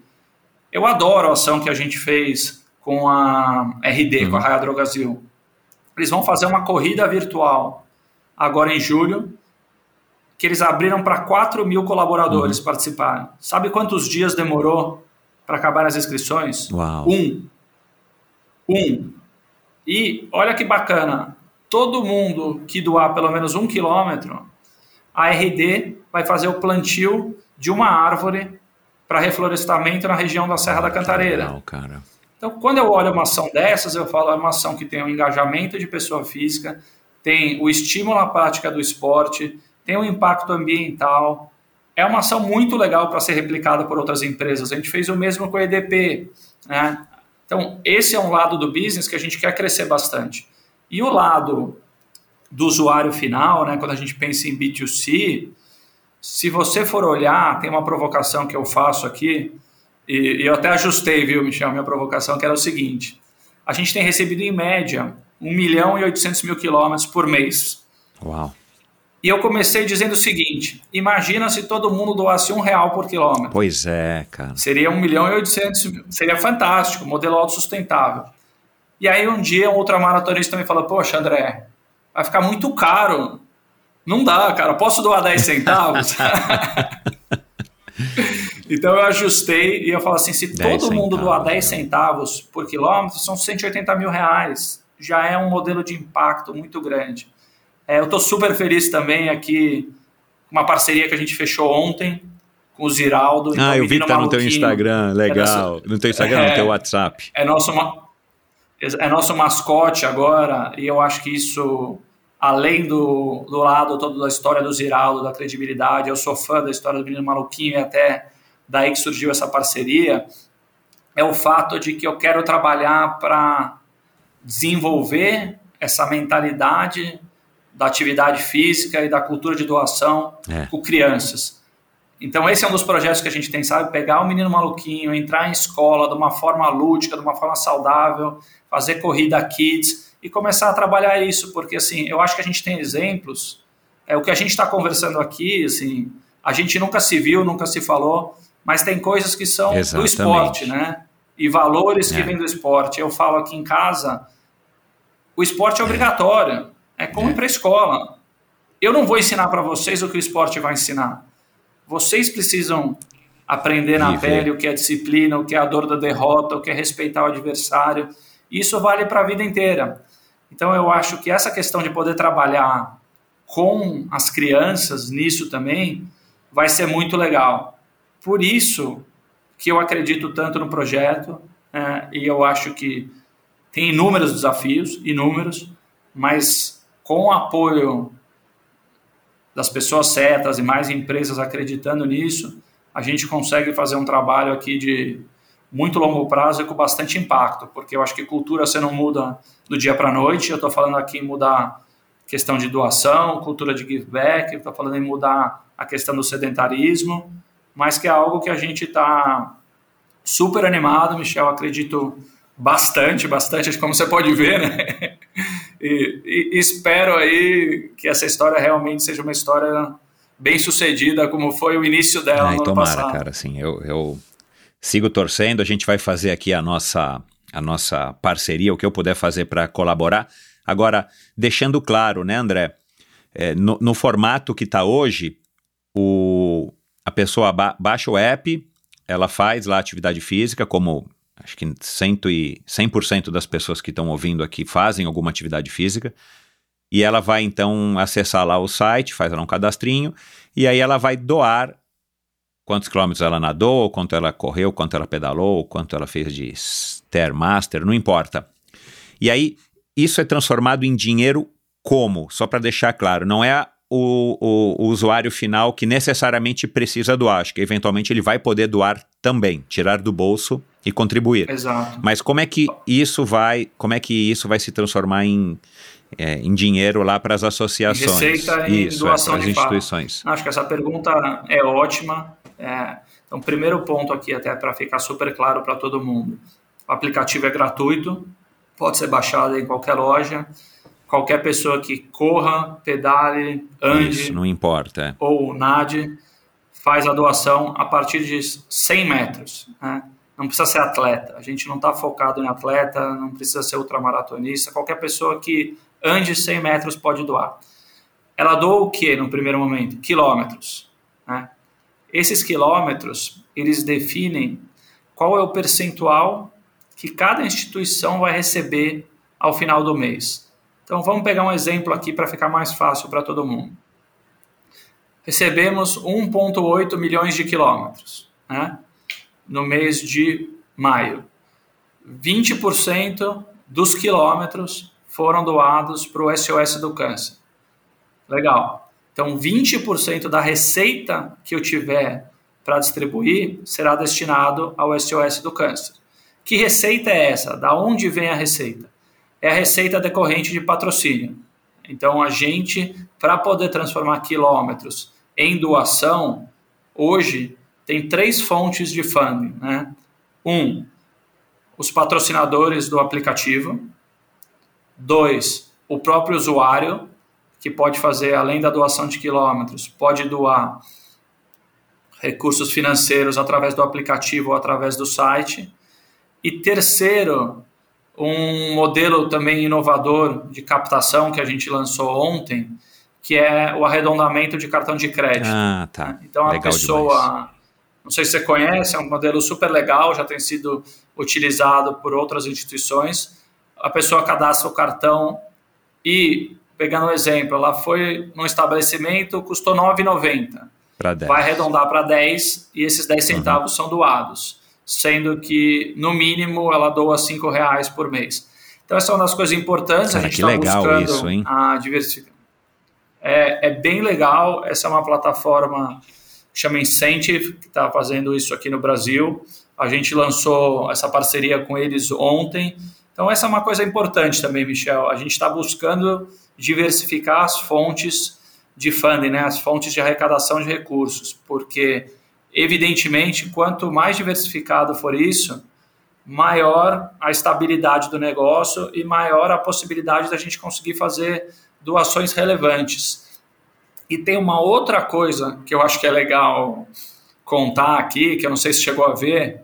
S1: Eu adoro a ação que a gente fez com a RD, uhum. com a Raia Drogazil. Eles vão fazer uma corrida virtual agora em julho, que eles abriram para 4 mil colaboradores uhum. participarem. Sabe quantos dias demorou para acabar as inscrições?
S8: Uau.
S1: Um. Um. E olha que bacana, todo mundo que doar pelo menos um quilômetro, a RD vai fazer o plantio de uma árvore para reflorestamento na região da Serra da Cantareira.
S8: Legal, cara.
S1: Então, quando eu olho uma ação dessas, eu falo é uma ação que tem o um engajamento de pessoa física, tem o estímulo à prática do esporte, tem um impacto ambiental. É uma ação muito legal para ser replicada por outras empresas. A gente fez o mesmo com a EDP. Né? Então, esse é um lado do business que a gente quer crescer bastante. E o lado do usuário final, né, quando a gente pensa em B2C, se você for olhar, tem uma provocação que eu faço aqui, e, e eu até ajustei, viu, Michel, minha provocação, que era o seguinte: a gente tem recebido em média 1 milhão e 800 mil quilômetros por mês.
S8: Uau.
S1: E eu comecei dizendo o seguinte: imagina se todo mundo doasse um real por quilômetro.
S8: Pois é, cara.
S1: Seria um milhão e oitocentos, seria fantástico, modelo autossustentável. E aí um dia um ultramaratonista me falou: Poxa, André, vai ficar muito caro. Não dá, cara. Posso doar 10 centavos? então eu ajustei e eu falo assim: se todo mundo doar 10 né? centavos por quilômetro, são 180 mil reais. Já é um modelo de impacto muito grande. É, eu estou super feliz também aqui uma parceria que a gente fechou ontem com o Ziraldo.
S8: Ah, então, eu vi que tá no teu Instagram, é legal. É no teu Instagram, é, no teu WhatsApp.
S1: É nosso, é nosso mascote agora, e eu acho que isso, além do, do lado todo da história do Ziraldo, da credibilidade, eu sou fã da história do Menino Maluquinho e até daí que surgiu essa parceria, é o fato de que eu quero trabalhar para desenvolver essa mentalidade da atividade física e da cultura de doação é. com crianças. Então, esse é um dos projetos que a gente tem, sabe? Pegar o menino maluquinho, entrar em escola de uma forma lúdica, de uma forma saudável, fazer corrida kids e começar a trabalhar isso, porque, assim, eu acho que a gente tem exemplos. É o que a gente está conversando aqui, assim, a gente nunca se viu, nunca se falou, mas tem coisas que são Exatamente. do esporte, né? E valores é. que vêm do esporte. Eu falo aqui em casa, o esporte é obrigatório. É como é. ir para a escola. Eu não vou ensinar para vocês o que o esporte vai ensinar. Vocês precisam aprender na Viver. pele o que é disciplina, o que é a dor da derrota, o que é respeitar o adversário. Isso vale para a vida inteira. Então eu acho que essa questão de poder trabalhar com as crianças nisso também vai ser muito legal. Por isso que eu acredito tanto no projeto é, e eu acho que tem inúmeros desafios, inúmeros, mas com o apoio das pessoas certas e mais empresas acreditando nisso, a gente consegue fazer um trabalho aqui de muito longo prazo e com bastante impacto, porque eu acho que cultura você não muda do dia para a noite, eu estou falando aqui em mudar questão de doação, cultura de give back, estou falando em mudar a questão do sedentarismo, mas que é algo que a gente está super animado, Michel, acredito bastante, bastante, como você pode ver, né? E, e, espero aí que essa história realmente seja uma história bem sucedida, como foi o início dela Ai, no
S8: tomara,
S1: passado.
S8: cara, assim, eu, eu sigo torcendo, a gente vai fazer aqui a nossa, a nossa parceria, o que eu puder fazer para colaborar. Agora, deixando claro, né, André, é, no, no, formato que está hoje, o, a pessoa ba baixa o app, ela faz lá atividade física, como acho que 100%, e 100 das pessoas que estão ouvindo aqui fazem alguma atividade física. E ela vai então acessar lá o site, faz lá um cadastrinho, e aí ela vai doar quantos quilômetros ela nadou, quanto ela correu, quanto ela pedalou, quanto ela fez de Stairmaster, não importa. E aí isso é transformado em dinheiro como? Só para deixar claro, não é o, o, o, usuário final que necessariamente precisa doar. Acho que eventualmente ele vai poder doar também, tirar do bolso e contribuir.
S1: Exato.
S8: Mas como é que isso vai, como é que isso vai se transformar em, é, em dinheiro lá para as associações?
S1: Receita e
S8: isso,
S1: doação
S8: é,
S1: de
S8: instituições.
S1: Acho que essa pergunta é ótima. É, então, primeiro ponto aqui, até para ficar super claro para todo mundo. O aplicativo é gratuito, pode ser baixado em qualquer loja. Qualquer pessoa que corra, pedale, ande,
S8: Isso, não importa.
S1: ou nade, faz a doação a partir de 100 metros. Né? Não precisa ser atleta, a gente não está focado em atleta, não precisa ser ultramaratonista, qualquer pessoa que ande 100 metros pode doar. Ela doa o que no primeiro momento? Quilômetros. Né? Esses quilômetros, eles definem qual é o percentual que cada instituição vai receber ao final do mês. Então vamos pegar um exemplo aqui para ficar mais fácil para todo mundo. Recebemos 1,8 milhões de quilômetros né, no mês de maio. 20% dos quilômetros foram doados para o SOS do câncer. Legal. Então, 20% da receita que eu tiver para distribuir será destinado ao SOS do câncer. Que receita é essa? Da onde vem a receita? É a receita decorrente de patrocínio. Então, a gente, para poder transformar quilômetros em doação, hoje tem três fontes de funding. Né? Um, os patrocinadores do aplicativo. Dois, o próprio usuário, que pode fazer, além da doação de quilômetros, pode doar recursos financeiros através do aplicativo ou através do site. E terceiro, um modelo também inovador de captação que a gente lançou ontem, que é o arredondamento de cartão de crédito.
S8: Ah, tá.
S1: Então a
S8: Legal
S1: pessoa,
S8: demais.
S1: não sei se você conhece, é um modelo super legal, já tem sido utilizado por outras instituições. A pessoa cadastra o cartão e, pegando um exemplo, ela foi num estabelecimento, custou R$ 9,90.
S8: Pra 10.
S1: Vai arredondar para 10 e esses 10
S8: Uhum.
S1: centavos são doados, sendo que, no mínimo, ela doa 5 reais por mês. Então, essa é uma das coisas importantes.
S8: Cara,
S1: a gente
S8: que
S1: está
S8: legal
S1: buscando
S8: isso, hein?
S1: a diversificação. É, é bem legal. Essa é uma plataforma que chama Incentive, que está fazendo isso aqui no Brasil. A gente lançou essa parceria com eles ontem. Então, essa é uma coisa importante também, Michel. A gente está buscando diversificar as fontes de funding, né? as fontes de arrecadação de recursos, porque, evidentemente, quanto mais diversificado for isso, maior a estabilidade do negócio e maior a possibilidade da gente conseguir fazer doações relevantes. E tem uma outra coisa que eu acho que é legal contar aqui, que eu não sei se chegou a ver,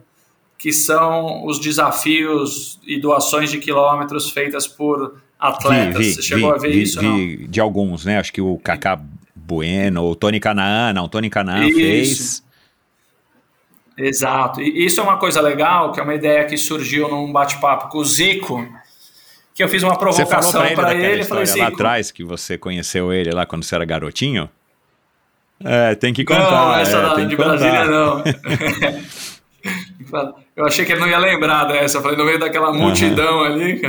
S1: que são os desafios e doações de quilômetros feitas por atletas.
S8: Vi, vi,
S1: Você chegou
S8: vi,
S1: a ver isso? não?
S8: de alguns, né? Acho que o Kaká Bueno, o Tony Canaan, não, o Tony Canaan fez.
S1: Exato. E isso é uma coisa legal, que é uma ideia que surgiu num bate-papo com o Zico, que eu fiz uma provocação
S8: ele
S1: para ele, e falei,
S8: história lá
S1: Zico,
S8: atrás que você conheceu ele lá quando você era garotinho? É, tem que contar.
S1: não, essa
S8: é,
S1: da-
S8: tem
S1: de
S8: que contar.
S1: Brasília não. eu achei que ele não ia lembrar dessa, eu falei, no meio daquela multidão ali.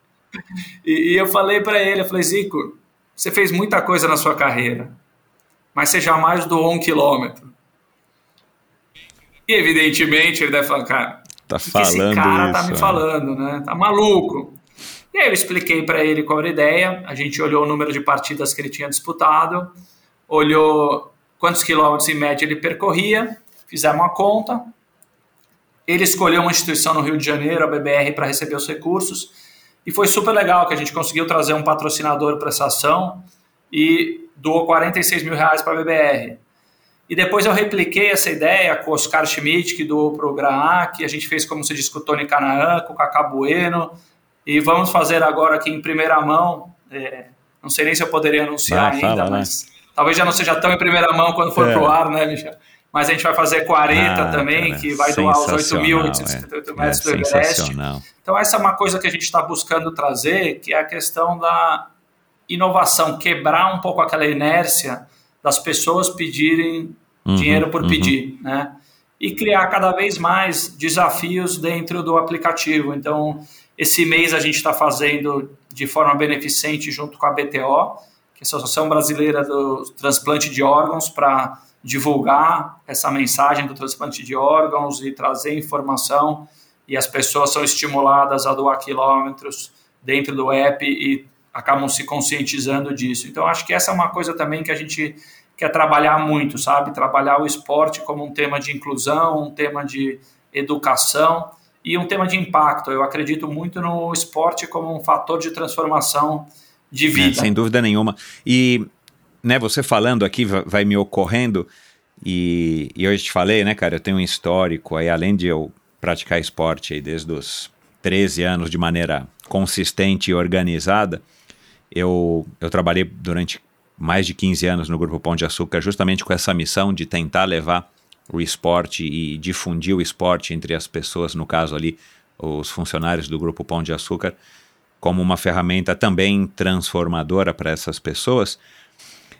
S1: e, e eu falei para ele, eu falei, Zico, você fez muita coisa na sua carreira, mas você jamais doou um quilômetro. E evidentemente ele deve falar, cara,
S8: Tá
S1: que que esse
S8: falando
S1: cara tá
S8: isso,
S1: me
S8: é.
S1: falando, né? Tá maluco. E aí eu expliquei para ele qual era a ideia, a gente olhou o número de partidas que ele tinha disputado, olhou quantos quilômetros em média ele percorria, fizemos uma conta, ele escolheu uma instituição no Rio de Janeiro, a BBR, para receber os recursos, e foi super legal que a gente conseguiu trazer um patrocinador para essa ação e doou 46 mil reais para a BBR. E depois eu repliquei essa ideia com o Oscar Schmidt, que doou para o Graac, a gente fez, como se disse, com o Tony Canaan, com o Cacá Bueno, e vamos fazer agora aqui em primeira mão, é, não sei nem se eu poderia anunciar
S8: Vai, fala,
S1: ainda,
S8: vai.
S1: mas talvez já não seja tão em primeira mão quando for
S8: É.
S1: pro ar, né, Michel? Mas a gente vai fazer 40
S8: Ah,
S1: também,
S8: cara,
S1: que vai doar os
S8: sensacional,
S1: 8.858
S8: é.
S1: metros do
S8: É,
S1: Everest. Então, essa é uma coisa que a gente está buscando trazer, que é a questão da inovação, quebrar um pouco aquela inércia das pessoas pedirem
S8: Uhum,
S1: dinheiro por
S8: uhum.
S1: pedir, né? E criar cada vez mais desafios dentro do aplicativo. Então, esse mês a gente está fazendo de forma beneficente junto com a BTO, que é a Associação Brasileira do Transplante de Órgãos, para divulgar essa mensagem do transplante de órgãos e trazer informação e as pessoas são estimuladas a doar quilômetros dentro do app e acabam se conscientizando disso. Então, acho que essa é uma coisa também que a gente quer trabalhar muito, sabe? Trabalhar o esporte como um tema de inclusão, um tema de educação e um tema de impacto. Eu acredito muito no esporte como um fator de transformação de vida.
S8: É, sem dúvida nenhuma. E né, você falando aqui vai me ocorrendo, e, e eu te falei, né, cara, eu tenho um histórico aí, além de eu praticar esporte aí desde os 13 anos de maneira consistente e organizada, eu, eu trabalhei durante mais de 15 anos no Grupo Pão de Açúcar justamente com essa missão de tentar levar o esporte e difundir o esporte entre as pessoas, no caso ali, os funcionários do Grupo Pão de Açúcar, como uma ferramenta também transformadora para essas pessoas.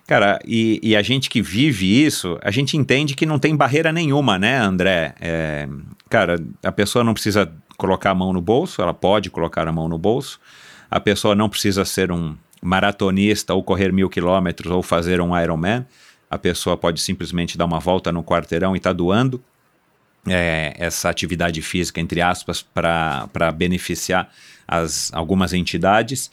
S8: Cara, e, e, a gente que vive isso, a gente entende que não tem barreira nenhuma, né, André? É, cara, a pessoa não precisa colocar a mão no bolso, ela pode colocar a mão no bolso. A pessoa não precisa ser um maratonista ou correr mil quilômetros ou fazer um Ironman. A pessoa pode simplesmente dar uma volta no quarteirão e está doando é, essa atividade física, entre aspas, para beneficiar as, algumas entidades.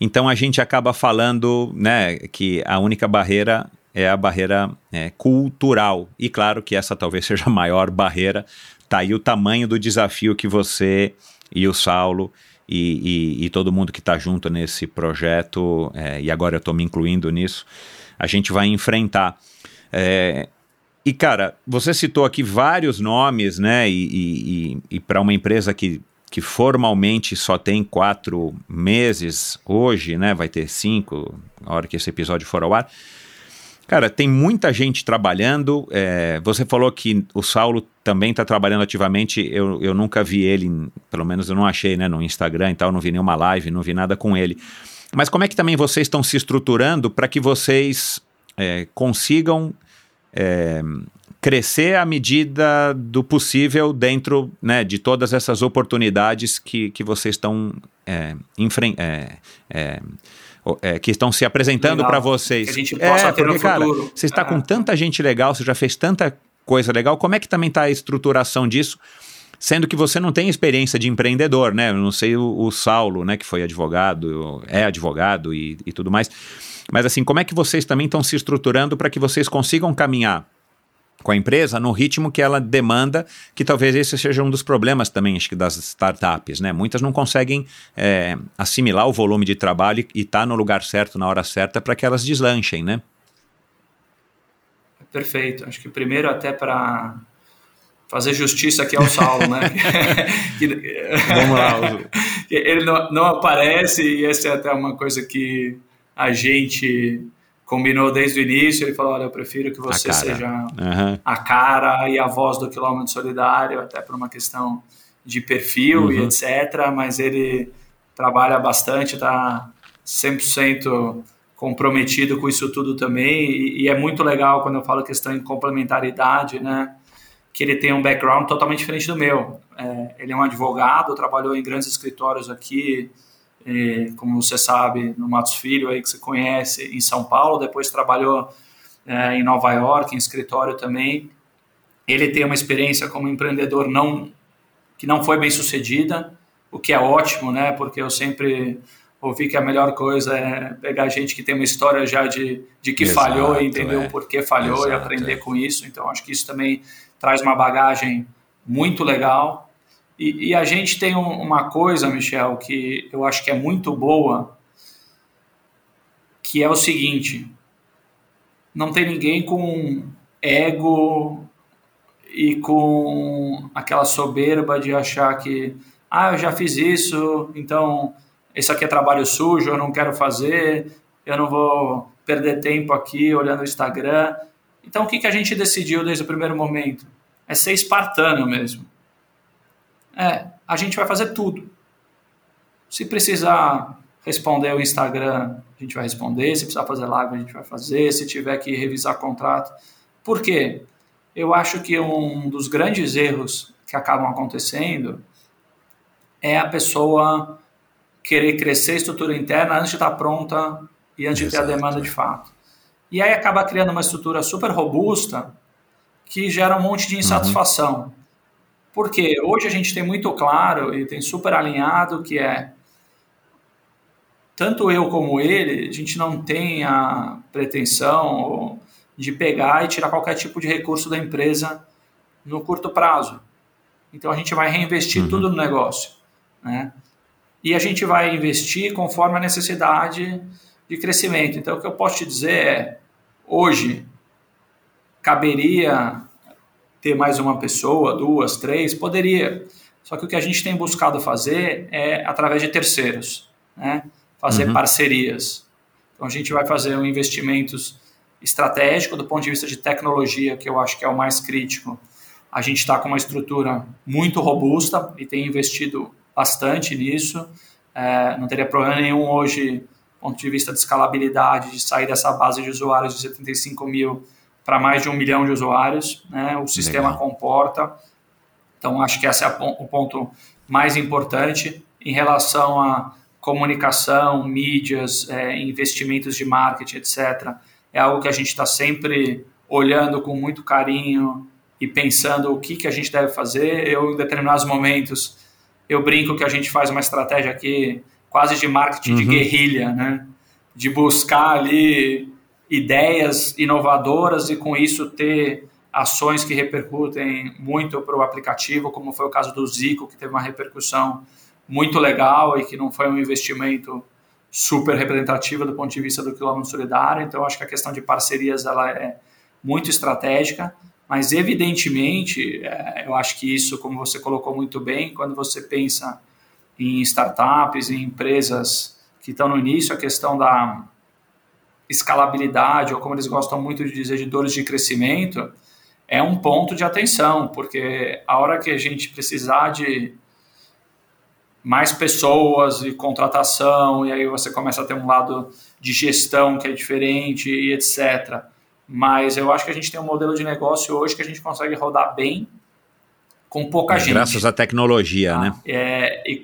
S8: Então a gente acaba falando né, que a única barreira é a barreira é, cultural. E claro que essa talvez seja a maior barreira. Está aí o tamanho do desafio que você e o Saulo e, e, e todo mundo que está junto nesse projeto, é, e agora eu estou me incluindo nisso, a gente vai enfrentar. É, e, cara, você citou aqui vários nomes, né? E, e, e para uma empresa que, que formalmente só tem quatro meses hoje, né? Vai ter cinco, na hora que esse episódio for ao ar. Cara, tem muita gente trabalhando. É, você falou que o Saulo também está trabalhando ativamente. Eu, eu nunca vi ele, pelo menos eu não achei, né? No Instagram e tal, não vi nenhuma live, não vi nada com ele. Mas como é que também vocês estão se estruturando para que vocês é, consigam é, crescer à medida do possível dentro né, de todas essas oportunidades que, que vocês estão é, é, que estão se apresentando para vocês. Que
S1: a gente possa é, ter porque, cara,
S8: você está com tanta gente legal, você já fez tanta coisa legal, como é que também está a estruturação disso? Sendo que você não tem experiência de empreendedor, né? Eu não sei o, o Saulo, né, que foi advogado, é advogado e, e tudo mais. Mas assim, como é que vocês também estão se estruturando para que vocês consigam caminhar com a empresa no ritmo que ela demanda, que talvez esse seja um dos problemas também acho que das startups, né? Muitas não conseguem é, assimilar o volume de trabalho e estar tá no lugar certo, na hora certa, para que elas deslanchem, né?
S1: Perfeito. Acho que primeiro até para fazer justiça aqui ao Saulo, né?
S8: Vamos lá.
S1: Ele não, não aparece e essa é até uma coisa que a gente combinou desde o início. Ele falou: Olha, eu prefiro que você seja uhum. a cara e a voz do quilômetro solidário, até por uma questão de perfil uhum. e etc. Mas ele trabalha bastante, está 100% comprometido com isso tudo também. E, e, é muito legal quando eu falo questão de complementaridade, né? que ele tem um background totalmente diferente do meu. É, ele é um advogado, trabalhou em grandes escritórios aqui, como você sabe, no Matos Filho, aí que você conhece, em São Paulo, depois trabalhou é, em Nova York, em escritório também. Ele tem uma experiência como empreendedor não que não foi bem sucedida, o que é ótimo, né? Porque eu sempre ouvi que a melhor coisa é pegar gente que tem uma história já de, de que Exato, falhou e entender é. o porquê falhou Exato, e aprender é. com isso. Então, acho que isso também traz uma bagagem muito legal. E, e a gente tem um, uma coisa, Michel, que eu acho que é muito boa, que é o seguinte: não tem ninguém com ego e com aquela soberba de achar que, ah, eu já fiz isso, então isso aqui é trabalho sujo, eu não quero fazer, eu não vou perder tempo aqui olhando o Instagram. Então, o que, que a gente decidiu desde o primeiro momento? É ser espartano mesmo. É, a gente vai fazer tudo. Se precisar responder o Instagram, a gente vai responder. Se precisar fazer live, a gente vai fazer. Se tiver que revisar contrato. Por quê? Eu acho que um dos grandes erros que acabam acontecendo é a pessoa querer crescer a estrutura interna antes de estar pronta e antes Exato. de ter a demanda de fato. E aí acaba criando uma estrutura super robusta que gera um monte de insatisfação. Uhum. Porque hoje a gente tem muito claro e tem super alinhado que é tanto eu como ele, a gente não tem a pretensão de pegar e tirar qualquer tipo de recurso da empresa no curto prazo. Então a gente vai reinvestir uhum. tudo no negócio. Né? E a gente vai investir conforme a necessidade de crescimento. Então o que eu posso te dizer é, hoje, caberia ter mais uma pessoa, duas, três? Poderia. Só que o que a gente tem buscado fazer é através de terceiros, né? fazer uhum. parcerias. Então a gente vai fazer um investimentos estratégico do ponto de vista de tecnologia, que eu acho que é o mais crítico. A gente está com uma estrutura muito robusta e tem investido bastante nisso. É, não teria problema nenhum hoje, do ponto de vista de escalabilidade, de sair dessa base de usuários de 75 mil para mais de um milhão de usuários. Né? O sistema Legal. comporta. Então, acho que esse é o ponto mais importante em relação a comunicação, mídias, é, investimentos de marketing, etc é algo que a gente está sempre olhando com muito carinho e pensando o que, que a gente deve fazer. Eu, em determinados momentos, eu brinco que a gente faz uma estratégia aqui quase de marketing uhum. de guerrilha, né? De buscar ali ideias inovadoras e com isso ter ações que repercutem muito para o aplicativo, como foi o caso do Zico, que teve uma repercussão muito legal e que não foi um investimento super representativa do ponto de vista do quilômetro solidário. Então, acho que a questão de parcerias ela é muito estratégica, mas evidentemente, é, eu acho que isso, como você colocou muito bem, quando você pensa em startups, em empresas que estão no início, a questão da escalabilidade, ou como eles gostam muito de dizer, de dores de crescimento, é um ponto de atenção, porque a hora que a gente precisar de mais pessoas e contratação, e aí você começa a ter um lado de gestão que é diferente e etc. Mas eu acho que a gente tem um modelo de negócio hoje que a gente consegue rodar bem com pouca é, gente.
S8: Graças à tecnologia,
S1: tá?
S8: né?
S1: É,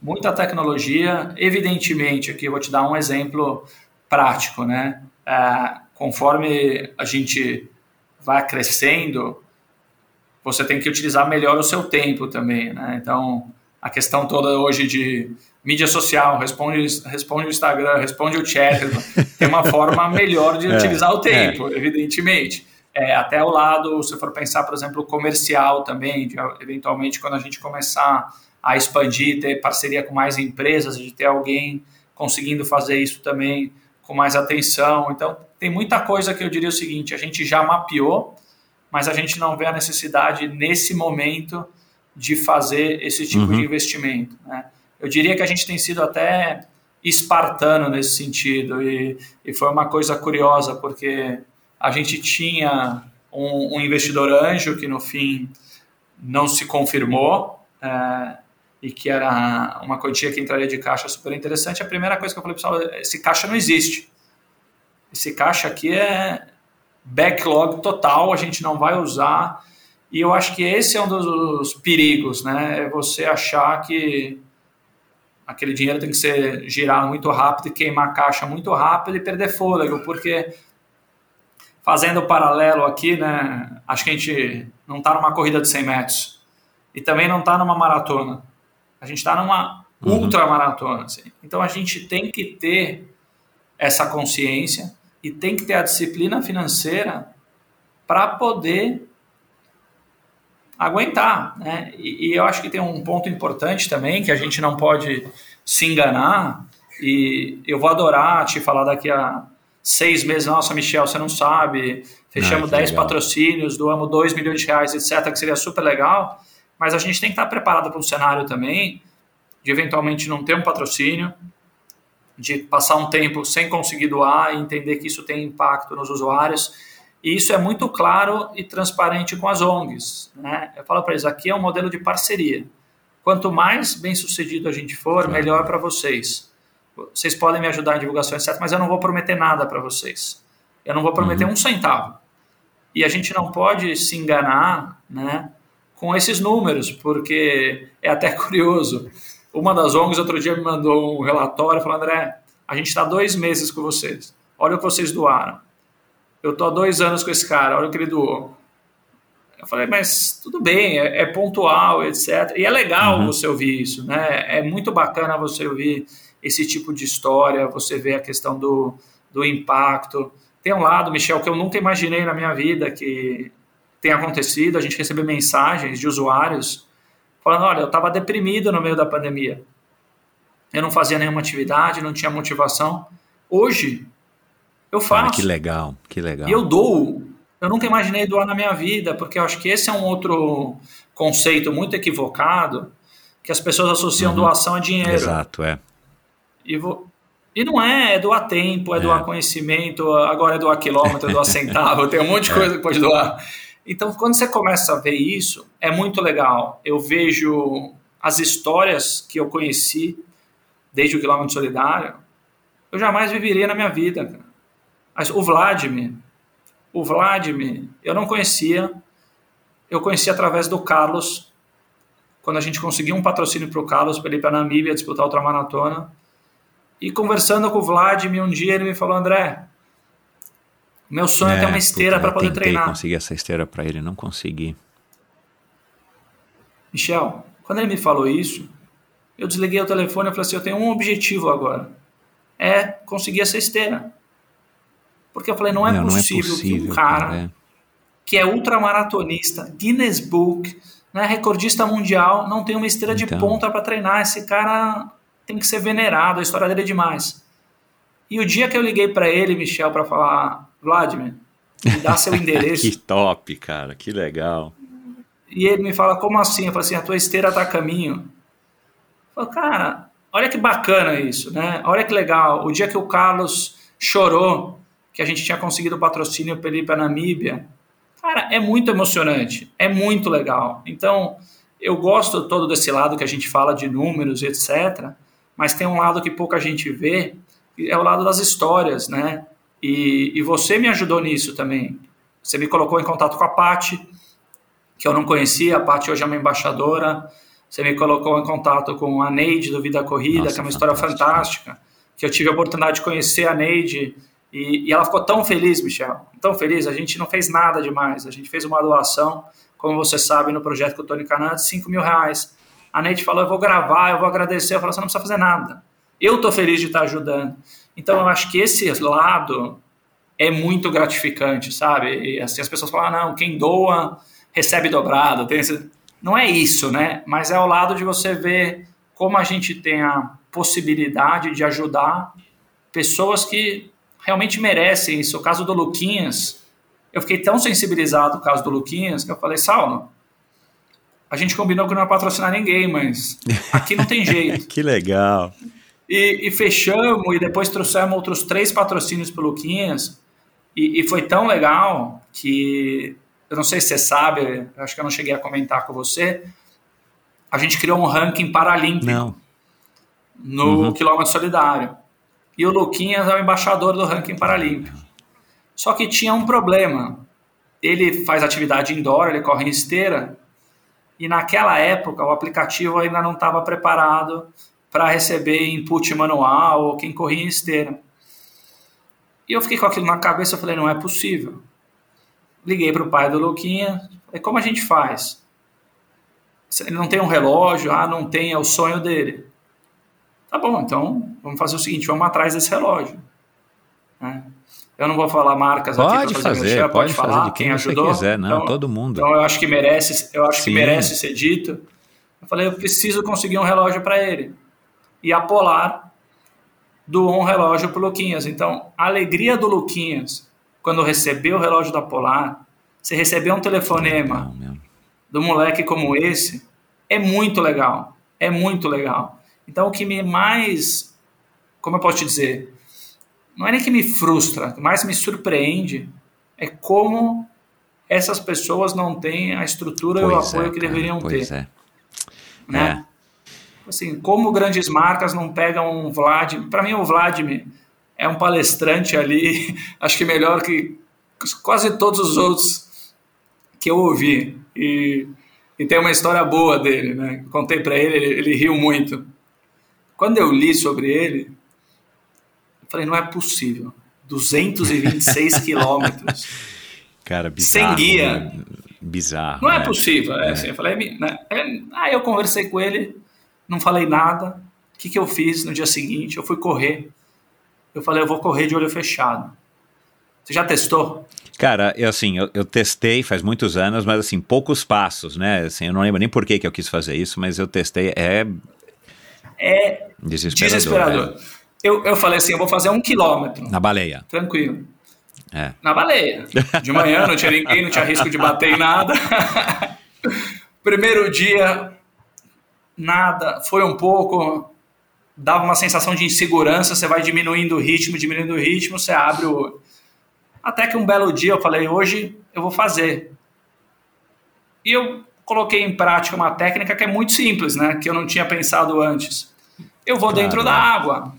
S1: muita tecnologia. Evidentemente, aqui eu vou te dar um exemplo prático, né? É, conforme a gente vai crescendo, você tem que utilizar melhor o seu tempo também, né? Então, a questão toda hoje de mídia social, responde, responde o Instagram, responde o chat, tem uma forma melhor de é, utilizar o tempo, é. evidentemente. É, até o lado, se for pensar, por exemplo, comercial também, de, eventualmente quando a gente começar a expandir, ter parceria com mais empresas, de ter alguém conseguindo fazer isso também com mais atenção. Então, tem muita coisa que eu diria o seguinte, a gente já mapeou, mas a gente não vê a necessidade nesse momento de fazer esse tipo uhum. de investimento. Né? Eu diria que a gente tem sido até espartano nesse sentido e, e foi uma coisa curiosa porque a gente tinha um, um investidor anjo que no fim não se confirmou é, e que era uma quantia que entraria de caixa super interessante. A primeira coisa que eu falei pessoal, esse caixa não existe. Esse caixa aqui é backlog total, a gente não vai usar e eu acho que esse é um dos perigos, né? É você achar que aquele dinheiro tem que ser girado muito rápido e queimar caixa muito rápido e perder fôlego, porque fazendo o paralelo aqui, né? Acho que a gente não está numa corrida de 100 metros e também não está numa maratona. A gente está numa uhum. ultramaratona. Assim. Então a gente tem que ter essa consciência e tem que ter a disciplina financeira para poder aguentar, né? E, e, eu acho que tem um ponto importante também que a gente não pode se enganar. E eu vou adorar te falar daqui a seis meses, nossa, Michel, você não sabe, fechamos 10 patrocínios, doamos 2 milhões de reais, etc., que seria super legal, mas a gente tem que estar preparado para um cenário também de eventualmente não ter um patrocínio, de passar um tempo sem conseguir doar e entender que isso tem impacto nos usuários e isso é muito claro e transparente com as ONGs. Né? Eu falo para eles, aqui é um modelo de parceria. Quanto mais bem sucedido a gente for, melhor para vocês. Vocês podem me ajudar em divulgação, etc., mas eu não vou prometer nada para vocês. Eu não vou prometer uhum. um centavo. E a gente não pode se enganar né, com esses números, porque é até curioso. Uma das ONGs outro dia me mandou um relatório falando, André, a gente está dois meses com vocês. Olha o que vocês doaram eu tô há dois anos com esse cara, olha o que ele doou. Eu falei, mas tudo bem, é, é pontual, etc. E é legal uhum. você ouvir isso, né? É muito bacana você ouvir esse tipo de história, você ver a questão do, do impacto. Tem um lado, Michel, que eu nunca imaginei na minha vida, que tem acontecido, a gente recebe mensagens de usuários falando, olha, eu estava deprimido no meio da pandemia. Eu não fazia nenhuma atividade, não tinha motivação. Hoje, eu faço.
S8: Ah, que legal, que legal.
S1: E eu dou. Eu nunca imaginei doar na minha vida, porque eu acho que esse é um outro conceito muito equivocado, que as pessoas associam uhum. doação a dinheiro.
S8: Exato, é.
S1: E, vou, e não é, é doar tempo, é, é, doar conhecimento, agora é doar quilômetro, é doar centavo, tem um monte de é. coisa que pode doar. Então, quando você começa a ver isso, é muito legal. Eu vejo as histórias que eu conheci desde o quilômetro solidário, eu jamais viveria na minha vida. Mas o Vladimir, o Vladimir, eu não conhecia, eu conheci através do Carlos, quando a gente conseguiu um patrocínio para o Carlos para ele ir para a Namíbia disputar outra maratona. E conversando com o Vladimir um dia, ele me falou: André, meu sonho é, é ter uma esteira para poder treinar.
S8: Eu conseguir essa esteira para ele, não consegui.
S1: Michel, quando ele me falou isso, eu desliguei o telefone e falei assim: eu tenho um objetivo agora. É conseguir essa esteira. Porque eu falei: não é, não, possível, não é possível que um cara, cara é. que é ultramaratonista, Guinness Book, né, recordista mundial, não tem uma esteira então. de ponta para treinar. Esse cara tem que ser venerado, a história dele é demais. E o dia que eu liguei para ele, Michel, para falar, Vladimir, me dá seu endereço.
S8: que top, cara, que legal.
S1: E ele me fala, como assim? Eu falo assim, a tua esteira está a caminho. Eu falo, cara, olha que bacana isso, né? Olha que legal. O dia que o Carlos chorou que a gente tinha conseguido o patrocínio para ele para Namíbia, cara, é muito emocionante, é muito legal. Então, eu gosto todo desse lado que a gente fala de números, etc. Mas tem um lado que pouca gente vê, é o lado das histórias, né? E, e você me ajudou nisso também. Você me colocou em contato com a Pati, que eu não conhecia. A Pati hoje é uma embaixadora. Você me colocou em contato com a Neide do Vida Corrida, Nossa, que é uma história fantástica. Que eu tive a oportunidade de conhecer a Neide e, e, ela ficou tão feliz, Michel. Tão feliz. A gente não fez nada demais. A gente fez uma doação, como você sabe, no projeto com o Tony Canan, de 5 mil reais. A Neide falou: Eu vou gravar, eu vou agradecer. Eu falei: Você não precisa fazer nada. Eu estou feliz de estar ajudando. Então, eu acho que esse lado é muito gratificante, sabe? E, assim, as pessoas falam, ah, não, quem doa recebe dobrado. Tem esse... Não é isso, né? Mas é o lado de você ver como a gente tem a possibilidade de ajudar pessoas que realmente merecem isso. O caso do Luquinhas, eu fiquei tão sensibilizado com o caso do Luquinhas que eu falei, Saulo, a gente combinou que não ia patrocinar ninguém, mas aqui não tem jeito.
S8: que legal.
S1: E, e, fechamos, e depois trouxemos outros três patrocínios para o Luquinhas, e, e, foi tão legal que, eu não sei se você sabe, acho que eu não cheguei a comentar com você, a gente criou um ranking paralímpico
S8: não.
S1: no uhum. quilômetro solidário. E o Luquinhas é o embaixador do ranking paralímpico. Só que tinha um problema. Ele faz atividade indoor, ele corre em esteira, e naquela época o aplicativo ainda não estava preparado para receber input manual ou quem corria em esteira. E eu fiquei com aquilo na cabeça, eu falei, não é possível. Liguei para o pai do Luquinha, falei, como a gente faz? Ele não tem um relógio, ah, não tem, é o sonho dele. Tá bom, então vamos fazer o seguinte, vamos atrás desse relógio. Né? Eu não vou falar marcas
S8: pode
S1: aqui
S8: fazer, fazer pode, pode falar de quem, quem ajudou. quiser, não,
S1: então,
S8: todo mundo.
S1: Então eu acho que merece, eu acho Sim. que merece ser dito. Eu falei, eu preciso conseguir um relógio para ele e a Polar doou um relógio para o Luquinhas. Então, a alegria do Luquinhas, quando recebeu o relógio da Polar, você recebeu um telefonema do moleque como esse, é muito legal. É muito legal. Então, o que me mais, como eu posso te dizer, não é nem que me frustra, mais me surpreende é como essas pessoas não têm a estrutura pois e o apoio
S8: é,
S1: que deveriam
S8: pois
S1: ter.
S8: É.
S1: Né? É assim, como grandes marcas não pegam um Vladimir. Para mim, o Vladimir é um palestrante ali, acho que melhor que quase todos os outros que eu ouvi. E, e tem uma história boa dele, né? Contei para ele, ele, ele riu muito. Quando eu li sobre ele, eu falei, não é possível. 226 quilômetros.
S8: Cara, bizarro.
S1: Sem guia. Né?
S8: Bizarro.
S1: Não é né? é possível. É, é. Assim, eu falei, né? aí eu conversei com ele, não falei nada. O que, que eu fiz no dia seguinte? Eu fui correr. Eu falei, eu vou correr de olho fechado. Você já testou?
S8: Cara, eu assim, eu, eu, testei faz muitos anos, mas assim, poucos passos, né? Assim, eu não lembro nem por que, que eu quis fazer isso, mas eu testei, é...
S1: É desesperador. desesperador. É. Eu, eu falei assim, eu vou fazer um quilômetro.
S8: Na baleia.
S1: Tranquilo. É. Na baleia. De manhã, não tinha ninguém, não tinha risco de bater em nada. Primeiro dia, nada, foi um pouco, dava uma sensação de insegurança, você vai diminuindo o ritmo, diminuindo o ritmo, você abre o até que um belo dia eu falei, hoje eu vou fazer. E eu coloquei em prática uma técnica que é muito simples, né? Que eu não tinha pensado antes. Eu vou claro. dentro da água.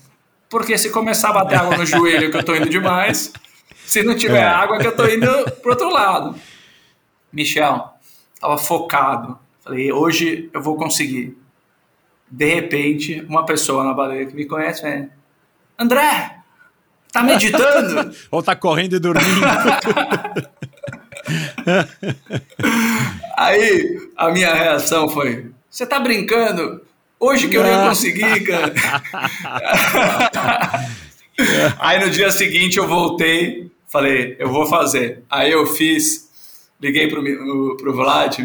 S1: Porque se começar a bater água no joelho, que eu tô indo demais. Se não tiver é. água, que eu tô indo pro outro lado. Michel, tava focado. Falei, hoje eu vou conseguir. De repente, uma pessoa na baleia que me conhece, vem, André, Tá meditando?
S8: Ou tá correndo e dormindo?
S1: Aí a minha reação foi: Você tá brincando? Hoje que eu ia conseguir, cara. Aí no dia seguinte eu voltei, falei: Eu vou fazer. Aí eu fiz, liguei pro, pro Vlad,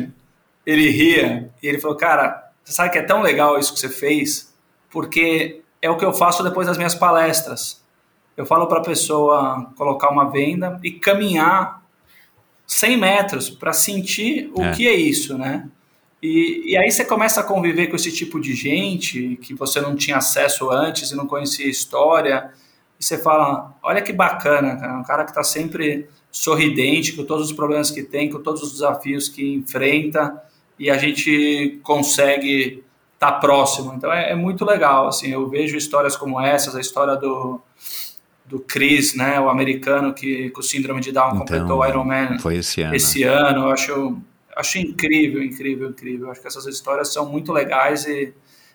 S1: ele ria e ele falou: Cara, você sabe que é tão legal isso que você fez? Porque é o que eu faço depois das minhas palestras eu falo para a pessoa colocar uma venda e caminhar 100 metros para sentir o é. que é isso, né? E, e aí você começa a conviver com esse tipo de gente que você não tinha acesso antes e não conhecia a história. E você fala: olha que bacana, cara, um cara que está sempre sorridente com todos os problemas que tem, com todos os desafios que enfrenta e a gente consegue estar tá próximo. Então é, é muito legal. Assim, eu vejo histórias como essas, a história do do Chris, né, o americano que com síndrome de Down então, completou o Ironman
S8: foi esse ano.
S1: Esse ano, eu acho, acho incrível, incrível, incrível. Acho que essas histórias são muito legais e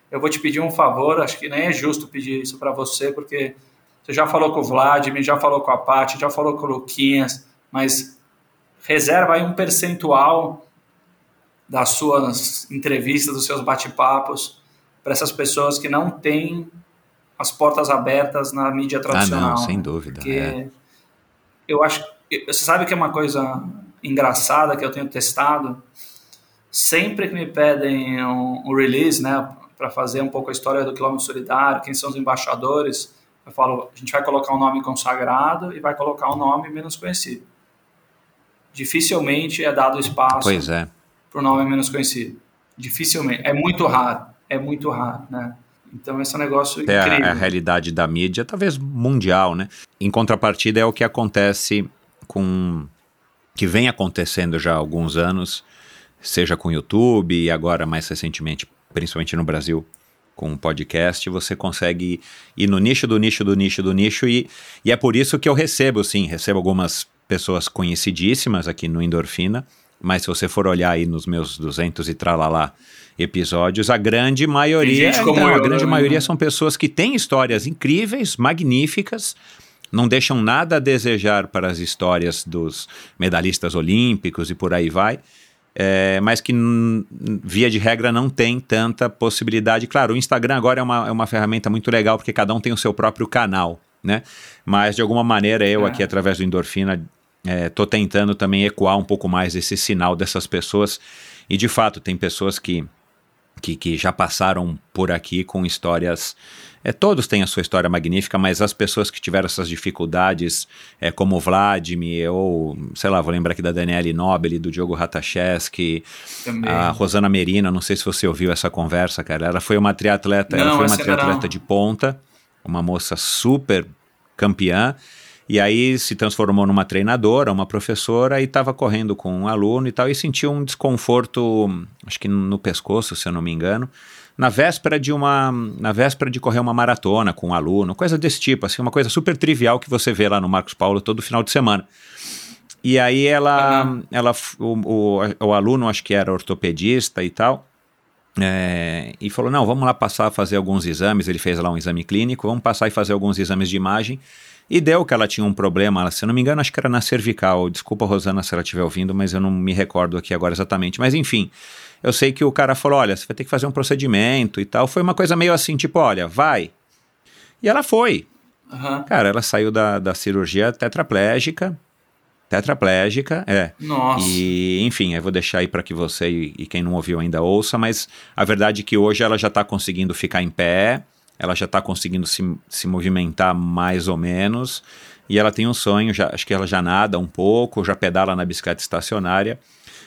S1: eu vou te pedir um favor, acho que nem é justo pedir isso para você, porque você já falou com o Vladimir, já falou com a Paty, já falou com o Luquinhas, mas reserva aí um percentual das suas entrevistas, dos seus bate-papos para essas pessoas que não têm as portas abertas na mídia tradicional. Ah,
S8: não, sem dúvida. Porque é.
S1: eu acho. Você sabe que é uma coisa engraçada que eu tenho testado? Sempre que me pedem um, um release, né, para fazer um pouco a história do quilômetro solidário, quem são os embaixadores, eu falo, a gente vai colocar um nome consagrado e vai colocar um nome menos conhecido. Dificilmente é dado espaço
S8: é.
S1: O nome menos conhecido. Dificilmente. É muito raro. É muito raro, né? Então, esse é um negócio é incrível.
S8: A, a realidade da mídia, talvez mundial, né? Em contrapartida, é o que acontece com. que vem acontecendo já há alguns anos, seja com o YouTube e agora mais recentemente, principalmente no Brasil, com o podcast, você consegue ir no nicho do nicho do nicho do nicho e, e é por isso que eu recebo, sim, recebo algumas pessoas conhecidíssimas aqui no Endorfina, mas se você for olhar aí nos meus 200 e tralalá episódios, a grande maioria, então, eu, a grande né? maioria são pessoas que têm histórias incríveis, magníficas, não deixam nada a desejar para as histórias dos medalhistas olímpicos e por aí vai. É, mas que via de regra não tem tanta possibilidade. Claro, o Instagram agora é uma, é uma ferramenta muito legal porque cada um tem o seu próprio canal, né? Mas de alguma maneira eu é. aqui através do Endorfina estou é, tentando também ecoar um pouco mais esse sinal dessas pessoas e de fato tem pessoas que que, que já passaram por aqui com histórias. É, todos têm a sua história magnífica, mas as pessoas que tiveram essas dificuldades, é, como o Vladimir, ou sei lá, vou lembrar aqui da Daniele Nobili, do Diogo Ratacheski, a Rosana Merina, não sei se você ouviu essa conversa, cara. Ela foi uma triatleta, não, ela foi uma triatleta não. de ponta, uma moça super campeã. E aí se transformou numa treinadora, uma professora, e estava correndo com um aluno e tal, e sentiu um desconforto, acho que no pescoço, se eu não me engano, na véspera de uma. Na véspera de correr uma maratona com um aluno, coisa desse tipo, assim, uma coisa super trivial que você vê lá no Marcos Paulo todo final de semana. E aí ela, uhum. ela o, o, o, aluno, acho que era ortopedista e tal, é, e falou: não, vamos lá passar a fazer alguns exames. Ele fez lá um exame clínico, vamos passar e fazer alguns exames de imagem. E deu que ela tinha um problema, se eu não me engano, acho que era na cervical. Desculpa, Rosana, se ela estiver ouvindo, mas eu não me recordo aqui agora exatamente. Mas enfim, eu sei que o cara falou: olha, você vai ter que fazer um procedimento e tal. Foi uma coisa meio assim, tipo, olha, vai. E ela foi.
S1: Aham.
S8: Cara, ela saiu da, da cirurgia tetraplégica. Tetraplégica, é.
S1: Nossa.
S8: E, enfim, eu vou deixar aí para que você e, e quem não ouviu ainda ouça, mas a verdade é que hoje ela já está conseguindo ficar em pé, ela já está conseguindo se, se movimentar mais ou menos, e ela tem um sonho, já, acho que ela já nada um pouco, já pedala na bicicleta estacionária,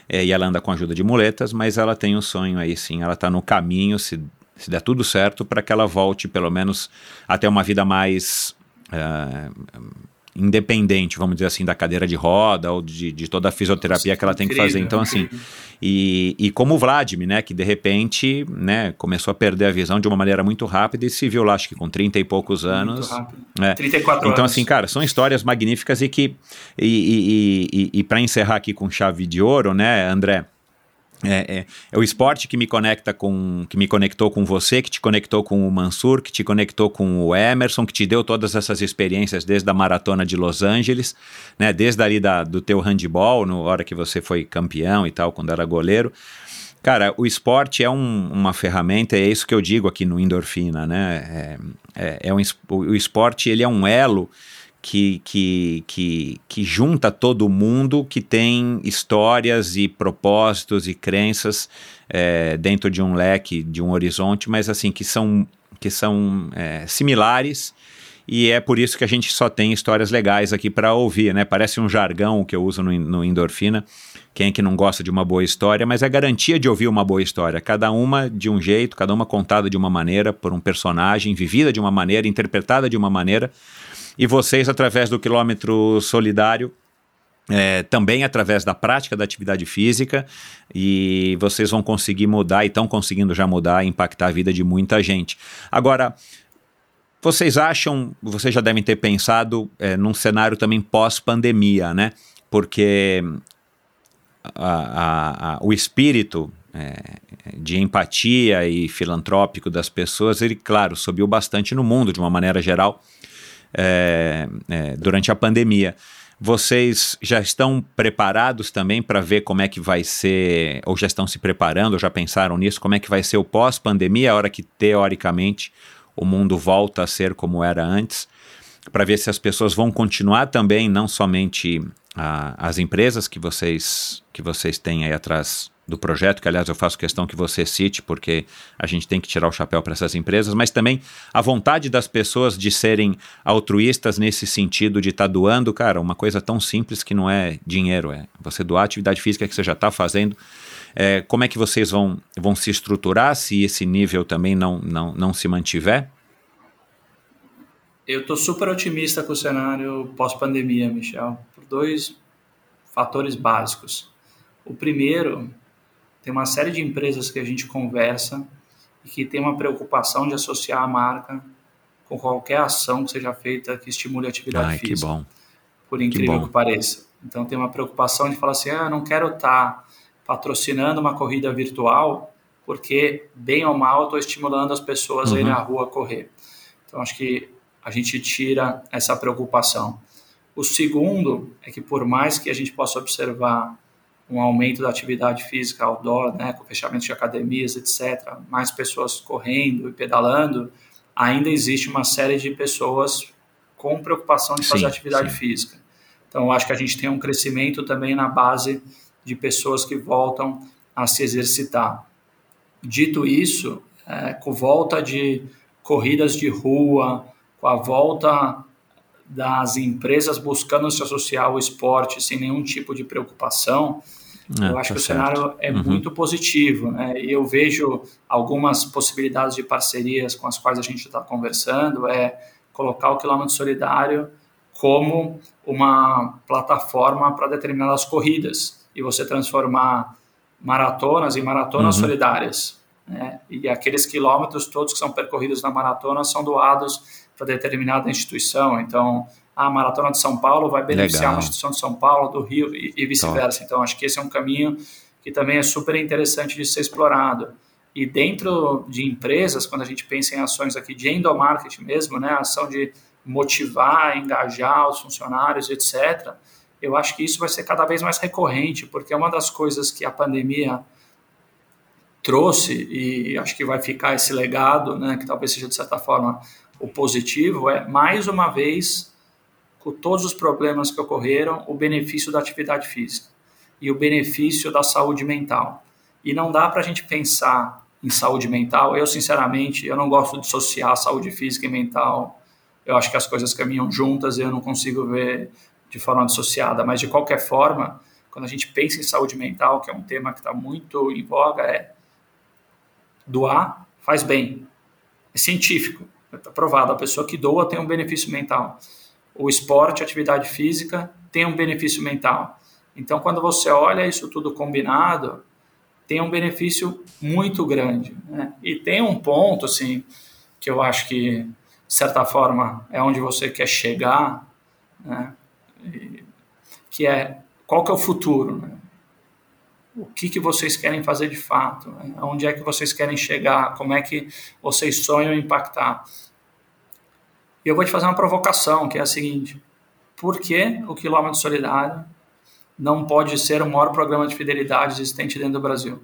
S8: é, e ela anda com a ajuda de muletas, mas ela tem um sonho aí sim, ela está no caminho, se, se der tudo certo, para que ela volte pelo menos até uma vida mais. eh, independente, vamos dizer assim, da cadeira de roda ou de, de toda a fisioterapia que ela tem que fazer.
S1: Incrível,
S8: Então, assim,
S1: incrível.
S8: e, e como o Vladimir, né, que de repente, né, começou a perder a visão de uma maneira muito rápida e se viu lá, acho que com 30 e poucos anos.
S1: Muito rápido.
S8: É.
S1: 34
S8: Então,
S1: anos.
S8: assim, cara, são histórias magníficas e que. E, e, e, e, para encerrar aqui com chave de ouro, né, André? É, é, é o esporte que me conecta com, que me conectou com você, que te conectou com o Mansur, que te conectou com o Emerson, que te deu todas essas experiências desde a maratona de Los Angeles, né? Desde ali da, do teu handball, na hora que você foi campeão e tal, quando era goleiro. Cara, o esporte é um- uma ferramenta, é isso que eu digo aqui no Endorfina, né? É, é- é um, o esporte ele é um elo que, que, que, que junta todo mundo que tem histórias e propósitos e crenças é, dentro de um leque, de um horizonte, mas assim, que são, que são é, similares. E é por isso que a gente só tem histórias legais aqui para ouvir, né? Parece um jargão que eu uso no, no Endorfina. Quem é que não gosta de uma boa história, mas é garantia de ouvir uma boa história. Cada uma de um jeito, cada uma contada de uma maneira, por um personagem, vivida de uma maneira, interpretada de uma maneira. E vocês, através do quilômetro solidário, é, também através da prática da atividade física, e vocês vão conseguir mudar, e estão conseguindo já mudar impactar a vida de muita gente. Agora, vocês acham, vocês já devem ter pensado é, num cenário também pós-pandemia, né? Porque a- a- a- o espírito é, de empatia e filantrópico das pessoas, ele, claro, subiu bastante no mundo de uma maneira geral é, é, durante a pandemia. Vocês já estão preparados também para ver como é que vai ser, ou já estão se preparando, ou já pensaram nisso, como é que vai ser o pós-pandemia, a hora que teoricamente o mundo volta a ser como era antes, para ver se as pessoas vão continuar também, não somente a- as empresas que vocês, que vocês têm aí atrás do projeto, que aliás eu faço questão que você cite, porque a gente tem que tirar o chapéu para essas empresas, mas também a vontade das pessoas de serem altruístas nesse sentido de estar doando, cara, uma coisa tão simples que não é dinheiro, é você doar atividade física que você já está fazendo. É, como é que vocês vão, vão se estruturar se esse nível também não, não, não se mantiver?
S1: Eu estou super otimista com o cenário pós-pandemia, Michel, por dois fatores básicos. O primeiro, tem uma série de empresas que a gente conversa e que tem uma preocupação de associar a marca com qualquer ação que seja feita que estimule a atividade
S8: Ai, que
S1: física,
S8: bom.
S1: por incrível
S8: bom.
S1: que, pareça. Então tem uma preocupação de falar assim, ah, eu não quero estar patrocinando uma corrida virtual porque, bem ou mal, estou estimulando as pessoas a irem
S8: Uhum.
S1: à rua correr. Então acho que a gente tira essa preocupação. O segundo é que por mais que a gente possa observar um aumento da atividade física outdoor, né, com fechamento de academias, etc., mais pessoas correndo e pedalando, ainda existe uma série de pessoas com preocupação de fazer
S8: Sim,
S1: atividade
S8: sim.
S1: física. Então, acho que a gente tem um crescimento também na base de pessoas que voltam a se exercitar. Dito isso, é, com volta de corridas de rua, com a volta das empresas buscando se associar ao esporte sem nenhum tipo de preocupação,
S8: Ah,
S1: eu acho
S8: tá
S1: que o
S8: certo.
S1: cenário é
S8: Uhum.
S1: muito positivo, né? E eu vejo algumas possibilidades de parcerias com as quais a gente está conversando, é colocar o quilômetro solidário como uma plataforma para determinadas corridas e você transformar maratonas em maratonas
S8: Uhum.
S1: solidárias. Né? E aqueles quilômetros todos que são percorridos na maratona são doados para determinada instituição. Então, a Maratona de São Paulo vai beneficiar
S8: Legal.
S1: uma instituição de São Paulo, do Rio e, e vice-versa. Então, acho que esse é um caminho que também é super interessante de ser explorado. E dentro de empresas, quando a gente pensa em ações aqui de endomarketing mesmo, né, ação de motivar, engajar os funcionários, etc., eu acho que isso vai ser cada vez mais recorrente, porque é uma das coisas que a pandemia trouxe, e acho que vai ficar esse legado, né, que talvez seja, de certa forma, o positivo é, mais uma vez, com todos os problemas que ocorreram, o benefício da atividade física e o benefício da saúde mental. E não dá para a gente pensar em saúde mental. Eu, sinceramente, eu não gosto de dissociar saúde física e mental. Eu acho que as coisas caminham juntas e eu não consigo ver de forma dissociada. Mas, de qualquer forma, quando a gente pensa em saúde mental, que é um tema que está muito em voga, é doar faz bem. É científico, provado. A pessoa que doa tem um benefício mental. O esporte, a atividade física, tem um benefício mental. Então, quando você olha isso tudo combinado, tem um benefício muito grande. Né? E tem um ponto, assim, que eu acho que, de certa forma, é onde você quer chegar, né? que é qual que é o futuro, né? O que, que vocês querem fazer de fato, né? onde é que vocês querem chegar, como é que vocês sonham impactar. E eu vou te fazer uma provocação, que é a seguinte, por que o quilômetro solidário não pode ser o maior programa de fidelidade existente dentro do Brasil.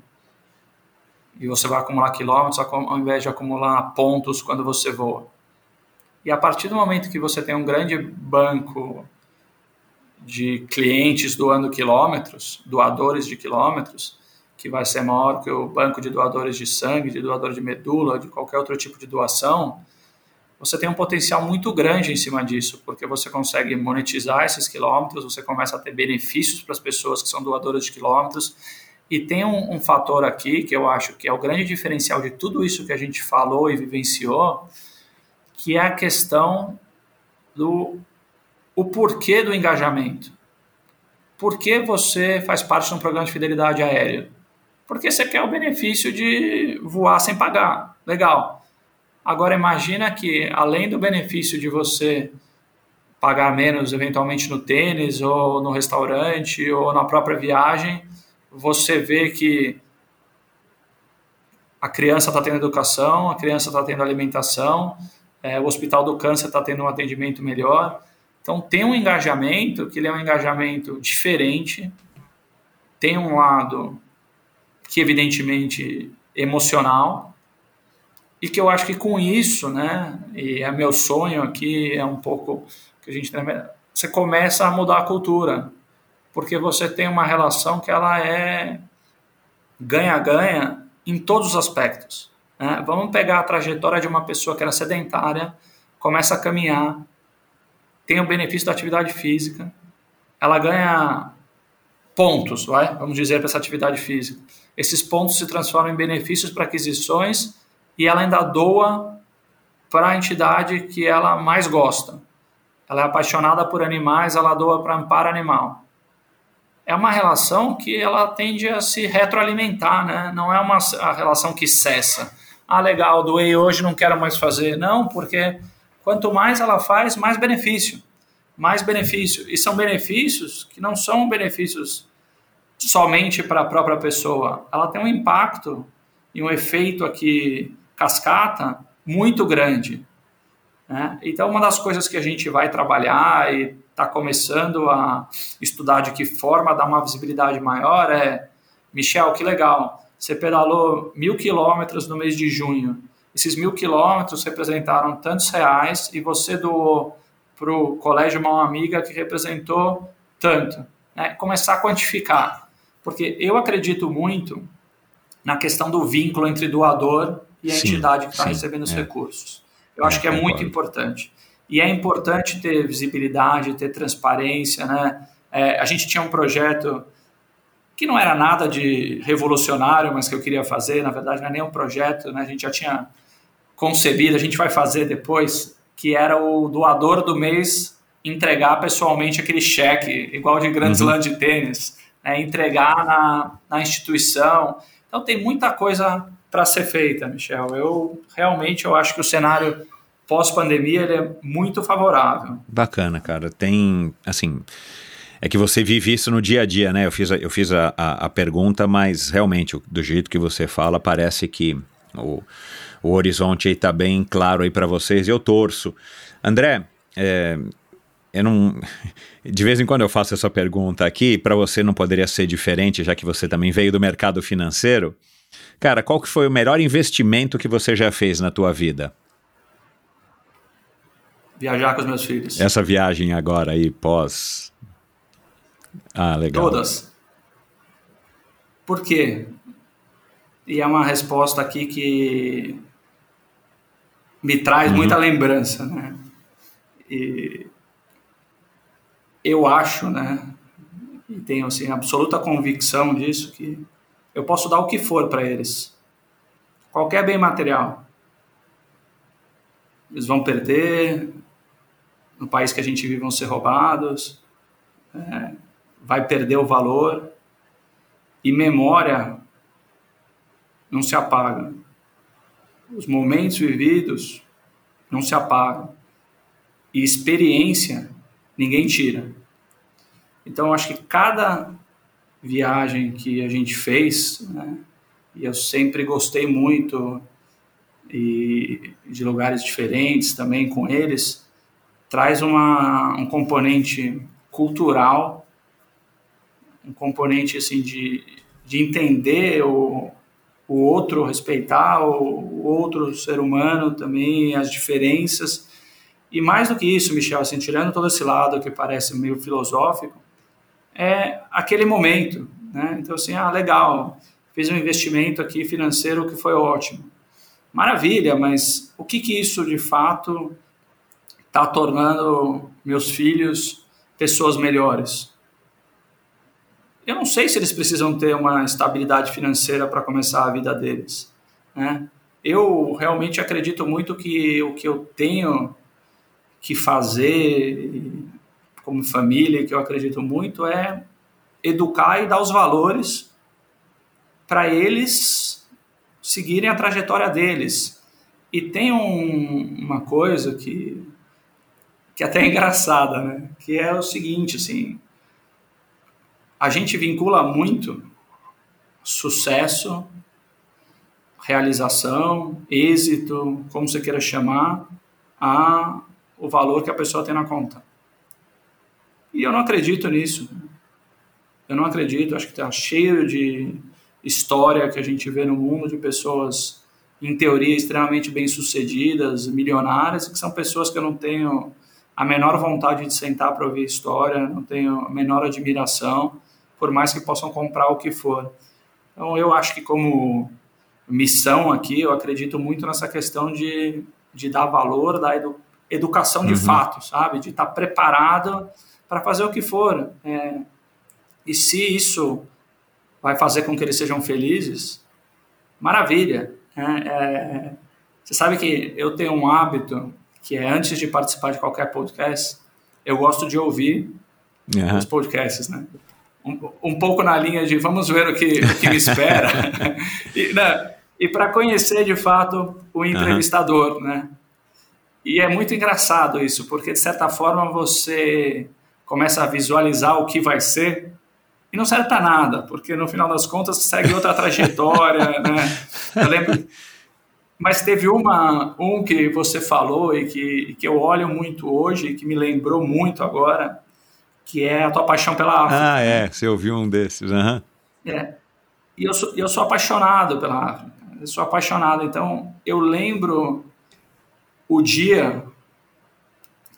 S1: E você vai acumular quilômetros ao invés de acumular pontos quando você voa. E a partir do momento que você tem um grande banco de clientes doando quilômetros, doadores de quilômetros, que vai ser maior que o banco de doadores de sangue, de doador de medula, de qualquer outro tipo de doação, você tem um potencial muito grande em cima disso, porque você consegue monetizar esses quilômetros, você começa a ter benefícios para as pessoas que são doadoras de quilômetros. E tem um, um, fator aqui que eu acho que é o grande diferencial de tudo isso que a gente falou e vivenciou, que é a questão do o porquê do engajamento. Por que você faz parte de um programa de fidelidade aérea? Porque você quer o benefício de voar sem pagar. Legal. Agora imagina que além do benefício de você pagar menos eventualmente no tênis ou no restaurante ou na própria viagem, você vê que a criança está tendo educação, a criança está tendo alimentação, é, o Hospital do Câncer está tendo um atendimento melhor. Então tem um engajamento que ele é um engajamento diferente, tem um lado que evidentemente emocional, e que eu acho que com isso, né, e é meu sonho aqui, é um pouco que a gente você começa a mudar a cultura, porque você tem uma relação que ela é ganha-ganha em todos os aspectos. Né? Vamos pegar a trajetória de uma pessoa que era sedentária, começa a caminhar, tem o benefício da atividade física, ela ganha pontos, vai? vamos dizer, para essa atividade física. Esses pontos se transformam em benefícios para aquisições e ela ainda doa para a entidade que ela mais gosta. Ela é apaixonada por animais, ela doa para amparo animal. É uma relação que ela tende a se retroalimentar, né? Não é uma relação que cessa. Ah, legal, doei hoje, não quero mais fazer. Não, porque quanto mais ela faz, mais benefício. Mais benefício. E são benefícios que não são benefícios somente para a própria pessoa. Ela tem um impacto e um efeito aqui cascata muito grande. Né? Então, uma das coisas que a gente vai trabalhar e está começando a estudar de que forma dar uma visibilidade maior é, Michel, que legal, você pedalou mil quilômetros no mês de junho. Esses mil quilômetros representaram tantos reais e você doou para o colégio uma amiga que representou tanto. Né? Começar a quantificar. Porque eu acredito muito na questão do vínculo entre doador e a sim, entidade que está recebendo os é. recursos. Eu acho que é muito importante. E é importante ter visibilidade, ter transparência, né? É, a gente tinha um projeto que não era nada de revolucionário, mas que eu queria fazer, na verdade não é nem um projeto, né? A gente já tinha concebido, a gente vai fazer depois, que era o doador do mês entregar pessoalmente aquele cheque, igual de Grand Slam uhum. de tênis, né? entregar na, na instituição. Então tem muita coisa para ser feita, Michel. Eu realmente eu acho que o cenário pós-pandemia é muito favorável.
S8: Bacana, cara. Tem, assim, é que você vive isso no dia a dia, né? Eu fiz a, eu fiz a, a, a pergunta, mas realmente, do jeito que você fala, parece que o, o horizonte está bem claro aí para vocês e eu torço. André, é, eu não. De vez em quando eu faço essa pergunta aqui, para você não poderia ser diferente, já que você também veio do mercado financeiro. Cara, qual que foi o melhor investimento que você já fez na tua vida?
S1: Viajar com os meus filhos.
S8: Essa viagem agora aí, pós. Ah, legal.
S1: Todas. Por quê? E é uma resposta aqui que me traz uhum. muita lembrança, né? E eu acho, né? E tenho assim absoluta convicção disso que eu posso dar o que for para eles, qualquer bem material. Eles vão perder, no país que a gente vive vão ser roubados, é, vai perder o valor e memória não se apaga. Os momentos vividos não se apagam e experiência ninguém tira. Então, acho que cada viagem que a gente fez, né, e eu sempre gostei muito e de lugares diferentes também com eles, traz uma, um componente cultural, um componente assim de, de entender o, o outro, respeitar o, outro ser humano também, as diferenças. E mais do que isso, Michel, assim, tirando todo esse lado que parece meio filosófico, é aquele momento, né? Então, assim, ah, legal, fiz um investimento aqui financeiro que foi ótimo. Maravilha, mas o que que isso de fato está tornando meus filhos pessoas melhores? Eu não sei se eles precisam ter uma estabilidade financeira para começar a vida deles, né? Eu realmente acredito muito que o que eu tenho que fazer como família, que eu acredito muito, é educar e dar os valores para eles seguirem a trajetória deles. E tem um, uma coisa que, que até é engraçada, né? que é o seguinte, assim, a gente vincula muito sucesso, realização, êxito, como você queira chamar, a o valor que a pessoa tem na conta. E eu não acredito nisso. Eu não acredito, acho que está cheio de história que a gente vê no mundo de pessoas, em teoria, extremamente bem-sucedidas, milionárias, que são pessoas que eu não tenho a menor vontade de sentar para ouvir história, não tenho a menor admiração, por mais que possam comprar o que for. Então, eu acho que, como missão aqui, eu acredito muito nessa questão de, de dar valor, da edu, educação de uhum. fato, sabe? De estar tá preparado para fazer o que for. É, e se isso vai fazer com que eles sejam felizes, maravilha. É, é, você sabe que eu tenho um hábito que é antes de participar de qualquer podcast, eu gosto de ouvir uhum. os podcasts, né? Um, um, pouco na linha de vamos ver o que, o que me espera. e, né, e para conhecer de fato o entrevistador, uhum. né? E é muito engraçado isso, porque de certa forma você começa a visualizar o que vai ser e não serve para nada, porque no final das contas segue outra trajetória, né? Eu lembro, mas teve uma, um que você falou e que, que eu olho muito hoje, que me lembrou muito agora, que é a tua paixão pela África.
S8: Ah, é, você ouviu um desses, uhum.
S1: É, e eu sou, eu sou apaixonado pela África, eu sou apaixonado, então eu lembro o dia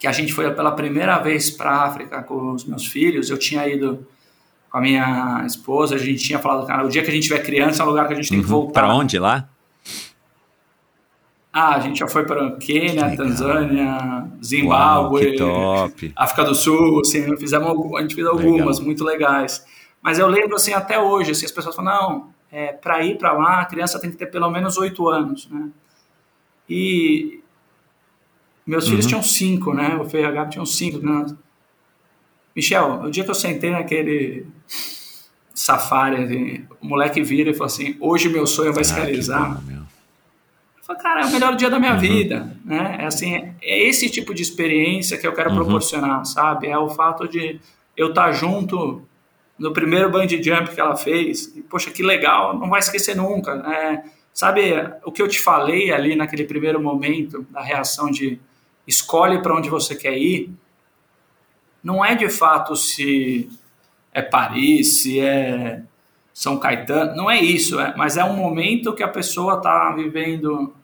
S1: que a gente foi pela primeira vez para a África com os meus filhos, eu tinha ido com a minha esposa, a gente tinha falado, cara, o dia que a gente tiver criança é um lugar que a gente tem
S8: uhum.
S1: que voltar.
S8: Para onde lá?
S1: Ah, a gente já foi para Quênia, Tanzânia, Zimbábue, África do Sul, assim, fizemos, a gente fez algumas Legal. muito legais. Mas eu lembro assim até hoje, assim, as pessoas falam, não, é, para ir para lá a criança tem que ter pelo menos oito anos, né? E meus uhum. filhos tinham cinco, né? O Fê e a Gabi tinham cinco. Né? Michel, o dia que eu sentei naquele safari, assim, o moleque vira e falou assim: hoje meu sonho vai ah, se realizar. Bom, falei, cara, é o melhor dia da minha uhum. vida, né? É assim, é esse tipo de experiência que eu quero uhum. proporcionar, sabe? É o fato de eu estar junto no primeiro bungee jump que ela fez. E, poxa, que legal, não vai esquecer nunca. Né? Sabe o que eu te falei ali naquele primeiro momento da reação de escolhe para onde você quer ir, não é de fato se é Paris, se é São Caetano, não é isso, é, mas é um momento que a pessoa está vivendo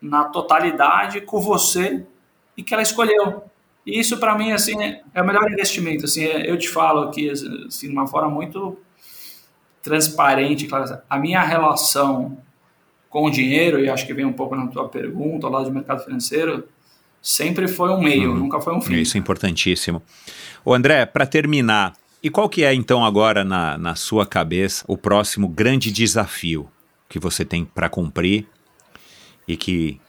S1: na totalidade com você e que ela escolheu. E isso para mim assim é o melhor investimento. Assim, é, eu te falo aqui assim, de uma forma muito transparente, claro, a minha relação com o dinheiro, e acho que vem um pouco na tua pergunta, ao lado do mercado financeiro, sempre foi um meio, uhum. nunca foi um fim.
S8: Isso é importantíssimo. O André, para terminar, e qual que é então agora na, na sua cabeça o próximo grande desafio que você tem para cumprir e que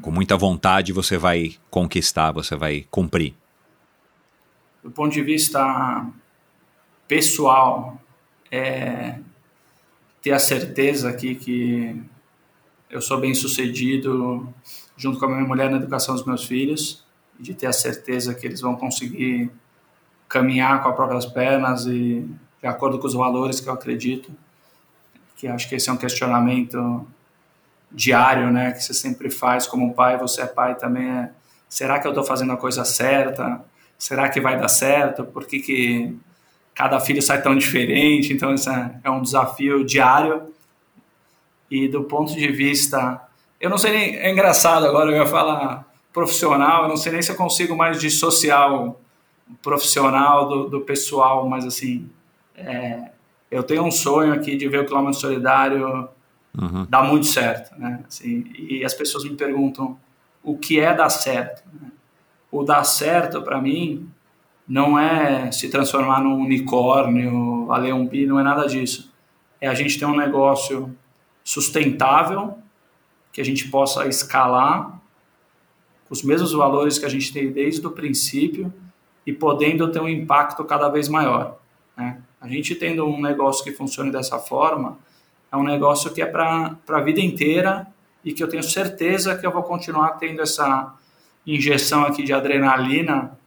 S8: com muita vontade você vai conquistar, você vai cumprir?
S1: Do ponto de vista pessoal, é ter a certeza aqui que eu sou bem sucedido junto com a minha mulher na educação dos meus filhos, de ter a certeza que eles vão conseguir caminhar com as próprias pernas e de acordo com os valores que eu acredito, que acho que esse é um questionamento diário, né, que você sempre faz como pai, você é pai também, é, será que eu estou fazendo a coisa certa? Será que vai dar certo? Por que, que cada filho sai tão diferente? Então, isso é, é um desafio diário. E do ponto de vista, eu não sei nem, é engraçado agora, eu ia falar profissional, eu não sei nem se eu consigo mais dissociar o profissional do, do pessoal, mas assim, é, eu tenho um sonho aqui de ver o quilômetro solidário uhum. dar muito certo, né? Assim, e as pessoas me perguntam o que é dar certo. Né? O dar certo para mim não é se transformar num unicórnio, a Leon Bi, não é nada disso. É a gente ter um negócio sustentável que a gente possa escalar com os mesmos valores que a gente tem desde o princípio e podendo ter um impacto cada vez maior. Né? A gente tendo um negócio que funcione dessa forma, é um negócio que é para a vida inteira e que eu tenho certeza que eu vou continuar tendo essa injeção aqui de adrenalina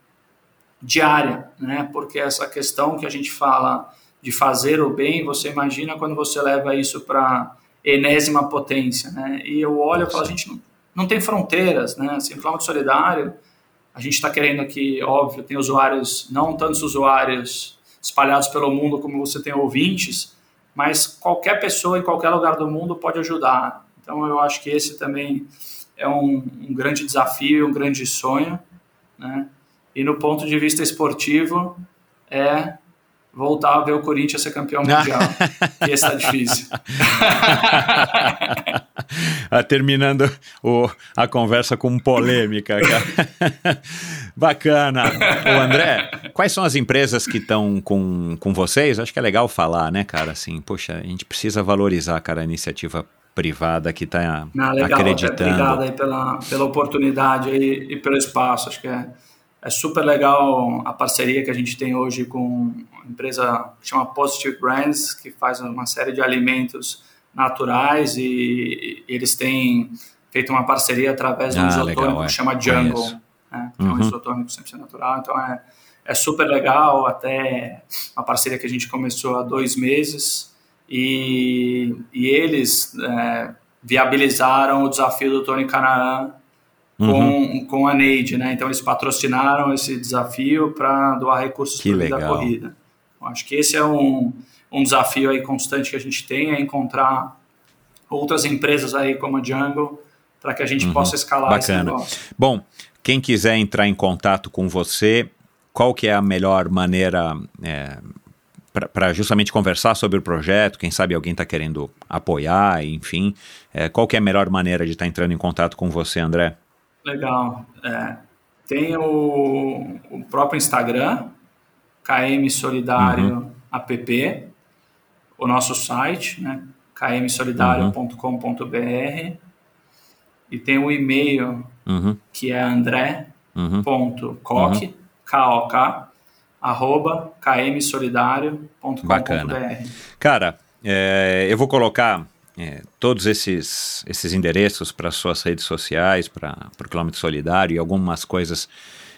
S1: diária, né? Porque essa questão que a gente fala de fazer o bem, você imagina quando você leva isso para enésima potência, né? E eu olho e falo, a gente não, não tem fronteiras, né? Assim, o solidário, a gente está querendo aqui, óbvio, tem usuários, não tantos usuários espalhados pelo mundo como você tem ouvintes, mas qualquer pessoa em qualquer lugar do mundo pode ajudar. Então eu acho que esse também é um, um grande desafio, um grande sonho, né? E no ponto de vista esportivo é voltar a ver o Corinthians ser campeão mundial. que esse tá difícil.
S8: Ah, terminando o, a conversa com polêmica. Bacana. O André, quais são as empresas que estão com, com vocês? Acho que é legal falar, né, cara? Assim, poxa, a gente precisa valorizar, cara, a iniciativa privada que está acreditando.
S1: Obrigado aí pela, pela oportunidade aí, e pelo espaço. Acho que é é super legal a parceria que a gente tem hoje com uma empresa que chama Positive Brands, que faz uma série de alimentos naturais e, eles têm feito uma parceria através de um ah, isotônico legal, é. que chama Jungle, né, que uhum. é um isotônico 100% natural. Então é, é super legal, até uma parceria que a gente começou há dois meses e, e eles é, viabilizaram o desafio do Tony Canaan com, uhum. com a Neide, né? Então eles patrocinaram esse desafio para doar recursos para a corrida. Eu acho que esse é um, um desafio aí constante que a gente tem, é encontrar outras empresas aí como a Jungle para que a gente uhum. possa escalar
S8: Bacana. esse negócio. Bom, quem quiser entrar em contato com você, qual que é a melhor maneira é, para justamente conversar sobre o projeto? Quem sabe alguém está querendo apoiar, enfim. É, qual que é a melhor maneira de estar tá entrando em contato com você, André?
S1: Legal. É, tem o, o, próprio Instagram, KM Solidário uhum. app, o nosso site, né, kmsolidario.com.br e tem o e-mail uhum. que é andré.coque, uhum. K-O-K, arroba kmsolidario.com.br.
S8: Cara, é, eu vou colocar é, todos esses, esses endereços para suas redes sociais, para o Quilômetro Solidário e algumas coisas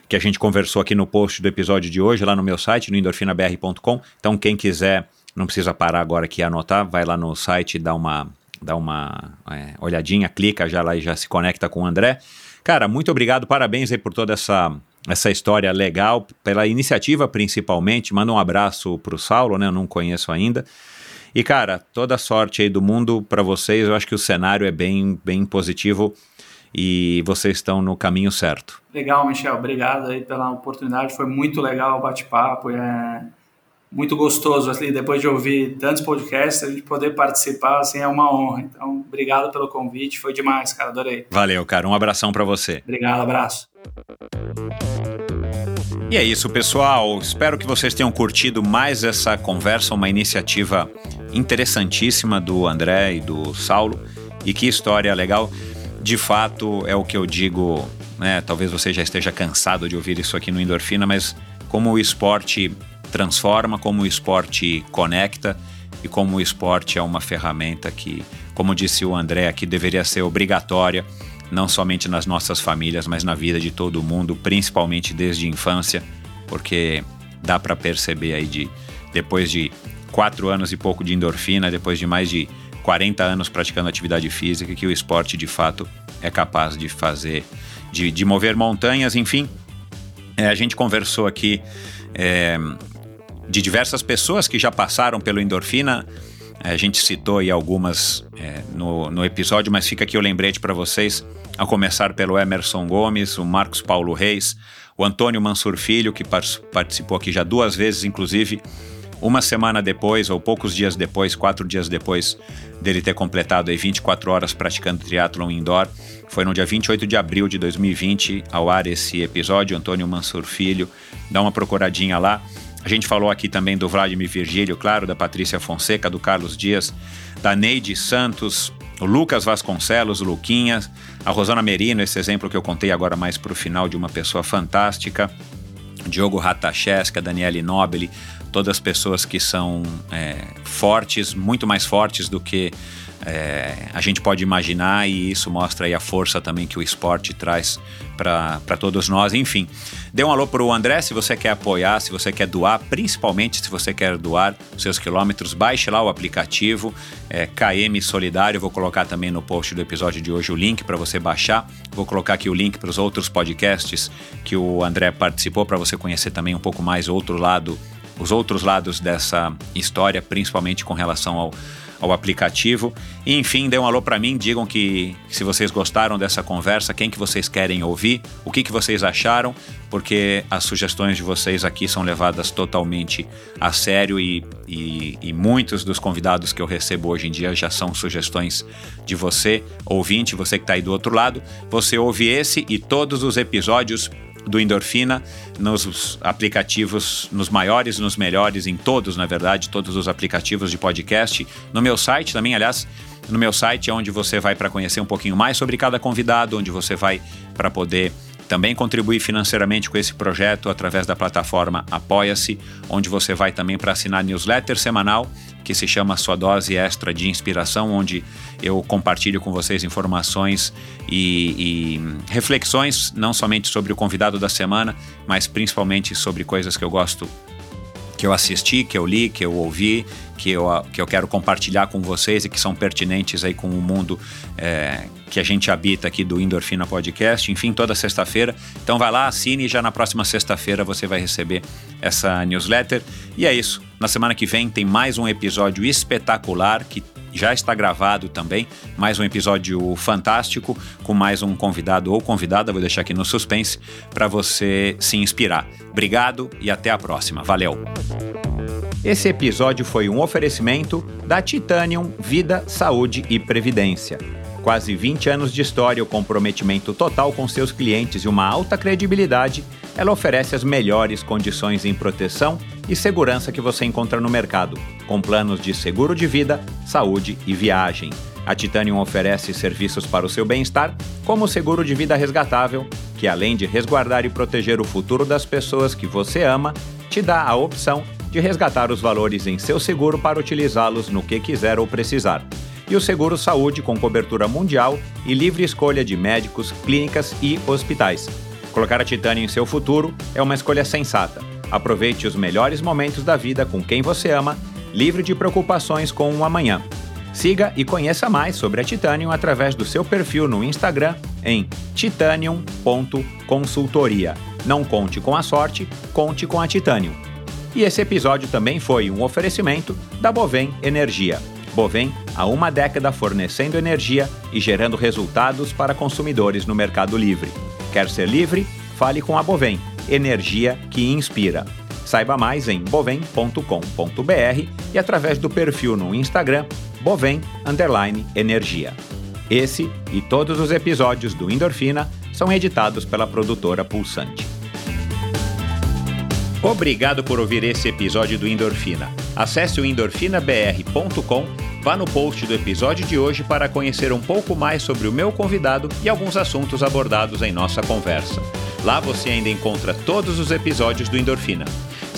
S8: que a gente conversou aqui no post do episódio de hoje, lá no meu site, no endorfinabr.com. Então, quem quiser, não precisa parar agora aqui e anotar, vai lá no site dá uma, dá uma é, olhadinha, clica já lá e já se conecta com o André. Cara, muito obrigado, parabéns aí por toda essa, essa história legal, pela iniciativa principalmente. Manda um abraço para o Saulo, né? Eu não conheço ainda. E cara, toda sorte aí do mundo para vocês. Eu acho que o cenário é bem, bem positivo. e vocês estão no caminho certo.
S1: Legal, Michel, obrigado aí pela oportunidade, foi muito legal o bate-papo, é muito gostoso, assim, depois de ouvir tantos podcasts, a gente poder participar, assim, é uma honra. Então, obrigado pelo convite, foi demais, cara, adorei.
S8: Valeu, cara, um abração para você.
S1: Obrigado, abraço.
S8: E é isso, pessoal. Espero que vocês tenham curtido mais essa conversa, uma iniciativa interessantíssima do André e do Saulo. E que história legal. De fato, é o que eu digo, né? Talvez você já esteja cansado de ouvir isso aqui no Endorfina, mas como o esporte transforma, como o esporte conecta e como o esporte é uma ferramenta que, como disse o André aqui, deveria ser obrigatória, não somente nas nossas famílias, mas na vida de todo mundo, principalmente desde a infância, porque dá para perceber aí de depois de quatro anos e pouco de endorfina, depois de mais de 40 anos praticando atividade física, que o esporte de fato é capaz de fazer, de, de mover montanhas, enfim. É, a gente conversou aqui é, de diversas pessoas que já passaram pelo endorfina. A gente citou aí algumas é, no, no episódio, mas fica aqui o lembrete para vocês, a começar pelo Emerson Gomes, o Marcos Paulo Reis, o Antônio Mansur Filho, que participou aqui já duas vezes, inclusive, uma semana depois, ou poucos dias depois, quatro dias depois dele ter completado aí 24 horas praticando triatlon indoor. Foi no dia 28 de abril de 2020 ao ar esse episódio, Antônio Mansur Filho. Dá uma procuradinha lá. A gente falou aqui também do Vladimir Virgílio, claro, da Patrícia Fonseca, do Carlos Dias, da Neide Santos, o Lucas Vasconcelos, o Luquinhas, a Rosana Merino, esse exemplo que eu contei agora mais para o final de uma pessoa fantástica, Diogo Ratacheska, Daniele Nobili, todas pessoas que são é, fortes, muito mais fortes do que é, a gente pode imaginar e isso mostra aí a força também que o esporte traz para todos nós. Enfim, dê um alô para o André se você quer apoiar, se você quer doar, principalmente se você quer doar seus quilômetros, baixe lá o aplicativo é, KM Solidário. Vou colocar também no post do episódio de hoje o link para você baixar. Vou colocar aqui o link para os outros podcasts que o André participou para você conhecer também um pouco mais outro lado, os outros lados dessa história, principalmente com relação ao ao aplicativo. E, enfim, dê um alô para mim, digam que se vocês gostaram dessa conversa, quem que vocês querem ouvir, o que que vocês acharam, porque as sugestões de vocês aqui são levadas totalmente a sério e, e, e muitos dos convidados que eu recebo hoje em dia já são sugestões de você, ouvinte, você que está aí do outro lado. Você ouve esse e todos os episódios do Endorfina nos aplicativos, nos maiores, nos melhores, em todos, na verdade, todos os aplicativos de podcast. No meu site também, aliás, no meu site é onde você vai para conhecer um pouquinho mais sobre cada convidado, onde você vai para poder também contribuir financeiramente com esse projeto através da plataforma Apoia-se, onde você vai também para assinar newsletter semanal que se chama Sua Dose Extra de Inspiração, onde eu compartilho com vocês informações e, e reflexões, não somente sobre o convidado da semana, mas principalmente sobre coisas que eu gosto que eu assisti, que eu li, que eu ouvi, que eu, que eu quero compartilhar com vocês e que são pertinentes aí com o mundo é, que a gente habita aqui do Endorfina Podcast, enfim, toda sexta-feira. Então vai lá, assine e já na próxima sexta-feira você vai receber essa newsletter. E é isso. Na semana que vem tem mais um episódio espetacular que já está gravado também, mais um episódio fantástico com mais um convidado ou convidada, vou deixar aqui no suspense para você se inspirar. Obrigado e até a próxima. Valeu. Esse episódio foi um oferecimento da Titanium Vida, Saúde e Previdência. Quase 20 anos de história, o comprometimento total com seus clientes e uma alta credibilidade, ela oferece as melhores condições em proteção e segurança que você encontra no mercado, com planos de seguro de vida, saúde e viagem. A Titanium oferece serviços para o seu bem-estar, como o seguro de vida resgatável, que além de resguardar e proteger o futuro das pessoas que você ama, te dá a opção de resgatar os valores em seu seguro para utilizá-los no que quiser ou precisar e o Seguro Saúde com cobertura mundial e livre escolha de médicos, clínicas e hospitais. Colocar a Titânia em seu futuro é uma escolha sensata. Aproveite os melhores momentos da vida com quem você ama, livre de preocupações com o amanhã. Siga e conheça mais sobre a Titanium através do seu perfil no Instagram em titanium.consultoria. Não conte com a sorte, conte com a Titanium. E esse episódio também foi um oferecimento da Bovem Energia Bovem, há uma década fornecendo energia e gerando resultados para consumidores no Mercado Livre. Quer ser livre? Fale com a Bovem, energia que inspira. Saiba mais em bovem.com.br e através do perfil no Instagram Bovem Energia. Esse e todos os episódios do Endorfina são editados pela produtora Pulsante. Obrigado por ouvir esse episódio do Endorfina. Acesse o endorfinabr.com, vá no post do episódio de hoje para conhecer um pouco mais sobre o meu convidado e alguns assuntos abordados em nossa conversa. Lá você ainda encontra todos os episódios do Endorfina.